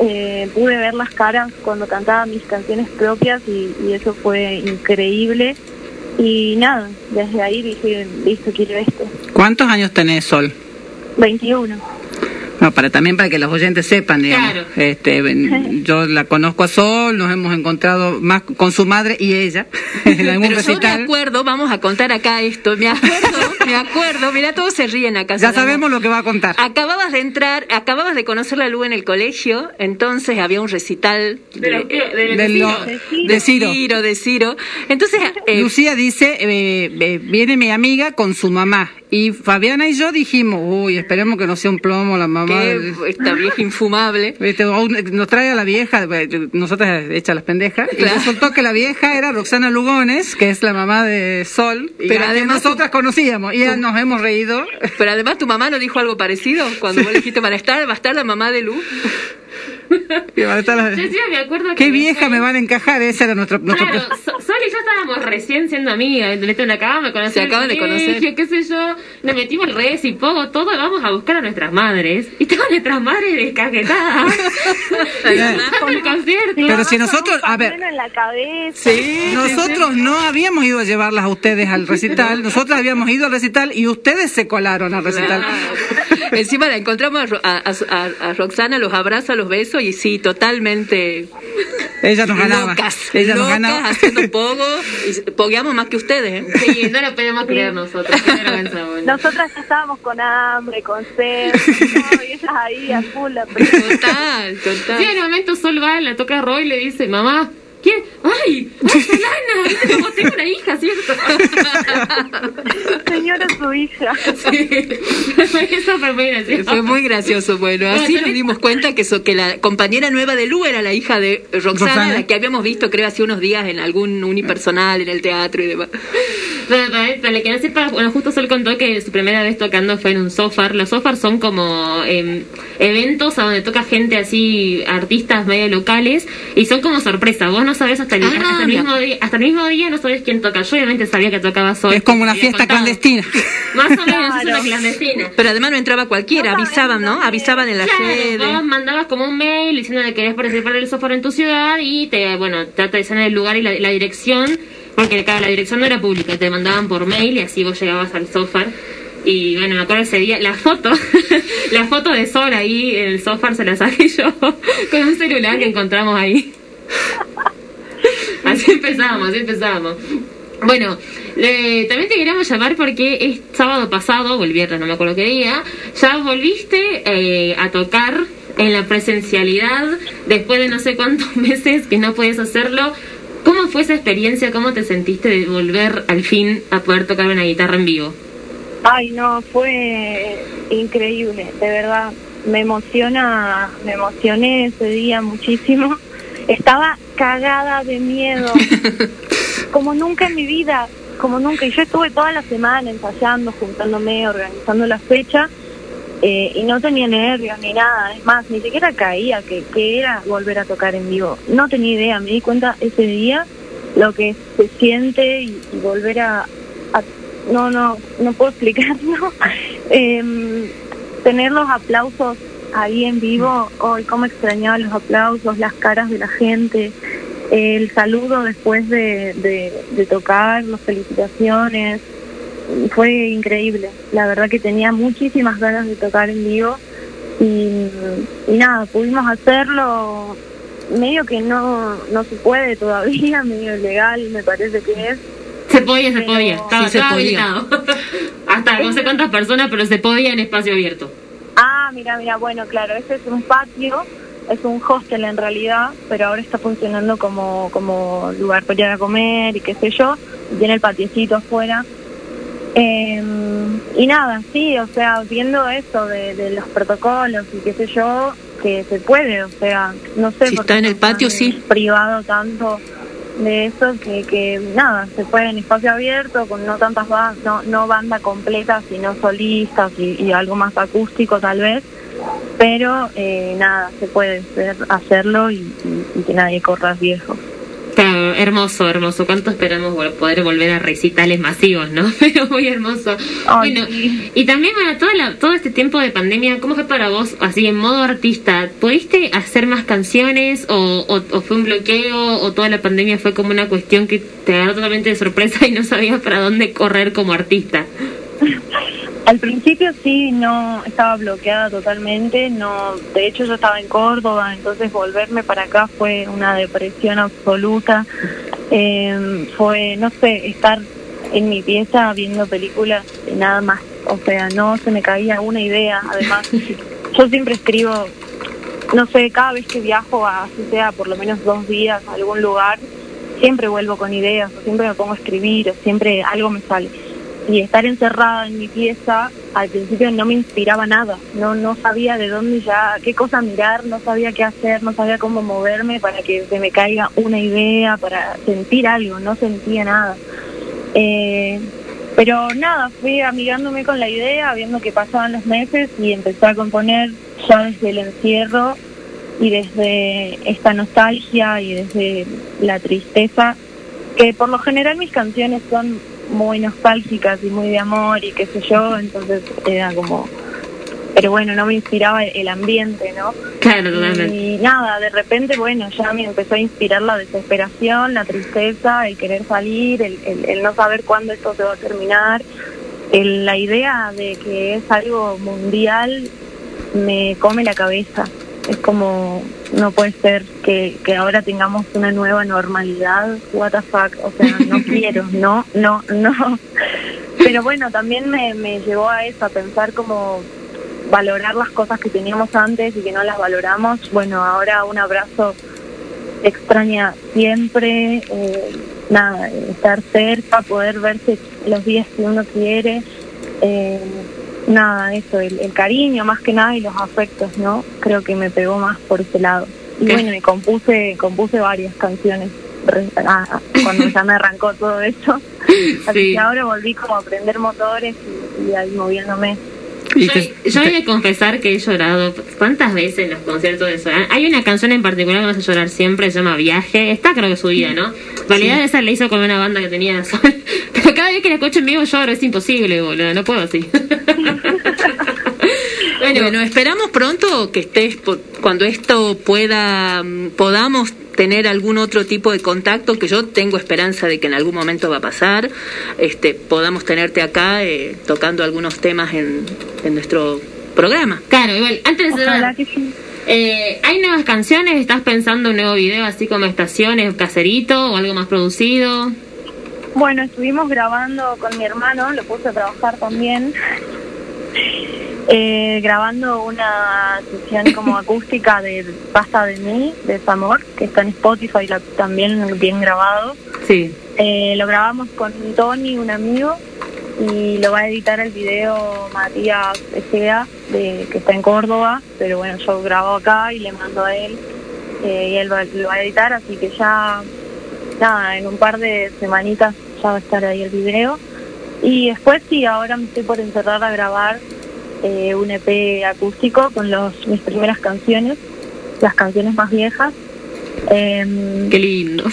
eh, pude ver las caras cuando cantaba mis canciones propias y, y eso fue increíble y nada, desde ahí dije, listo, quiero esto. ¿Cuántos años tenés, Sol? 21. No, para también para que los oyentes sepan, digamos. Claro. Este, yo la conozco a Sol, nos hemos encontrado más con su madre y ella en algún Pero yo me recital. acuerdo, vamos a contar acá esto, me acuerdo, me acuerdo, mira, todos se ríen acá. Ya sabemos lo que va a contar. Acababas de entrar, acababas de conocer la luz en el colegio, entonces había un recital de, de- de lo- de Ciro. de Ciro. Entonces, eh, Lucía dice, eh, eh, viene mi amiga con su mamá. Y Fabiana y yo dijimos, uy, esperemos que no sea un plomo la mamá. que esta vieja infumable. Nos trae a la vieja, nosotras hechas las pendejas, y resultó que la vieja era Roxana Lugones, que es la mamá de Sol, y Pero además nosotras conocíamos, y ya nos hemos reído. Pero además tu mamá no dijo algo parecido cuando vos le dijiste para estar, va a estar la mamá de Lu. Yo sí me acuerdo que Qué me vieja me van a encajar, ese era nuestro... nuestro Claro, So- Sol y yo estábamos recién siendo amigas, ¿entendés? Me acabamos de conocer. Se acaban de conocer. colegio, qué sé yo, nos metimos el res y poco, todo, vamos a buscar a nuestras madres. Y estaban nuestras madres descajetadas. Disfrutando el concierto. Pero si nosotros, a ver, en la cabeza. nosotros no habíamos ido a llevarlas a ustedes al recital, nosotros habíamos ido al recital y ustedes se colaron al recital. Encima la encontramos a, Ro- a- a- a Roxana, los abraza, los besos y sí, totalmente Ella nos ganaba. locas, Ella nos locas, ganaba. haciendo pogo y pogueamos más que ustedes. ¿eh? Sí, no lo podemos creer nosotros. Nosotras ya estábamos con hambre, con sed, no, y ellas ahí a full. la. Total, total. Sí, en un momento Sol va, la toca a Roy y le dice, mamá, ¿quién? ¡Ay! ¿Viste cómo tengo una hija, cierto? Señora su hija. Sí. Eso fue muy gracioso. Fue muy gracioso, bueno, así nos dimos cuenta que, so- que la compañera nueva de Lu era la hija de Roxana, Roxana. la que habíamos visto creo hace unos días en algún unipersonal, en el teatro y demás. Pero para, para el que no sepa, bueno, justo Sol contó que su primera vez tocando fue en un sofar. Los sofars son como eh, eventos a donde toca gente así, artistas medio locales, y son como sorpresa. Vos no sabés hasta el, Ah, hasta el mismo día, hasta el mismo día no sabés quién toca. Yo obviamente sabía que tocaba Sol. Es como una fiesta contado. clandestina. Más o menos es una clandestina. Pero además no entraba cualquiera, avisaban, ¿no? Avisaban en la Claro, sede. vos mandabas como un mail diciendo que querías participar del software en tu ciudad y te, bueno, te decían el lugar y la, la dirección, porque claro, la dirección no era pública, te mandaban por mail y así vos llegabas al software. Y bueno, me acuerdo ese día, la foto, la foto de Sol ahí en el software se la saqué yo con un celular que encontramos ahí. Así empezamos, así empezamos. Bueno, le- también te queríamos llamar porque es sábado pasado, o el viernes, no me acuerdo qué día, ya volviste eh, a tocar en la presencialidad después de no sé cuántos meses que no puedes hacerlo. ¿Cómo fue esa experiencia? ¿Cómo te sentiste de volver al fin a poder tocar una guitarra en vivo? Ay, no, fue increíble, de verdad. Me emociona, me emocioné ese día muchísimo. Estaba cagada de miedo, como nunca en mi vida, como nunca. Y yo estuve toda la semana ensayando, juntándome, organizando la fecha, eh, y no tenía nervios ni nada. Es más, ni siquiera caía que, que era volver a tocar en vivo. No tenía idea, me di cuenta ese día lo que se siente y, y volver a, a no, no, no puedo explicarlo. Em, tener los aplausos ahí en vivo, hoy cómo extrañaba los aplausos, las caras de la gente, el saludo después de, de, de tocar, las felicitaciones, fue increíble. La verdad que tenía muchísimas ganas de tocar en vivo y, y nada, pudimos hacerlo medio que no, no se puede todavía, medio ilegal me parece que es. Se podía, se Pero- podía. Estaba, Sí, se estaba podía. habilitado. Hasta no sé cuántas personas, pero se podía en espacio abierto. Mira, mira, bueno, claro, ese es un patio, es un hostel en realidad, pero ahora está funcionando como, como lugar para ir a comer y qué sé yo, y tiene el patiecito afuera. Eh, y nada, sí, o sea, viendo eso de, de los protocolos y qué sé yo, que se puede, o sea, no sé Si está en el patio, sí. privado tanto de eso que, que nada, se puede en espacio abierto, con no tantas ba- no, no banda completa, sino solistas y, algo más acústico tal vez, pero eh, nada, se puede hacer- hacerlo y que nadie corra riesgos. Hermoso, hermoso. ¿Cuánto esperamos poder volver a recitales masivos, no? Pero muy hermoso. bueno, y también, bueno, toda la- todo este tiempo de pandemia, ¿cómo fue para vos, así en modo artista? ¿Pudiste hacer más canciones o, o, o fue un bloqueo o toda la pandemia fue como una cuestión que te agarró totalmente de sorpresa y no sabías para dónde correr como artista? Al principio sí, no estaba bloqueada totalmente, no, de hecho yo estaba en Córdoba, entonces volverme para acá fue una depresión absoluta, Eh, fue, no sé, estar en mi pieza viendo películas y nada más, o sea, no se me caía una idea, además yo siempre escribo, no sé, cada vez que viajo, a, así sea por lo menos dos días a algún lugar, siempre vuelvo con ideas, o siempre me pongo a escribir, o siempre algo me sale y estar encerrada en mi pieza al principio no me inspiraba nada no no sabía de dónde ya qué cosa mirar no sabía qué hacer no sabía cómo moverme para que se me caiga una idea para sentir algo no sentía nada. Eh, pero nada fui amigándome con la idea viendo que pasaban los meses y empecé a componer ya desde el encierro y desde esta nostalgia y desde la tristeza que por lo general mis canciones son muy nostálgicas y muy de amor y qué sé yo, entonces era como... Pero bueno, no me inspiraba el ambiente, ¿no? Claro, totalmente. Y nada, de repente, bueno, ya me empezó a inspirar la desesperación, la tristeza, el querer salir, el, el- el no saber cuándo esto se va a terminar. El- la idea de que es algo mundial me come la cabeza. Es como, no puede ser que, que ahora tengamos una nueva normalidad. What the fuck, o sea, no quiero, no, no, no. Pero bueno, también me, me llevó a eso, a pensar como valorar las cosas que teníamos antes y que no las valoramos. Bueno, ahora un abrazo extraña siempre, eh, nada, estar cerca, poder verse los días que uno quiere, eh, nada, eso, el, el cariño más que nada y los afectos, ¿no? Creo que me pegó más por ese lado. Y ¿Qué? bueno, y compuse, compuse varias canciones ah, cuando ya me arrancó todo eso. Así Sí. que ahora volví como a aprender motores y, y ahí moviéndome. Yo, yo he de confesar que he llorado cuántas veces en los conciertos de Solar. Hay una canción en particular que me hace llorar siempre, se llama Viaje. Está creo que subida, ¿no? En realidad esa la hizo con una banda que tenía Sol. Pero cada vez que la escucho en vivo lloro, es imposible, boludo. No puedo así. Bueno, esperamos pronto que estés cuando esto pueda mm, podamos tener algún otro tipo de contacto que yo tengo esperanza de que en algún momento va a pasar, este podamos tenerte acá eh, tocando algunos temas en, en nuestro programa. Claro, igual, antes de cerrar, Ojalá que sí. eh, ¿hay nuevas canciones? ¿Estás pensando un nuevo video así como estaciones, caserito o algo más producido? Bueno, estuvimos grabando con mi hermano, lo puse a trabajar también, eh, grabando una sesión como acústica de Pasta de mí, de Zamor, que está en Spotify la- también bien grabado. Sí. Eh, lo grabamos con Tony, un amigo, y lo va a editar el video Matías Egea, de, que está en Córdoba, pero bueno, yo grabo acá y le mando a él, eh, y él va- lo va a editar, así que ya, nada, en un par de semanitas ya va a estar ahí el video. Y después sí, ahora me estoy por encerrar a grabar eh, un EP acústico con los, mis primeras canciones, las canciones más viejas. Em, Qué lindo.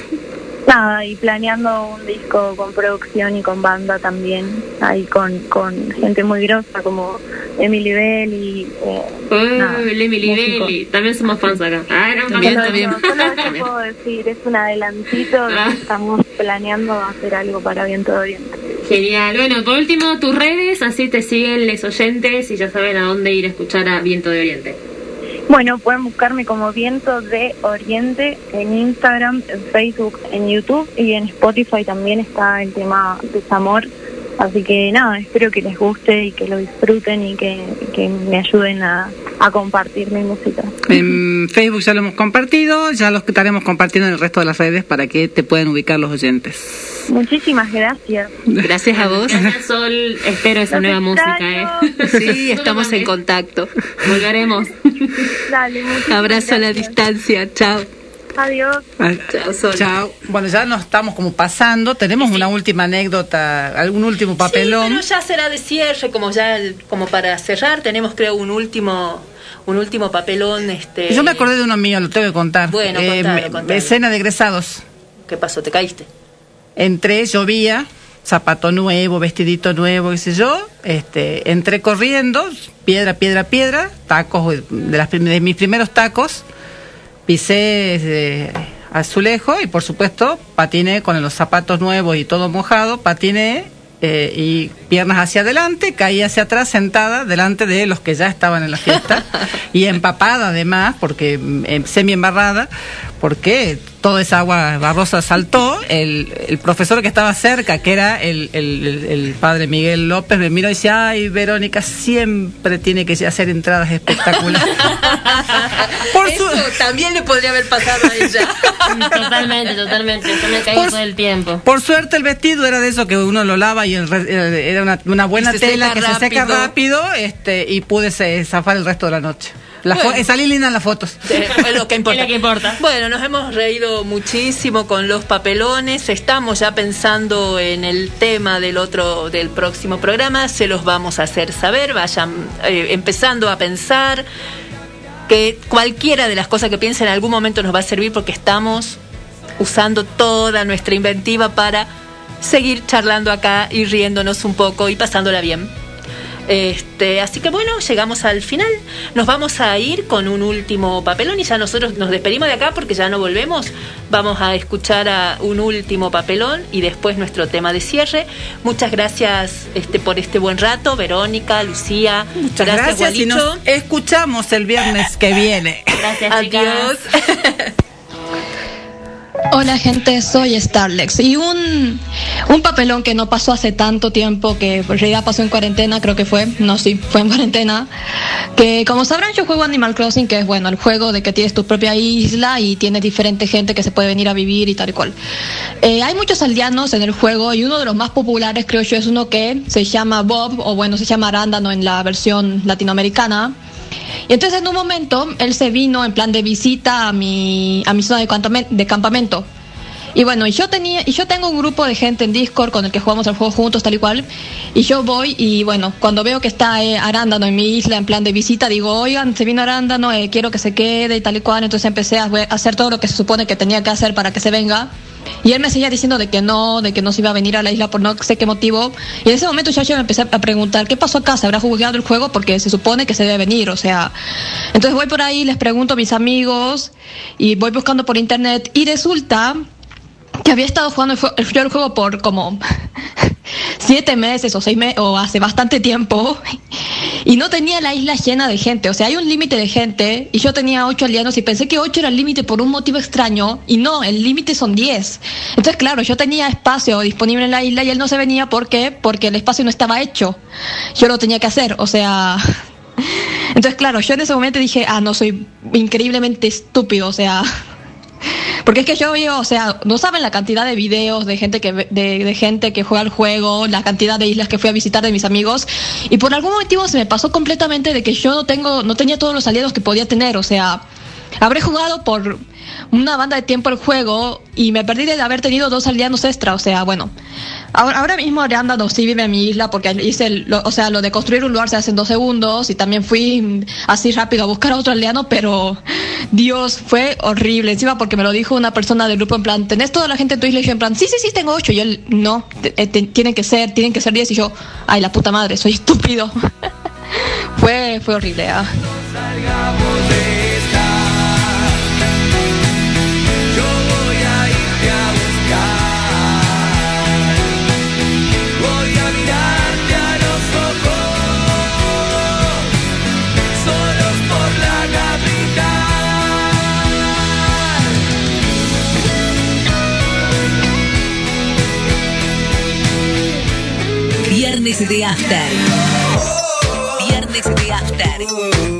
nada, y planeando un disco con producción y con banda también, ahí con, con gente muy grosa como Emily Bell y... Eh, nada, Uy, Emily. Belli, también somos fans acá. Ah, no, También, no, también. Solo eso puedo decir, es un adelantito, de Ah. estamos planeando hacer algo para Viento de Oriente. Genial. Bueno, por último, tus redes, así te siguen los oyentes y ya saben a dónde ir a escuchar a Viento de Oriente. Bueno, pueden buscarme como Viento de Oriente en Instagram, en Facebook, en YouTube y en Spotify también está el tema Desamor. Así que nada, espero que les guste y que lo disfruten y que, que me ayuden a, a compartir mi música. En Facebook ya lo hemos compartido, ya lo estaremos compartiendo en el resto de las redes para que te puedan ubicar los oyentes. Muchísimas gracias. Gracias a vos. Gracias, Sol. Espero esa Los nueva música, ¿eh? Sí, estamos en contacto. Volveremos. Dale, Abrazo a la gracias. distancia. Chao. Adiós. Chao, Sol. Chao. Bueno, ya nos estamos como pasando. Tenemos una última anécdota, algún último papelón. Sí, pero ya será de cierre, como ya como para cerrar, tenemos creo un último un último papelón este Yo me acordé de uno mío, lo tengo que contar. Bueno, Eh, contalo, contalo. Escena de egresados. ¿Qué pasó? ¿Te caíste? Entré, llovía, zapato nuevo, vestidito nuevo, qué sé yo. Este, entré corriendo, piedra, piedra, piedra, tacos de, las, de mis primeros tacos. Pisé eh, azulejo y por supuesto patiné con los zapatos nuevos y todo mojado, patiné eh, y piernas hacia adelante, caí hacia atrás sentada delante de los que ya estaban en la fiesta y empapada además, porque mm, semi embarrada, porque toda esa agua barrosa saltó. El, el profesor que estaba cerca, que era el, el- padre Miguel López, me miró y dice, ay, Verónica siempre tiene que hacer entradas espectaculares. Eso también le podría haber pasado a ella. Totalmente, totalmente. Yo me caí Por- todo el tiempo. Por suerte el vestido era de eso que uno lo lava y el re- eh, era una, una buena tela que se seca rápido. rápido este, y pude se- zafar el resto de la noche. La fo- Bueno. salí linda en las fotos. Es lo que importa. Es lo que importa. Bueno, nos hemos reído muchísimo con los papelones. Estamos ya pensando en el tema del otro, del próximo programa. Se los vamos a hacer saber. Vayan eh, empezando a pensar que cualquiera de las cosas que piensen en algún momento nos va a servir porque estamos usando toda nuestra inventiva para seguir charlando acá y riéndonos un poco y pasándola bien. Este, así que bueno, llegamos al final. Nos vamos a ir con un último papelón y ya nosotros nos despedimos de acá porque ya no volvemos. Vamos a escuchar a un último papelón y después nuestro tema de cierre. Muchas gracias este, por este buen rato, Verónica, Lucía. Muchas gracias, y Gualicho. nos escuchamos el viernes que viene. Gracias, Adiós. Hola gente, soy Starlex y un, un papelón que no pasó hace tanto tiempo, que en realidad pasó en cuarentena, creo que fue, no, sí, fue en cuarentena, que como sabrán yo juego Animal Crossing, que es bueno, el juego de que tienes tu propia isla y tienes diferente gente que se puede venir a vivir y tal y cual. Eh, hay muchos aldeanos en el juego y uno de los más populares creo yo es uno que se llama Bob, o bueno, se llama Arándano en la versión latinoamericana. Y entonces en un momento él se vino en plan de visita a mi, a mi zona de, campamen- de campamento. Y bueno, y yo tenía, y yo tengo un grupo de gente en Discord con el que jugamos al juego juntos, tal y cual. Y yo voy y bueno, cuando veo que está eh, Arándano en mi isla en plan de visita, digo, oigan, se vino Arándano, eh, quiero que se quede y tal y cual. Entonces empecé a hacer todo lo que se supone que tenía que hacer para que se venga. Y él me seguía diciendo de que no, de que no se iba a venir a la isla por no sé qué motivo. Y en ese momento ya yo me empecé a preguntar, ¿qué pasó acá? ¿Se habrá jugado el juego? Porque se supone que se debe venir, o sea. Entonces voy por ahí, les pregunto a mis amigos y voy buscando por internet y resulta que había estado jugando el, el- el juego por como siete meses o seis meses o hace bastante tiempo y no tenía la isla llena de gente. O sea, hay un límite de gente y yo tenía ocho aldeanos y pensé que ocho era el límite por un motivo extraño y no, el límite son diez. Entonces, claro, yo tenía espacio disponible en la isla y él no se venía ¿por qué? porque el espacio no estaba hecho. Yo lo tenía que hacer, o sea... Entonces, claro, yo en ese momento dije, ah, no, soy increíblemente estúpido, o sea... Porque es que yo veo, o sea, no saben la cantidad de videos de gente que de, de gente que juega el juego, la cantidad de islas que fui a visitar de mis amigos, y por algún motivo se me pasó completamente de que yo no tengo, no tenía todos los aliados que podía tener, o sea, habré jugado por una banda de tiempo el juego y me perdí de haber tenido dos aliados extra, o sea, bueno. Ahora, ahora mismo Arianda sí vive en mi isla porque hice, lo, o sea, lo de construir un lugar se hace en dos segundos y también fui así rápido a buscar a otro aldeano, pero Dios, fue horrible. Encima porque me lo dijo una persona del grupo en plan, ¿tenés toda la gente en tu isla? Y yo en plan, sí, sí, sí, tengo ocho. Y él, no, eh, tienen que ser, tienen que ser diez. Y yo, ay, la puta madre, soy estúpido. fue, fue horrible. ah. Viernes de After. Viernes de After.